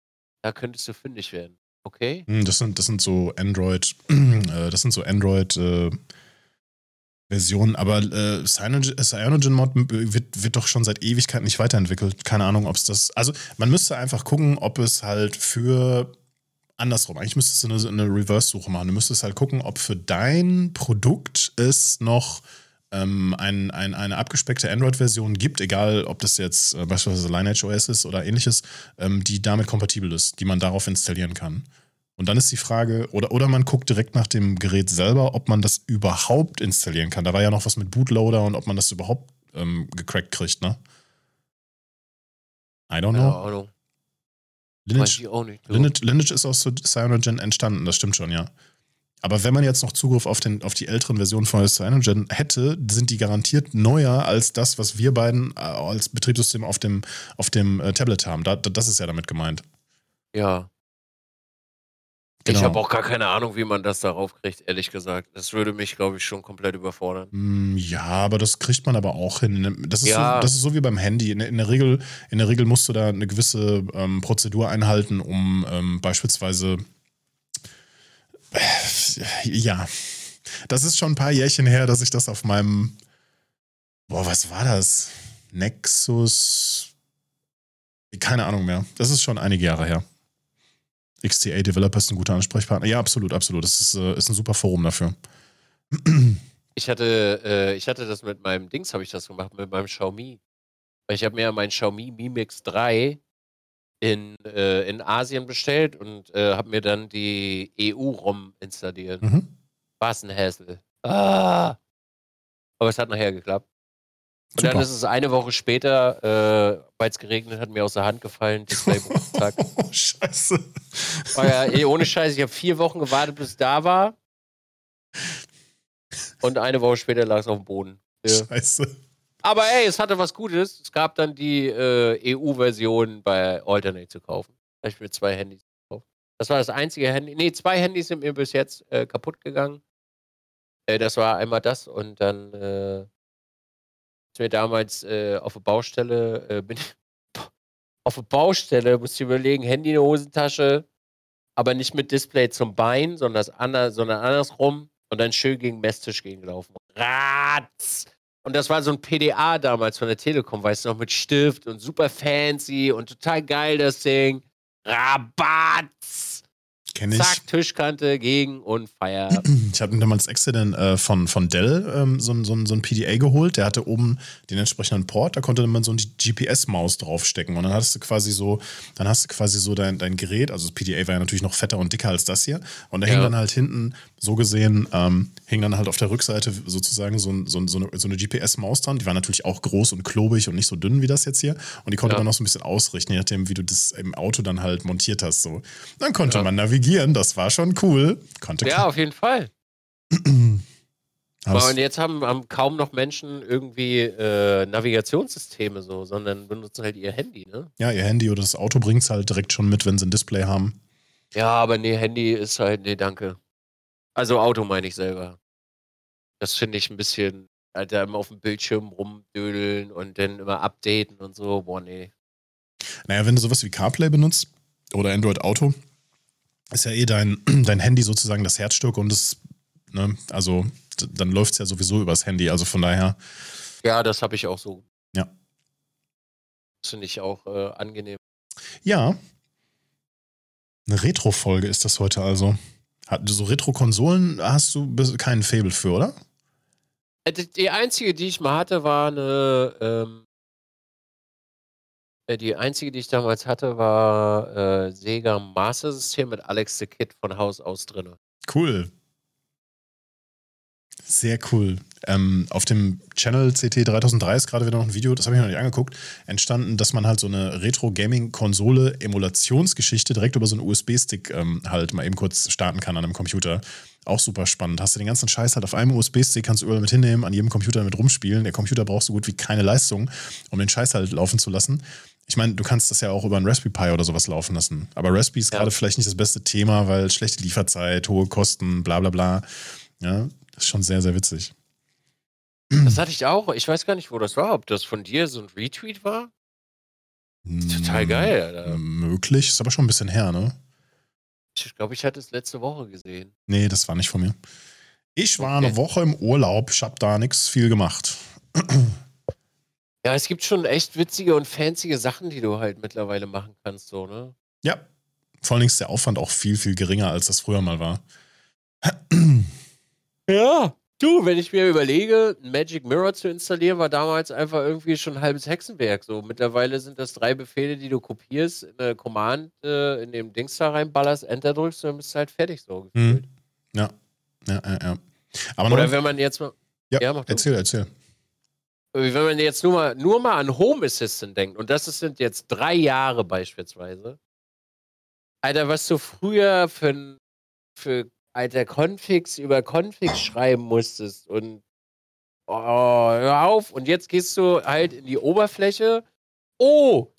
Da könntest du fündig werden. Okay? Hm, das sind, das sind so Android, äh, das sind so Android äh, Versionen, aber äh, Cyanogen, Cyanogen Mod wird, wird doch schon seit Ewigkeit nicht weiterentwickelt. Keine Ahnung, ob es das. Also man müsste einfach gucken, ob es halt für andersrum. Eigentlich müsstest du eine, eine Reverse-Suche machen. Du müsstest halt gucken, ob für dein Produkt es noch ähm, ein, ein, eine abgespeckte Android-Version gibt, egal ob das jetzt äh, beispielsweise Lineage OS ist oder ähnliches, ähm, die damit kompatibel ist, die man darauf installieren kann. Und dann ist die Frage, oder, oder man guckt direkt nach dem Gerät selber, ob man das überhaupt installieren kann. Da war ja noch was mit Bootloader und ob man das überhaupt ähm, gecrackt kriegt, ne? I don't know. Keine Ahnung. Weiß Lineage, auch nicht. Lineage, Lineage ist aus Cyanogen entstanden, das stimmt schon, ja. Aber wenn man jetzt noch Zugriff auf, den, auf die älteren Versionen von Cyanogen hätte, sind die garantiert neuer als das, was wir beiden äh, als Betriebssystem auf dem, auf dem äh, Tablet haben. Da, das ist ja damit gemeint. Ja. Genau. Ich habe auch gar keine Ahnung, wie man das darauf kriegt, ehrlich gesagt. Das würde mich, glaube ich, schon komplett überfordern. Mm, Ja, aber das kriegt man aber auch hin. Das ist, Ja. so, das ist so wie beim Handy. In, in, der Regel, in der Regel musst du da eine gewisse ähm, Prozedur einhalten, um ähm, beispielsweise. Äh, ja, das ist schon ein paar Jährchen her, dass ich das auf meinem. Boah, was war das? Nexus. Keine Ahnung mehr. Das ist schon einige Jahre her. XTA Developer ist ein guter Ansprechpartner. Ja, absolut, absolut. Das ist, äh, ist ein super Forum dafür. Ich hatte, äh, ich hatte das mit meinem Dings, habe ich das gemacht, mit meinem Xiaomi. Ich habe mir ja mein Xiaomi Mi Mix 3 in, äh, in Asien bestellt und äh, habe mir dann die EU-ROM installiert. Mhm. War es ein Hassel. Ah! Aber es hat nachher geklappt. Und dann Super. ist es eine Woche später, äh, weil es geregnet hat, mir aus der Hand gefallen. Display zack. Oh, scheiße. War ja, ey, ohne Scheiß, ich habe vier Wochen gewartet, bis es da war. Und eine Woche später lag es auf dem Boden. Ja. Scheiße. Aber ey, es hatte was Gutes. Es gab dann die äh, EU-Version bei Alternate zu kaufen. Da habe ich mir zwei Handys gekauft. Das war das einzige Handy. Nee, zwei Handys sind mir bis jetzt äh, kaputt gegangen. Äh, das war einmal das und dann äh, ist mir damals äh, auf der Baustelle, äh, bin auf der Baustelle, musste ich überlegen, Handy in der Hosentasche, aber nicht mit Display zum Bein, sondern, das ander, sondern andersrum und dann schön gegen den Messtisch gegengelaufen. Ratz! Und das war so ein PDA damals von der Telekom, weißt du noch, mit Stift und super fancy und total geil das Ding. Rabatz! Kenne ich. Zack, Tischkante gegen und Feier. Ich habe mir damals extra den, äh, von, von Dell ähm, so, ein- so, so ein PDA geholt. Der hatte oben den entsprechenden Port. Da konnte man so eine GPS-Maus draufstecken. Und dann hast du quasi so, dann hast du quasi so dein, dein Gerät. Also das PDA war ja natürlich noch fetter und dicker als das hier. Und da hing Ja. dann halt hinten, so gesehen, ähm, hing dann halt auf der Rückseite sozusagen so, ein, so, ein- so eine, so eine GPS-Maus dran. Die war natürlich auch groß und klobig und nicht so dünn wie das jetzt hier. Und die konnte Ja. man noch so ein bisschen ausrichten, je nachdem, wie du das im Auto dann halt montiert hast. So. Dann konnte Ja. man navigieren. Das war schon cool. Konnte ja, auf jeden Fall. Aber und jetzt haben, haben kaum noch Menschen irgendwie äh, Navigationssysteme so, sondern benutzen halt ihr Handy, ne? Ja, ihr Handy oder das Auto bringt es halt direkt schon mit, wenn sie ein Display haben. Ja, aber nee, Handy ist halt, nee, danke. Also Auto meine ich selber. Das finde ich ein bisschen, Alter, immer auf dem Bildschirm rumdödeln und dann immer updaten und so. Boah, nee. Naja, wenn du sowas wie CarPlay benutzt oder Android Auto, ist ja eh dein, dein Handy sozusagen das Herzstück und das, ne, also dann läuft es ja sowieso übers Handy. Also von daher, Ja, das habe ich auch so. Ja. Das finde ich auch äh, angenehm. ja. Eine Retro-Folge ist das heute also. Hat, so Retro-Konsolen hast du keinen Fable für, oder? Äh, Die die einzige, die ich mal hatte, war eine. Ähm, äh, die einzige, die ich damals hatte, war äh, Sega Master System mit Alex the Kid von Haus aus drinne. Cool. Sehr cool. Ähm, auf dem Channel CT 3003 ist gerade wieder noch ein Video, das habe ich noch nicht angeguckt, entstanden, dass man halt so eine Retro-Gaming-Konsole-Emulationsgeschichte direkt über so einen USB-Stick ähm, halt mal eben kurz starten kann an einem Computer. Auch super spannend. Hast du den ganzen Scheiß halt auf einem USB-Stick, kannst du überall mit hinnehmen, an jedem Computer damit rumspielen. Der Computer braucht so gut wie keine Leistung, um den Scheiß halt laufen zu lassen. Ich meine, du kannst das ja auch über einen Raspberry Pi oder sowas laufen lassen. Aber Raspberry ist Ja. gerade vielleicht nicht das beste Thema, weil schlechte Lieferzeit, hohe Kosten, bla bla bla. Ja, das ist schon sehr, sehr witzig. Das hatte ich auch. Ich weiß gar nicht, wo das war. Ob das von dir so ein Retweet war? Total geil, Alter. Möglich, ist aber schon ein bisschen her, ne? Ich glaube, ich hatte es letzte Woche gesehen. Nee, das war nicht von mir. Ich war Okay. eine Woche im Urlaub, ich habe da nichts viel gemacht. Ja, es gibt schon echt witzige und fancy Sachen, die du halt mittlerweile machen kannst, so, ne? Ja, vor allen Dingen ist der Aufwand auch viel, viel geringer, als das früher mal war. Ja. Du, wenn ich mir überlege, ein Magic Mirror zu installieren, war damals einfach irgendwie schon ein halbes Hexenwerk. So, mittlerweile sind das drei Befehle, die du kopierst, in eine Command, äh, in dem Dings da reinballerst, Enter drückst und dann bist du halt fertig so gefühlt. Ja, ja, ja. ja. Aber Oder noch, wenn man jetzt mal. ja, ja, erzähl, erzähl. Wenn man jetzt nur mal, nur mal an Home Assistant denkt, und das sind jetzt drei Jahre beispielsweise. Alter, was du früher für, für alter Configs über Configs schreiben musstest und oh, hör auf. Und jetzt gehst du halt in die Oberfläche. Oh,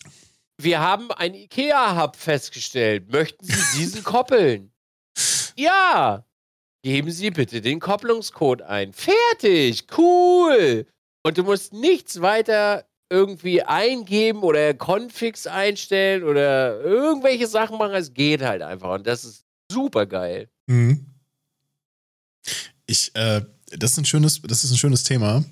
wir haben ein IKEA-Hub festgestellt. Möchten Sie diesen koppeln? Ja. Geben Sie bitte den Kopplungscode ein. Fertig. Cool. Und du musst nichts weiter irgendwie eingeben oder Configs einstellen oder irgendwelche Sachen machen. Es geht halt einfach. Und das ist super geil. Mhm. Ich, äh, das ist ein schönes, das ist ein schönes Thema.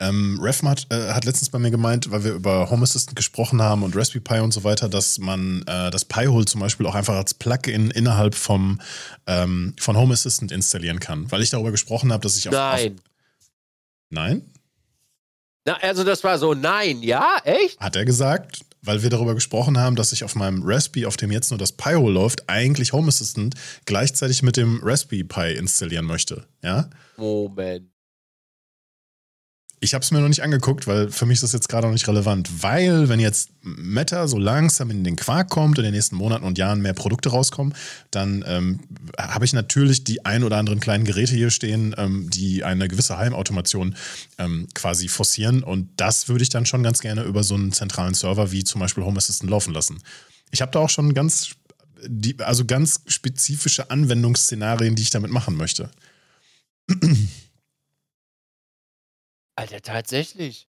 Ähm, Refm hat, äh, hat letztens bei mir gemeint, weil wir über Home Assistant gesprochen haben und Raspberry Pi und so weiter, dass man äh, das Pi-Hole zum Beispiel auch einfach als Plugin innerhalb vom, ähm, von Home Assistant installieren kann. Weil ich darüber gesprochen habe, dass ich auf. Nein. Auf, nein? Na, also das war so, nein, ja, echt? Hat er gesagt, weil wir darüber gesprochen haben, dass ich auf meinem Raspberry, auf dem jetzt nur das Pi-Hole läuft, eigentlich Home Assistant gleichzeitig mit dem Raspberry Pi installieren möchte. Ja? Moment. Ich habe es mir noch nicht angeguckt, weil für mich ist das jetzt gerade noch nicht relevant. Weil, wenn jetzt Meta so langsam in den Quark kommt und in den nächsten Monaten und Jahren mehr Produkte rauskommen, dann ähm, habe ich natürlich die ein oder anderen kleinen Geräte hier stehen, ähm, die eine gewisse Heimautomation ähm, quasi forcieren. Und das würde ich dann schon ganz gerne über so einen zentralen Server wie zum Beispiel Home Assistant laufen lassen. Ich habe da auch schon ganz, die, also ganz spezifische Anwendungsszenarien, die ich damit machen möchte. Alter, tatsächlich.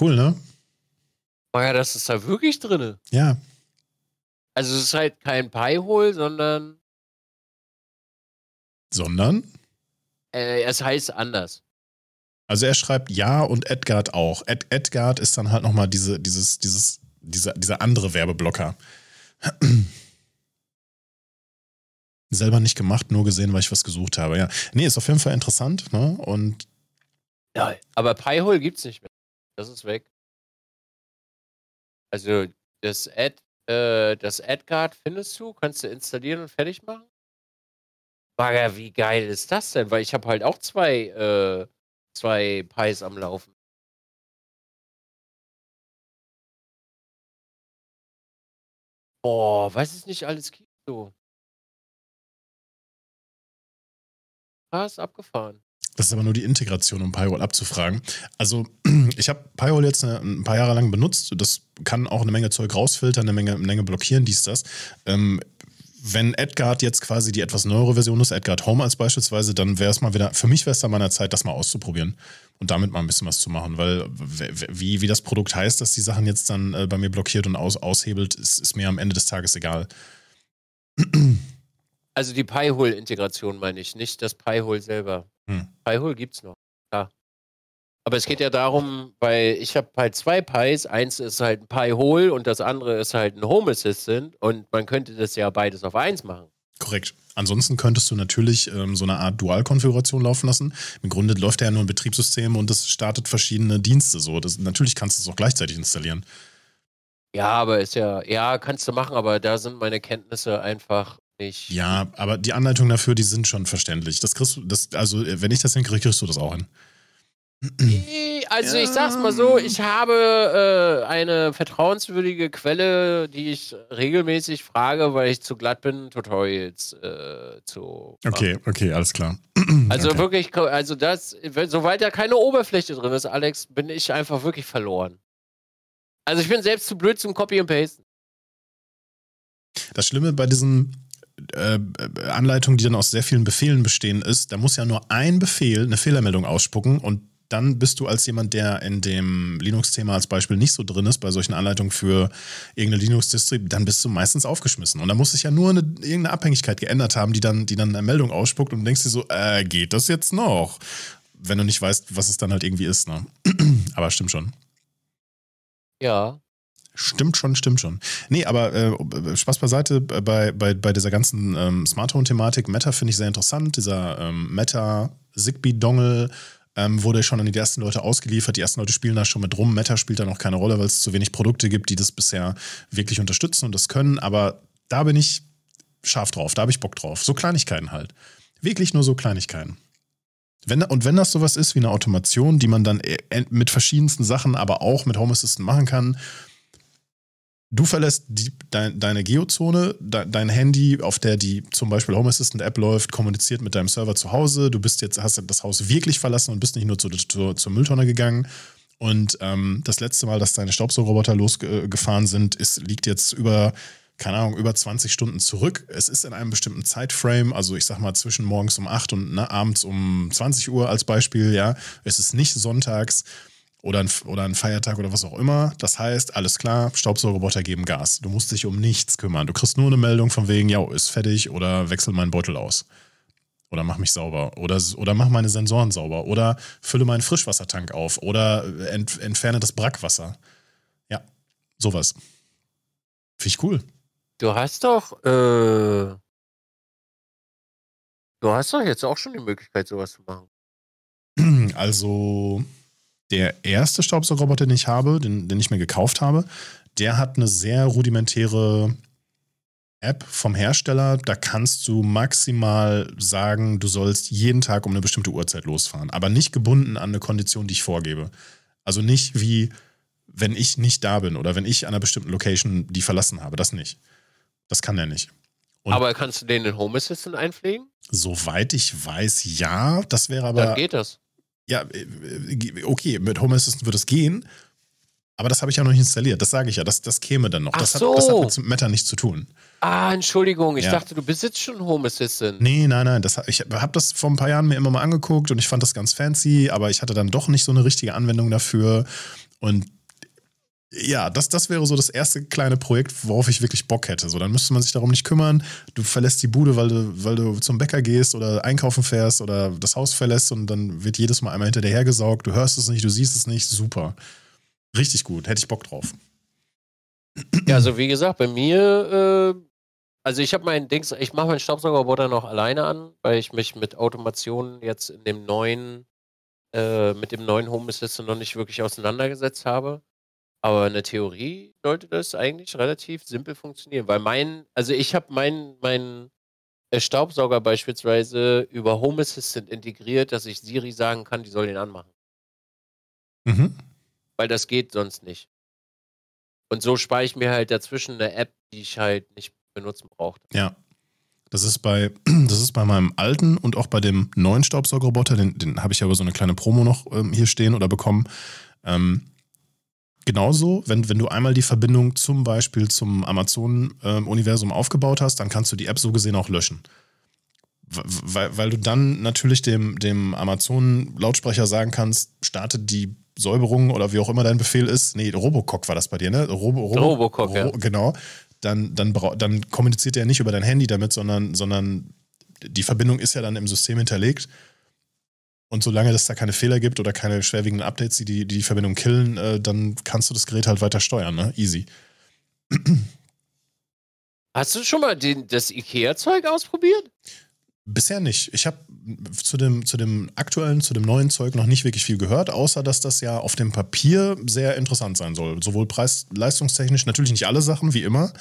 Cool, ne? Oh ja, das ist da wirklich drin. Ja, Also es ist halt kein Pi-Hole, sondern sondern äh, es heißt anders. Also er schreibt ja und Edgard auch. Ed Edgard ist dann halt nochmal diese, dieses, dieses, dieser, dieser andere Werbeblocker. Selber nicht gemacht, nur gesehen, weil ich was gesucht habe. Ja. Nee, ist auf jeden Fall interessant, ne? Und Ja, aber Pi-Hole gibt's nicht mehr. Das ist weg. Also das Ad, äh, das AdGuard findest du, kannst du installieren und fertig machen. Bagger, wie geil ist das denn? Weil ich habe halt auch zwei, äh, zwei Pis am Laufen. Boah, was es nicht alles gibt so. Krass, abgefahren. Das ist aber nur die Integration, um Pyrol abzufragen. Also, ich habe Pyrol jetzt eine, ein paar Jahre lang benutzt. Das kann auch eine Menge Zeug rausfiltern, eine Menge, eine Menge blockieren, dies, das. Ähm, wenn Edgard jetzt quasi die etwas neuere Version ist, Edgard Home als beispielsweise, dann wäre es mal wieder, für mich wäre es dann meiner Zeit, das mal auszuprobieren und damit mal ein bisschen was zu machen, weil wie, wie das Produkt heißt, dass die Sachen jetzt dann äh, bei mir blockiert und aus, aushebelt, ist, ist mir am Ende des Tages egal. Also die Pi-Hole-Integration meine ich, nicht das Pi-Hole selber. Hm. Pi-Hole gibt's noch, klar. Aber es geht ja darum, weil ich habe halt zwei Pis. Eins ist halt ein Pi-Hole und das andere ist halt ein Home Assistant. Und man könnte das ja beides auf eins machen. Korrekt. Ansonsten könntest du natürlich ähm, so eine Art Dual-Konfiguration laufen lassen. Im Grunde läuft ja nur ein Betriebssystem und das startet verschiedene Dienste so. Das, natürlich kannst du es auch gleichzeitig installieren. Ja, aber ist ja, ja, kannst du machen, aber da sind meine Kenntnisse einfach nicht. Ja, aber die Anleitungen dafür, die sind schon verständlich. Das kriegst du, das, also wenn ich das hinkriege, kriegst du das auch hin. Also ich sag's mal so, ich habe äh, eine vertrauenswürdige Quelle, die ich regelmäßig frage, weil ich zu glatt bin, Tutorials äh, zu. Machen. Okay, okay, alles klar. Also okay. wirklich, also das, soweit da keine Oberfläche drin ist, Alex, bin ich einfach wirklich verloren. Also ich bin selbst zu blöd zum Copy and Pasten. Das Schlimme bei diesen äh, Anleitungen, die dann aus sehr vielen Befehlen bestehen, ist, da muss ja nur ein Befehl eine Fehlermeldung ausspucken und dann bist du als jemand, der in dem Linux-Thema als Beispiel nicht so drin ist, bei solchen Anleitungen für irgendeine Linux-Distri, dann bist du meistens aufgeschmissen. Und da muss sich ja nur eine, irgendeine Abhängigkeit geändert haben, die dann, die dann eine Meldung ausspuckt und du denkst dir so, äh, geht das jetzt noch? Wenn du nicht weißt, was es dann halt irgendwie ist, ne? Aber stimmt schon. Ja. Stimmt schon, stimmt schon. Nee, aber äh, Spaß beiseite, bei, bei, bei dieser ganzen ähm, Smart Home-Thematik, Meta finde ich sehr interessant. Dieser ähm, Meta Zigbee-Dongle ähm, wurde schon an die ersten Leute ausgeliefert. Die ersten Leute spielen da schon mit rum. Meta spielt da noch keine Rolle, weil es zu wenig Produkte gibt, die das bisher wirklich unterstützen und das können. Aber da bin ich scharf drauf, da habe ich Bock drauf. So Kleinigkeiten halt. Wirklich nur so Kleinigkeiten. Wenn, und wenn das sowas ist wie eine Automation, die man dann äh, mit verschiedensten Sachen, aber auch mit Home Assistant machen kann, du verlässt die, de, deine Geozone, de, dein Handy, auf der die zum Beispiel Home Assistant App läuft, kommuniziert mit deinem Server zu Hause. Du bist jetzt, hast das Haus wirklich verlassen und bist nicht nur zu, zu, zur Mülltonne gegangen. Und ähm, das letzte Mal, dass deine Staubsaugerroboter losgefahren sind, ist, liegt jetzt über keine Ahnung, über 20 Stunden zurück. Es ist in einem bestimmten Zeitframe, also ich sag mal zwischen morgens um 8 und na, abends um 20 Uhr als Beispiel, ja. Es ist nicht sonntags oder ein, oder ein Feiertag oder was auch immer. Das heißt, alles klar, Staubsaugerroboter geben Gas. Du musst dich um nichts kümmern. Du kriegst nur eine Meldung von wegen, ja, ist fertig oder wechsel meinen Beutel aus. Oder mach mich sauber. Oder, oder mach meine Sensoren sauber. Oder fülle meinen Frischwassertank auf. Oder ent, entferne das Brackwasser. Ja, sowas. Finde ich cool. Du hast doch, äh, du hast doch jetzt auch schon die Möglichkeit, sowas zu machen. Also, der erste Staubsaugerroboter, den ich habe, den, den ich mir gekauft habe, der hat eine sehr rudimentäre App vom Hersteller. Da kannst du maximal sagen, du sollst jeden Tag um eine bestimmte Uhrzeit losfahren, aber nicht gebunden an eine Kondition, die ich vorgebe. Also nicht wie, wenn ich nicht da bin oder wenn ich an einer bestimmten Location die verlassen habe. Das nicht. Das kann er nicht. Und aber kannst du den in Home Assistant einpflegen? Soweit ich weiß, ja. Das wäre aber. Dann geht das. Ja, äh, okay, mit Home Assistant würde es gehen, aber das habe ich ja noch nicht installiert. Das sage ich ja, das, das käme dann noch. Ach das, so. hat, das hat mit Meta nichts zu tun. Ah, Entschuldigung, ich ja. dachte, du besitzt schon Home Assistant. Nee, nein, nein. Das, ich habe das vor ein paar Jahren mir immer mal angeguckt und ich fand das ganz fancy, aber ich hatte dann doch nicht so eine richtige Anwendung dafür. Und ja, das, das wäre so das erste kleine Projekt, worauf ich wirklich Bock hätte. So, dann müsste man sich darum nicht kümmern. Du verlässt die Bude, weil du, weil du zum Bäcker gehst oder einkaufen fährst oder das Haus verlässt und dann wird jedes Mal einmal hinter dir hergesaugt. Du hörst es nicht, du siehst es nicht. Super. Richtig gut. Hätte ich Bock drauf. Ja, also wie gesagt, bei mir, äh, also ich habe mein Dings, ich mache meinen Staubsaugerroboter noch alleine an, weil ich mich mit Automation jetzt in dem neuen, äh, mit dem neuen Home Assistant noch nicht wirklich auseinandergesetzt habe. Aber in der Theorie sollte das eigentlich relativ simpel funktionieren, weil mein, also ich habe meinen mein äh, Staubsauger beispielsweise über Home Assistant integriert, dass ich Siri sagen kann, die soll den anmachen. Mhm. Weil das geht sonst nicht. Und so spare ich mir halt dazwischen eine App, die ich halt nicht benutzen brauchte. Ja. Das ist bei, das ist bei meinem alten und auch bei dem neuen Staubsaugerroboter, den, den habe ich aber so eine kleine Promo noch ähm, hier stehen oder bekommen. Ähm, genauso, wenn, wenn du einmal die Verbindung zum Beispiel zum Amazon-Universum ähm, aufgebaut hast, dann kannst du die App so gesehen auch löschen. Weil, weil du dann natürlich dem, dem Amazon-Lautsprecher sagen kannst, startet die Säuberung oder wie auch immer dein Befehl ist. Nee, Robocock war das bei dir, ne? Robo, Robo, Robocock, Ro, ja. Genau. Dann, dann, dann kommuniziert er nicht über dein Handy damit, sondern, sondern die Verbindung ist ja dann im System hinterlegt und solange es da keine Fehler gibt oder keine schwerwiegenden Updates, die die, die Verbindung killen, äh, dann kannst du das Gerät halt weiter steuern, ne? Easy. Hast du schon mal den, das IKEA-Zeug ausprobiert? Bisher nicht. Ich habe zu dem, zu dem aktuellen, zu dem neuen Zeug noch nicht wirklich viel gehört, außer dass das ja auf dem Papier sehr interessant sein soll. Sowohl preis-leistungstechnisch, natürlich nicht alle Sachen, wie immer.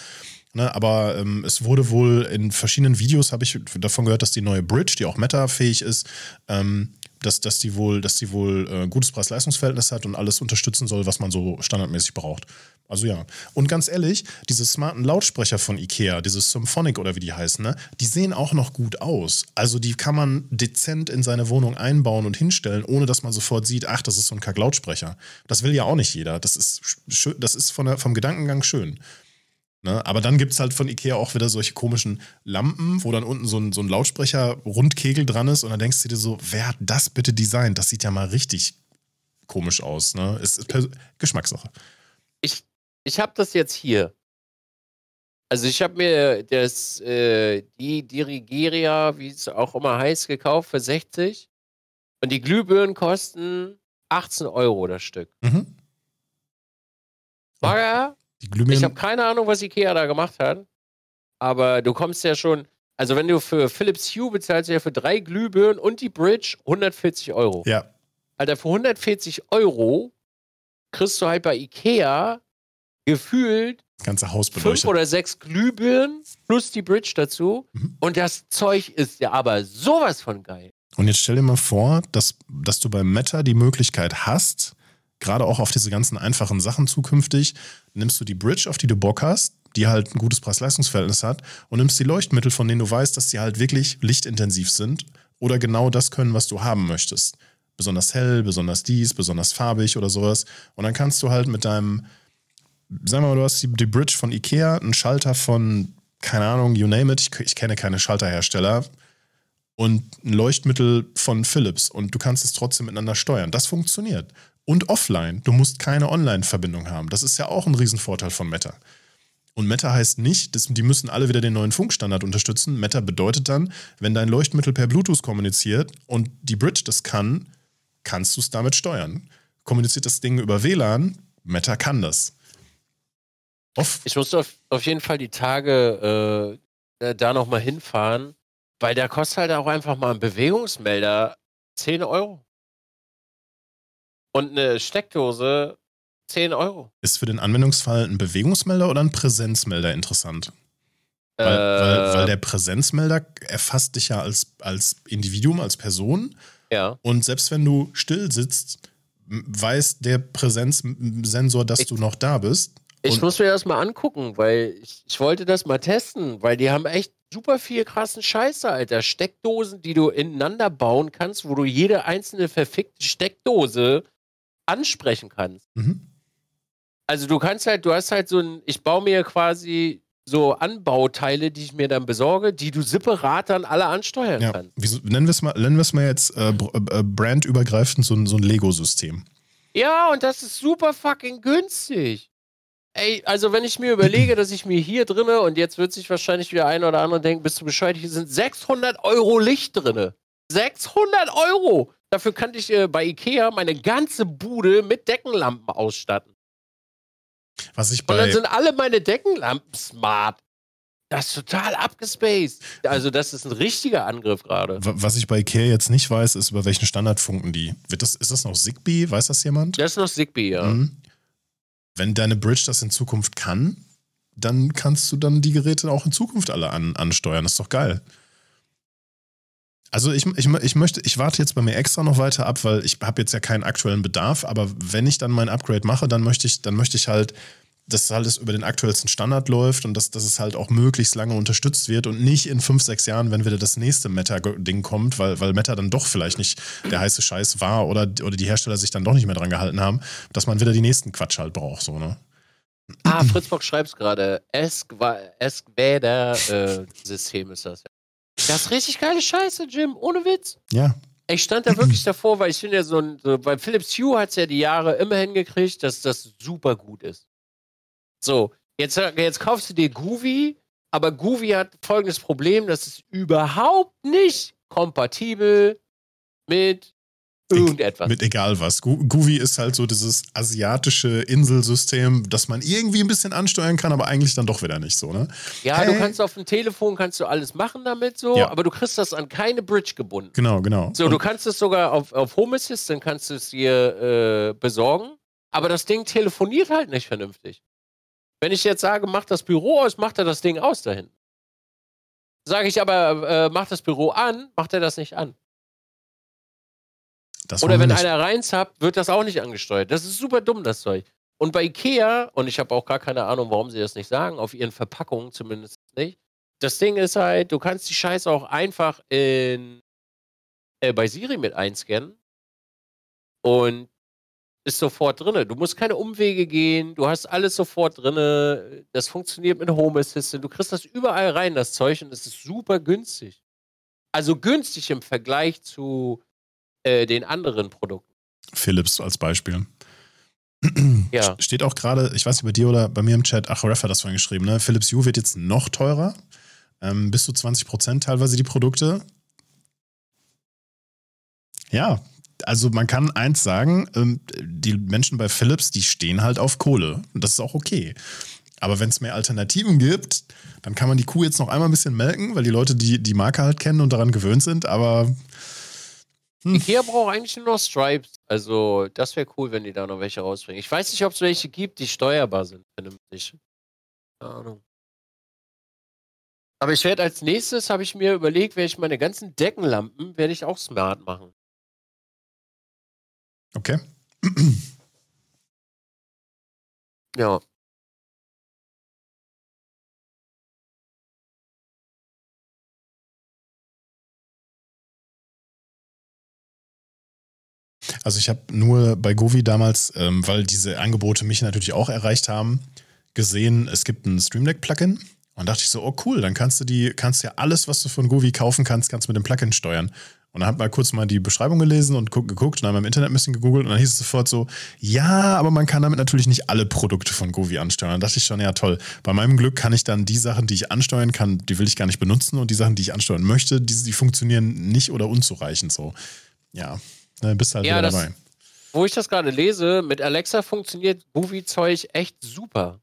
Ne, aber ähm, es wurde wohl in verschiedenen Videos, habe ich davon gehört, dass die neue Bridge, die auch Meta-fähig ist, ähm, dass, dass die wohl, dass die wohl äh, gutes Preis-Leistungs-Verhältnis hat und alles unterstützen soll, was man so standardmäßig braucht. Also ja. Und ganz ehrlich, diese smarten Lautsprecher von IKEA, dieses Symphonic oder wie die heißen, ne, die sehen auch noch gut aus. Also die kann man dezent in seine Wohnung einbauen und hinstellen, ohne dass man sofort sieht, ach, das ist so ein Kack-Lautsprecher. Das will ja auch nicht jeder. Das ist, das ist von der, vom Gedankengang schön. Ne? Aber dann gibt es halt von Ikea auch wieder solche komischen Lampen, wo dann unten so ein, so ein Lautsprecher-Rundkegel dran ist und dann denkst du dir so, wer hat das bitte designt? Das sieht ja mal richtig komisch aus. Ne? Es ist Geschmackssache. Ich, ich habe das jetzt hier. Also ich habe mir das, äh, die Dirigeria, wie es auch immer heißt, gekauft für 60. Und die Glühbirnen kosten 18 Euro das Stück. Mhm. War ja die Glühbirnen. Ich habe keine Ahnung, was Ikea da gemacht hat. Aber du kommst ja schon. Also, wenn du für Philips Hue bezahlst, ja für drei Glühbirnen und die Bridge 140 Euro. Ja. Alter, für 140 Euro kriegst du halt bei Ikea gefühlt das ganze Haus beleuchtet. fünf oder sechs Glühbirnen plus die Bridge dazu. Mhm. Und das Zeug ist ja aber sowas von geil. Und jetzt stell dir mal vor, dass, dass du bei Meta die Möglichkeit hast, gerade auch auf diese ganzen einfachen Sachen zukünftig, nimmst du die Bridge, auf die du Bock hast, die halt ein gutes Preis-Leistungs-Verhältnis hat, und nimmst die Leuchtmittel, von denen du weißt, dass sie halt wirklich lichtintensiv sind oder genau das können, was du haben möchtest. Besonders hell, besonders dies, besonders farbig oder sowas. Und dann kannst du halt mit deinem, sagen wir mal, du hast die, Bridge von Ikea, einen Schalter von, keine Ahnung, you name it, ich, ich kenne keine Schalterhersteller, und ein Leuchtmittel von Philips und du kannst es trotzdem miteinander steuern. Das funktioniert und offline. Du musst keine Online-Verbindung haben. Das ist ja auch ein Riesenvorteil von Meta. Und Meta heißt nicht, dass die müssen alle wieder den neuen Funkstandard unterstützen. Meta bedeutet dann, wenn dein Leuchtmittel per Bluetooth kommuniziert und die Bridge das kann, kannst du es damit steuern. Kommuniziert das Ding über WLAN, Meta kann das. Off ich muss auf, auf jeden Fall die Tage äh, da nochmal hinfahren, weil der kostet halt auch einfach mal ein Bewegungsmelder 10 Euro. Und eine Steckdose 10 Euro. Ist für den Anwendungsfall ein Bewegungsmelder oder ein Präsenzmelder interessant? Weil, äh, weil, weil, der Präsenzmelder erfasst dich ja als, als Individuum, als Person. Ja. Und selbst wenn du still sitzt, weiß der Präsenzsensor, dass ich, du noch da bist. Ich muss mir das mal angucken, weil ich, ich wollte das mal testen, weil die haben echt super viel krassen Scheiße, Alter. Steckdosen, die du ineinander bauen kannst, wo du jede einzelne verfickte Steckdose ansprechen kannst. Mhm. Also du kannst halt, du hast halt so ein, ich baue mir quasi so Anbauteile, die ich mir dann besorge, die du separat dann alle ansteuern ja. kannst. Wieso, nennen wir es mal, nennen wir es mal jetzt äh, äh, brandübergreifend so ein, so ein Lego-System. Ja, und das ist super fucking günstig. Ey, also wenn ich mir überlege, dass ich mir hier drinne und jetzt wird sich wahrscheinlich wieder ein oder andere denken, bist du Bescheid, hier sind 600 Euro Licht drinne. 600 Euro! Dafür kann ich äh, bei Ikea meine ganze Bude mit Deckenlampen ausstatten. Was ich bei und dann sind alle meine Deckenlampen smart. Das ist total abgespaced. Also, das ist ein richtiger Angriff gerade. Was ich bei Ikea jetzt nicht weiß, ist, über welchen Standard funken die. Wird das, ist das noch Zigbee? Weiß das jemand? Das ist noch Zigbee, ja. Mhm. Wenn deine Bridge das in Zukunft kann, dann kannst du dann die Geräte auch in Zukunft alle an, ansteuern. Das ist doch geil. Also ich, ich, ich möchte, ich warte jetzt bei mir extra noch weiter ab, weil ich habe jetzt ja keinen aktuellen Bedarf, aber wenn ich dann mein Upgrade mache, dann möchte ich, dann möchte ich halt, dass alles über den aktuellsten Standard läuft und dass, dass es halt auch möglichst lange unterstützt wird und nicht in fünf, sechs Jahren, wenn wieder das nächste Meta-Ding kommt, weil, weil Meta dann doch vielleicht nicht der heiße Scheiß war oder, oder die Hersteller sich dann doch nicht mehr dran gehalten haben, dass man wieder die nächsten Quatsch halt braucht, so, ne? Ah, Fritzbox schreibt es gerade. Eskvader-System äh, ist das. Das ist richtig geile Scheiße, Jim. Ohne Witz. Ja. Ich stand da wirklich davor, weil ich finde ja so ein, so, bei Philips Hue hat es ja die Jahre immer hingekriegt, dass das super gut ist. So, jetzt, jetzt kaufst du dir Groovy, aber Groovy hat folgendes Problem, das ist überhaupt nicht kompatibel mit irgendetwas. Mit egal was. Guvi ist halt so dieses asiatische Inselsystem, das man irgendwie ein bisschen ansteuern kann, aber eigentlich dann doch wieder nicht so, ne? Ja, Hey. du kannst auf dem Telefon kannst du alles machen damit so, Ja. aber du kriegst das an keine Bridge gebunden. Genau, genau. So, Und- du kannst es sogar auf, auf Home Assistant kannst du es dir äh, besorgen, aber das Ding telefoniert halt nicht vernünftig. Wenn ich jetzt sage, mach das Büro aus, macht er das Ding aus dahin. Sage ich aber, äh, mach das Büro an, macht er das nicht an. Das Oder wenn nicht. einer reinzappt, wird das auch nicht angesteuert. Das ist super dumm, das Zeug. Und bei Ikea, und ich habe auch gar keine Ahnung, warum sie das nicht sagen, auf ihren Verpackungen zumindest nicht. Das Ding ist halt, du kannst die Scheiße auch einfach in, äh, bei Siri mit einscannen und ist sofort drinne. Du musst keine Umwege gehen, du hast alles sofort drinne. Das funktioniert mit Home Assistant. Du kriegst das überall rein, das Zeug, und es ist super günstig. Also günstig im Vergleich zu äh, den anderen Produkten. Philips als Beispiel. Ja. Steht auch gerade, ich weiß nicht, bei dir oder bei mir im Chat, ach, Ref hat das vorhin geschrieben, ne? Philips Hue wird jetzt noch teurer. Ähm, bis zu 20 Prozent teilweise die Produkte. Ja, also man kann eins sagen, ähm, die Menschen bei Philips, die stehen halt auf Kohle. Und das ist auch okay. Aber wenn es mehr Alternativen gibt, dann kann man die Kuh jetzt noch einmal ein bisschen melken, weil die Leute die, die Marke halt kennen und daran gewöhnt sind. Aber Hm. Ikea braucht eigentlich nur noch Stripes. Also, das wäre cool, wenn die da noch welche rausbringen. Ich weiß nicht, ob es welche gibt, die steuerbar sind, vernünftig. Keine Ahnung. Aber ich werde als nächstes, habe ich mir überlegt, werde ich meine ganzen Deckenlampen, werde ich auch smart machen. okay. Ja. Also ich habe nur bei Govi damals, ähm, weil diese Angebote mich natürlich auch erreicht haben, gesehen, es gibt ein Stream Deck Plugin und dachte ich so, oh cool, dann kannst du die, kannst ja alles, was du von Govi kaufen kannst, kannst mit dem Plugin steuern. Und dann hab mal kurz mal die Beschreibung gelesen und guck, geguckt und einmal im Internet ein bisschen gegoogelt und dann hieß es sofort so, ja, aber man kann damit natürlich nicht alle Produkte von Govi ansteuern. Dann dachte ich schon, ja toll. Bei meinem Glück kann ich dann die Sachen, die ich ansteuern kann, die will ich gar nicht benutzen und die Sachen, die ich ansteuern möchte, die, die funktionieren nicht oder unzureichend so. Ja, dann bist halt Ja, wieder das- dabei. Wo ich das gerade lese, mit Alexa funktioniert Movie-Zeug echt super.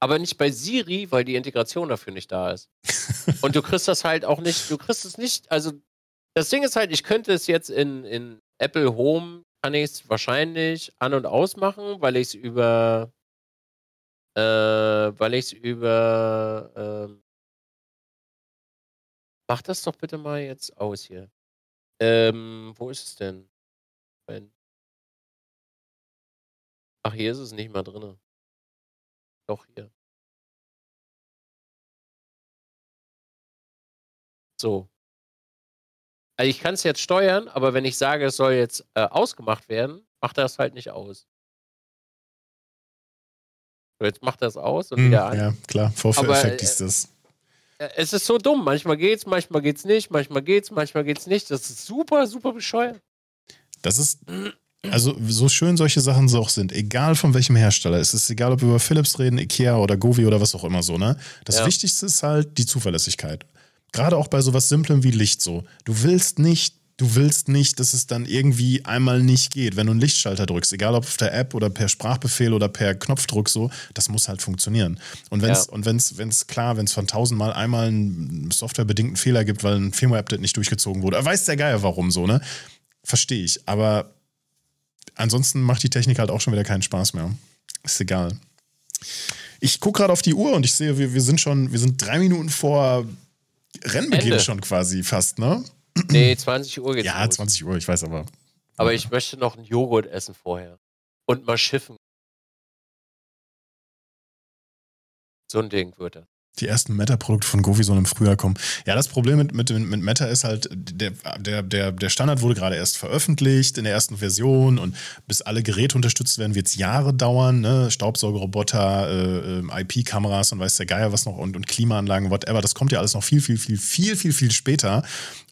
Aber nicht bei Siri, weil die Integration dafür nicht da ist. Und du kriegst das halt auch nicht, du kriegst es nicht, also das Ding ist halt, ich könnte es jetzt in, in Apple Home, kann ich es wahrscheinlich an- und ausmachen, weil ich es über, äh, weil ich es über, ähm, mach das doch bitte mal jetzt aus hier. Ähm, wo ist es denn? Ach, hier ist es nicht mal drin. Doch, hier. So. Also ich kann es jetzt steuern, aber wenn ich sage, es soll jetzt äh, ausgemacht werden, macht er es halt nicht aus. So, jetzt macht er es aus und Hm, wieder an. ja, klar, Vorführeffekt Aber, ist das. Äh, Es ist so dumm. Manchmal geht's, manchmal geht's nicht, manchmal geht's, manchmal geht's nicht. Das ist super, super bescheuert. Das ist, also so schön solche Sachen so auch sind, egal von welchem Hersteller, es ist egal, ob wir über Philips reden, Ikea oder Govi oder was auch immer so, ne? Das Ja. Wichtigste ist halt die Zuverlässigkeit. Gerade auch bei sowas Simplem wie Licht so. Du willst nicht, du willst nicht, dass es dann irgendwie einmal nicht geht. Wenn du einen Lichtschalter drückst, egal ob auf der App oder per Sprachbefehl oder per Knopfdruck so, das muss halt funktionieren. Und wenn es Ja. und wenn's, wenn's klar, wenn es von tausendmal einmal einen softwarebedingten Fehler gibt, weil ein Firmware-Update nicht durchgezogen wurde, weiß der Geier warum so, ne? Verstehe ich. Aber ansonsten macht die Technik halt auch schon wieder keinen Spaß mehr. Ist egal. Ich gucke gerade auf die Uhr und ich sehe, wir, wir sind schon, wir sind drei Minuten vor Rennbeginn Ende. schon quasi fast, ne? Nee, 20 Uhr geht's Ja, los. 20 Uhr, ich weiß aber. Aber ich möchte noch einen Joghurt essen vorher. Und mal schiffen. So ein Ding wird das. Die ersten Meta-Produkte von Govi sollen im Frühjahr kommen. Ja, das Problem mit, mit, mit Meta ist halt, der, der, der, der Standard wurde gerade erst veröffentlicht in der ersten Version und bis alle Geräte unterstützt werden, wird es Jahre dauern. Ne? Staubsaugerroboter, äh, äh, IP-Kameras und weiß der Geier was noch und, und Klimaanlagen, whatever. Das kommt ja alles noch viel, viel, viel, viel, viel, viel später.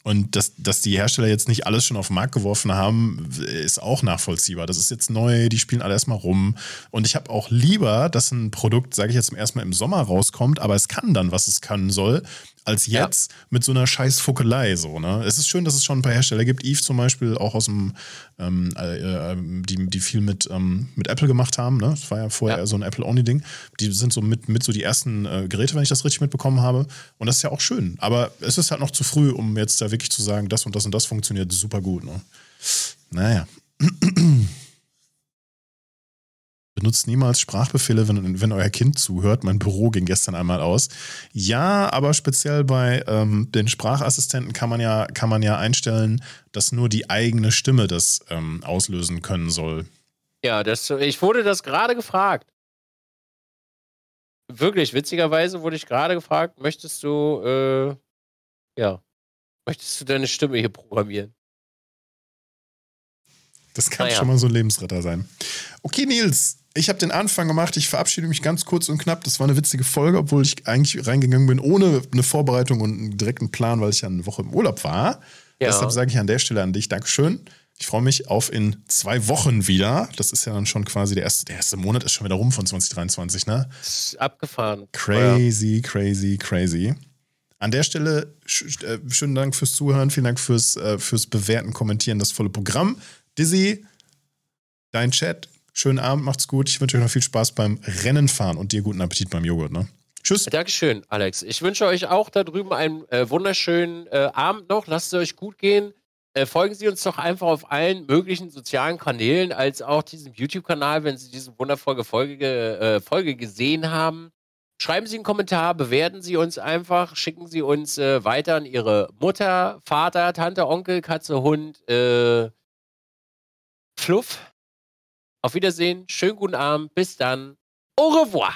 Und dass, dass die Hersteller jetzt nicht alles schon auf den Markt geworfen haben, ist auch nachvollziehbar. Das ist jetzt neu, die spielen alle erstmal rum. Und ich habe auch lieber, dass ein Produkt, sage ich jetzt erstmal im Sommer rauskommt, aber es kann dann, was es können soll, als jetzt ja. mit so einer scheiß Fuckelei. So, ne? Es ist schön, dass es schon ein paar Hersteller gibt. Eve zum Beispiel, auch aus dem, ähm, äh, äh, die, die viel mit, ähm, mit Apple gemacht haben. Ne? Das war ja vorher ja. so ein Apple-Only-Ding. Die sind so mit, mit so die ersten äh, Geräte, wenn ich das richtig mitbekommen habe. Und das ist ja auch schön. Aber es ist halt noch zu früh, um jetzt da wirklich zu sagen, das und das und das funktioniert super gut. Ne? Naja. Benutzt niemals Sprachbefehle, wenn, wenn euer Kind zuhört. Mein Büro ging gestern einmal aus. Ja, aber speziell bei ähm, den Sprachassistenten kann man ja, kann man ja einstellen, dass nur die eigene Stimme das ähm, auslösen können soll. Ja, das, ich wurde das gerade gefragt. Wirklich, witzigerweise wurde ich gerade gefragt, möchtest du, äh, ja, möchtest du deine Stimme hier programmieren? Das kann naja. schon mal so ein Lebensretter sein. Okay, Nils, ich habe den Anfang gemacht. Ich verabschiede mich ganz kurz und knapp. Das war eine witzige Folge, obwohl ich eigentlich reingegangen bin ohne eine Vorbereitung und einen direkten Plan, weil ich ja eine Woche im Urlaub war. Ja. Deshalb sage ich an der Stelle an dich Dankeschön. Ich freue mich auf in zwei Wochen wieder. Das ist ja dann schon quasi der erste, der erste Monat ist schon wieder rum von 2023, ne? Abgefahren. Crazy, crazy, crazy. An der Stelle äh, schönen Dank fürs Zuhören, vielen Dank fürs, äh, fürs Bewerten, Kommentieren, das volle Programm. Dizzy, dein Chat, Schönen Abend, macht's gut. Ich wünsche euch noch viel Spaß beim Rennen fahren und dir guten Appetit beim Joghurt. Ne? Tschüss. Dankeschön, Alex. Ich wünsche euch auch da drüben einen äh, wunderschönen äh, Abend noch. Lasst es euch gut gehen. Äh, folgen Sie uns doch einfach auf allen möglichen sozialen Kanälen, als auch diesem YouTube-Kanal, wenn Sie diese wundervolle Folge, äh, Folge gesehen haben. Schreiben Sie einen Kommentar, bewerten Sie uns einfach, schicken Sie uns äh, weiter an Ihre Mutter, Vater, Tante, Onkel, Katze, Hund, äh, Fluff auf Wiedersehen, schönen guten Abend, bis dann. Au revoir.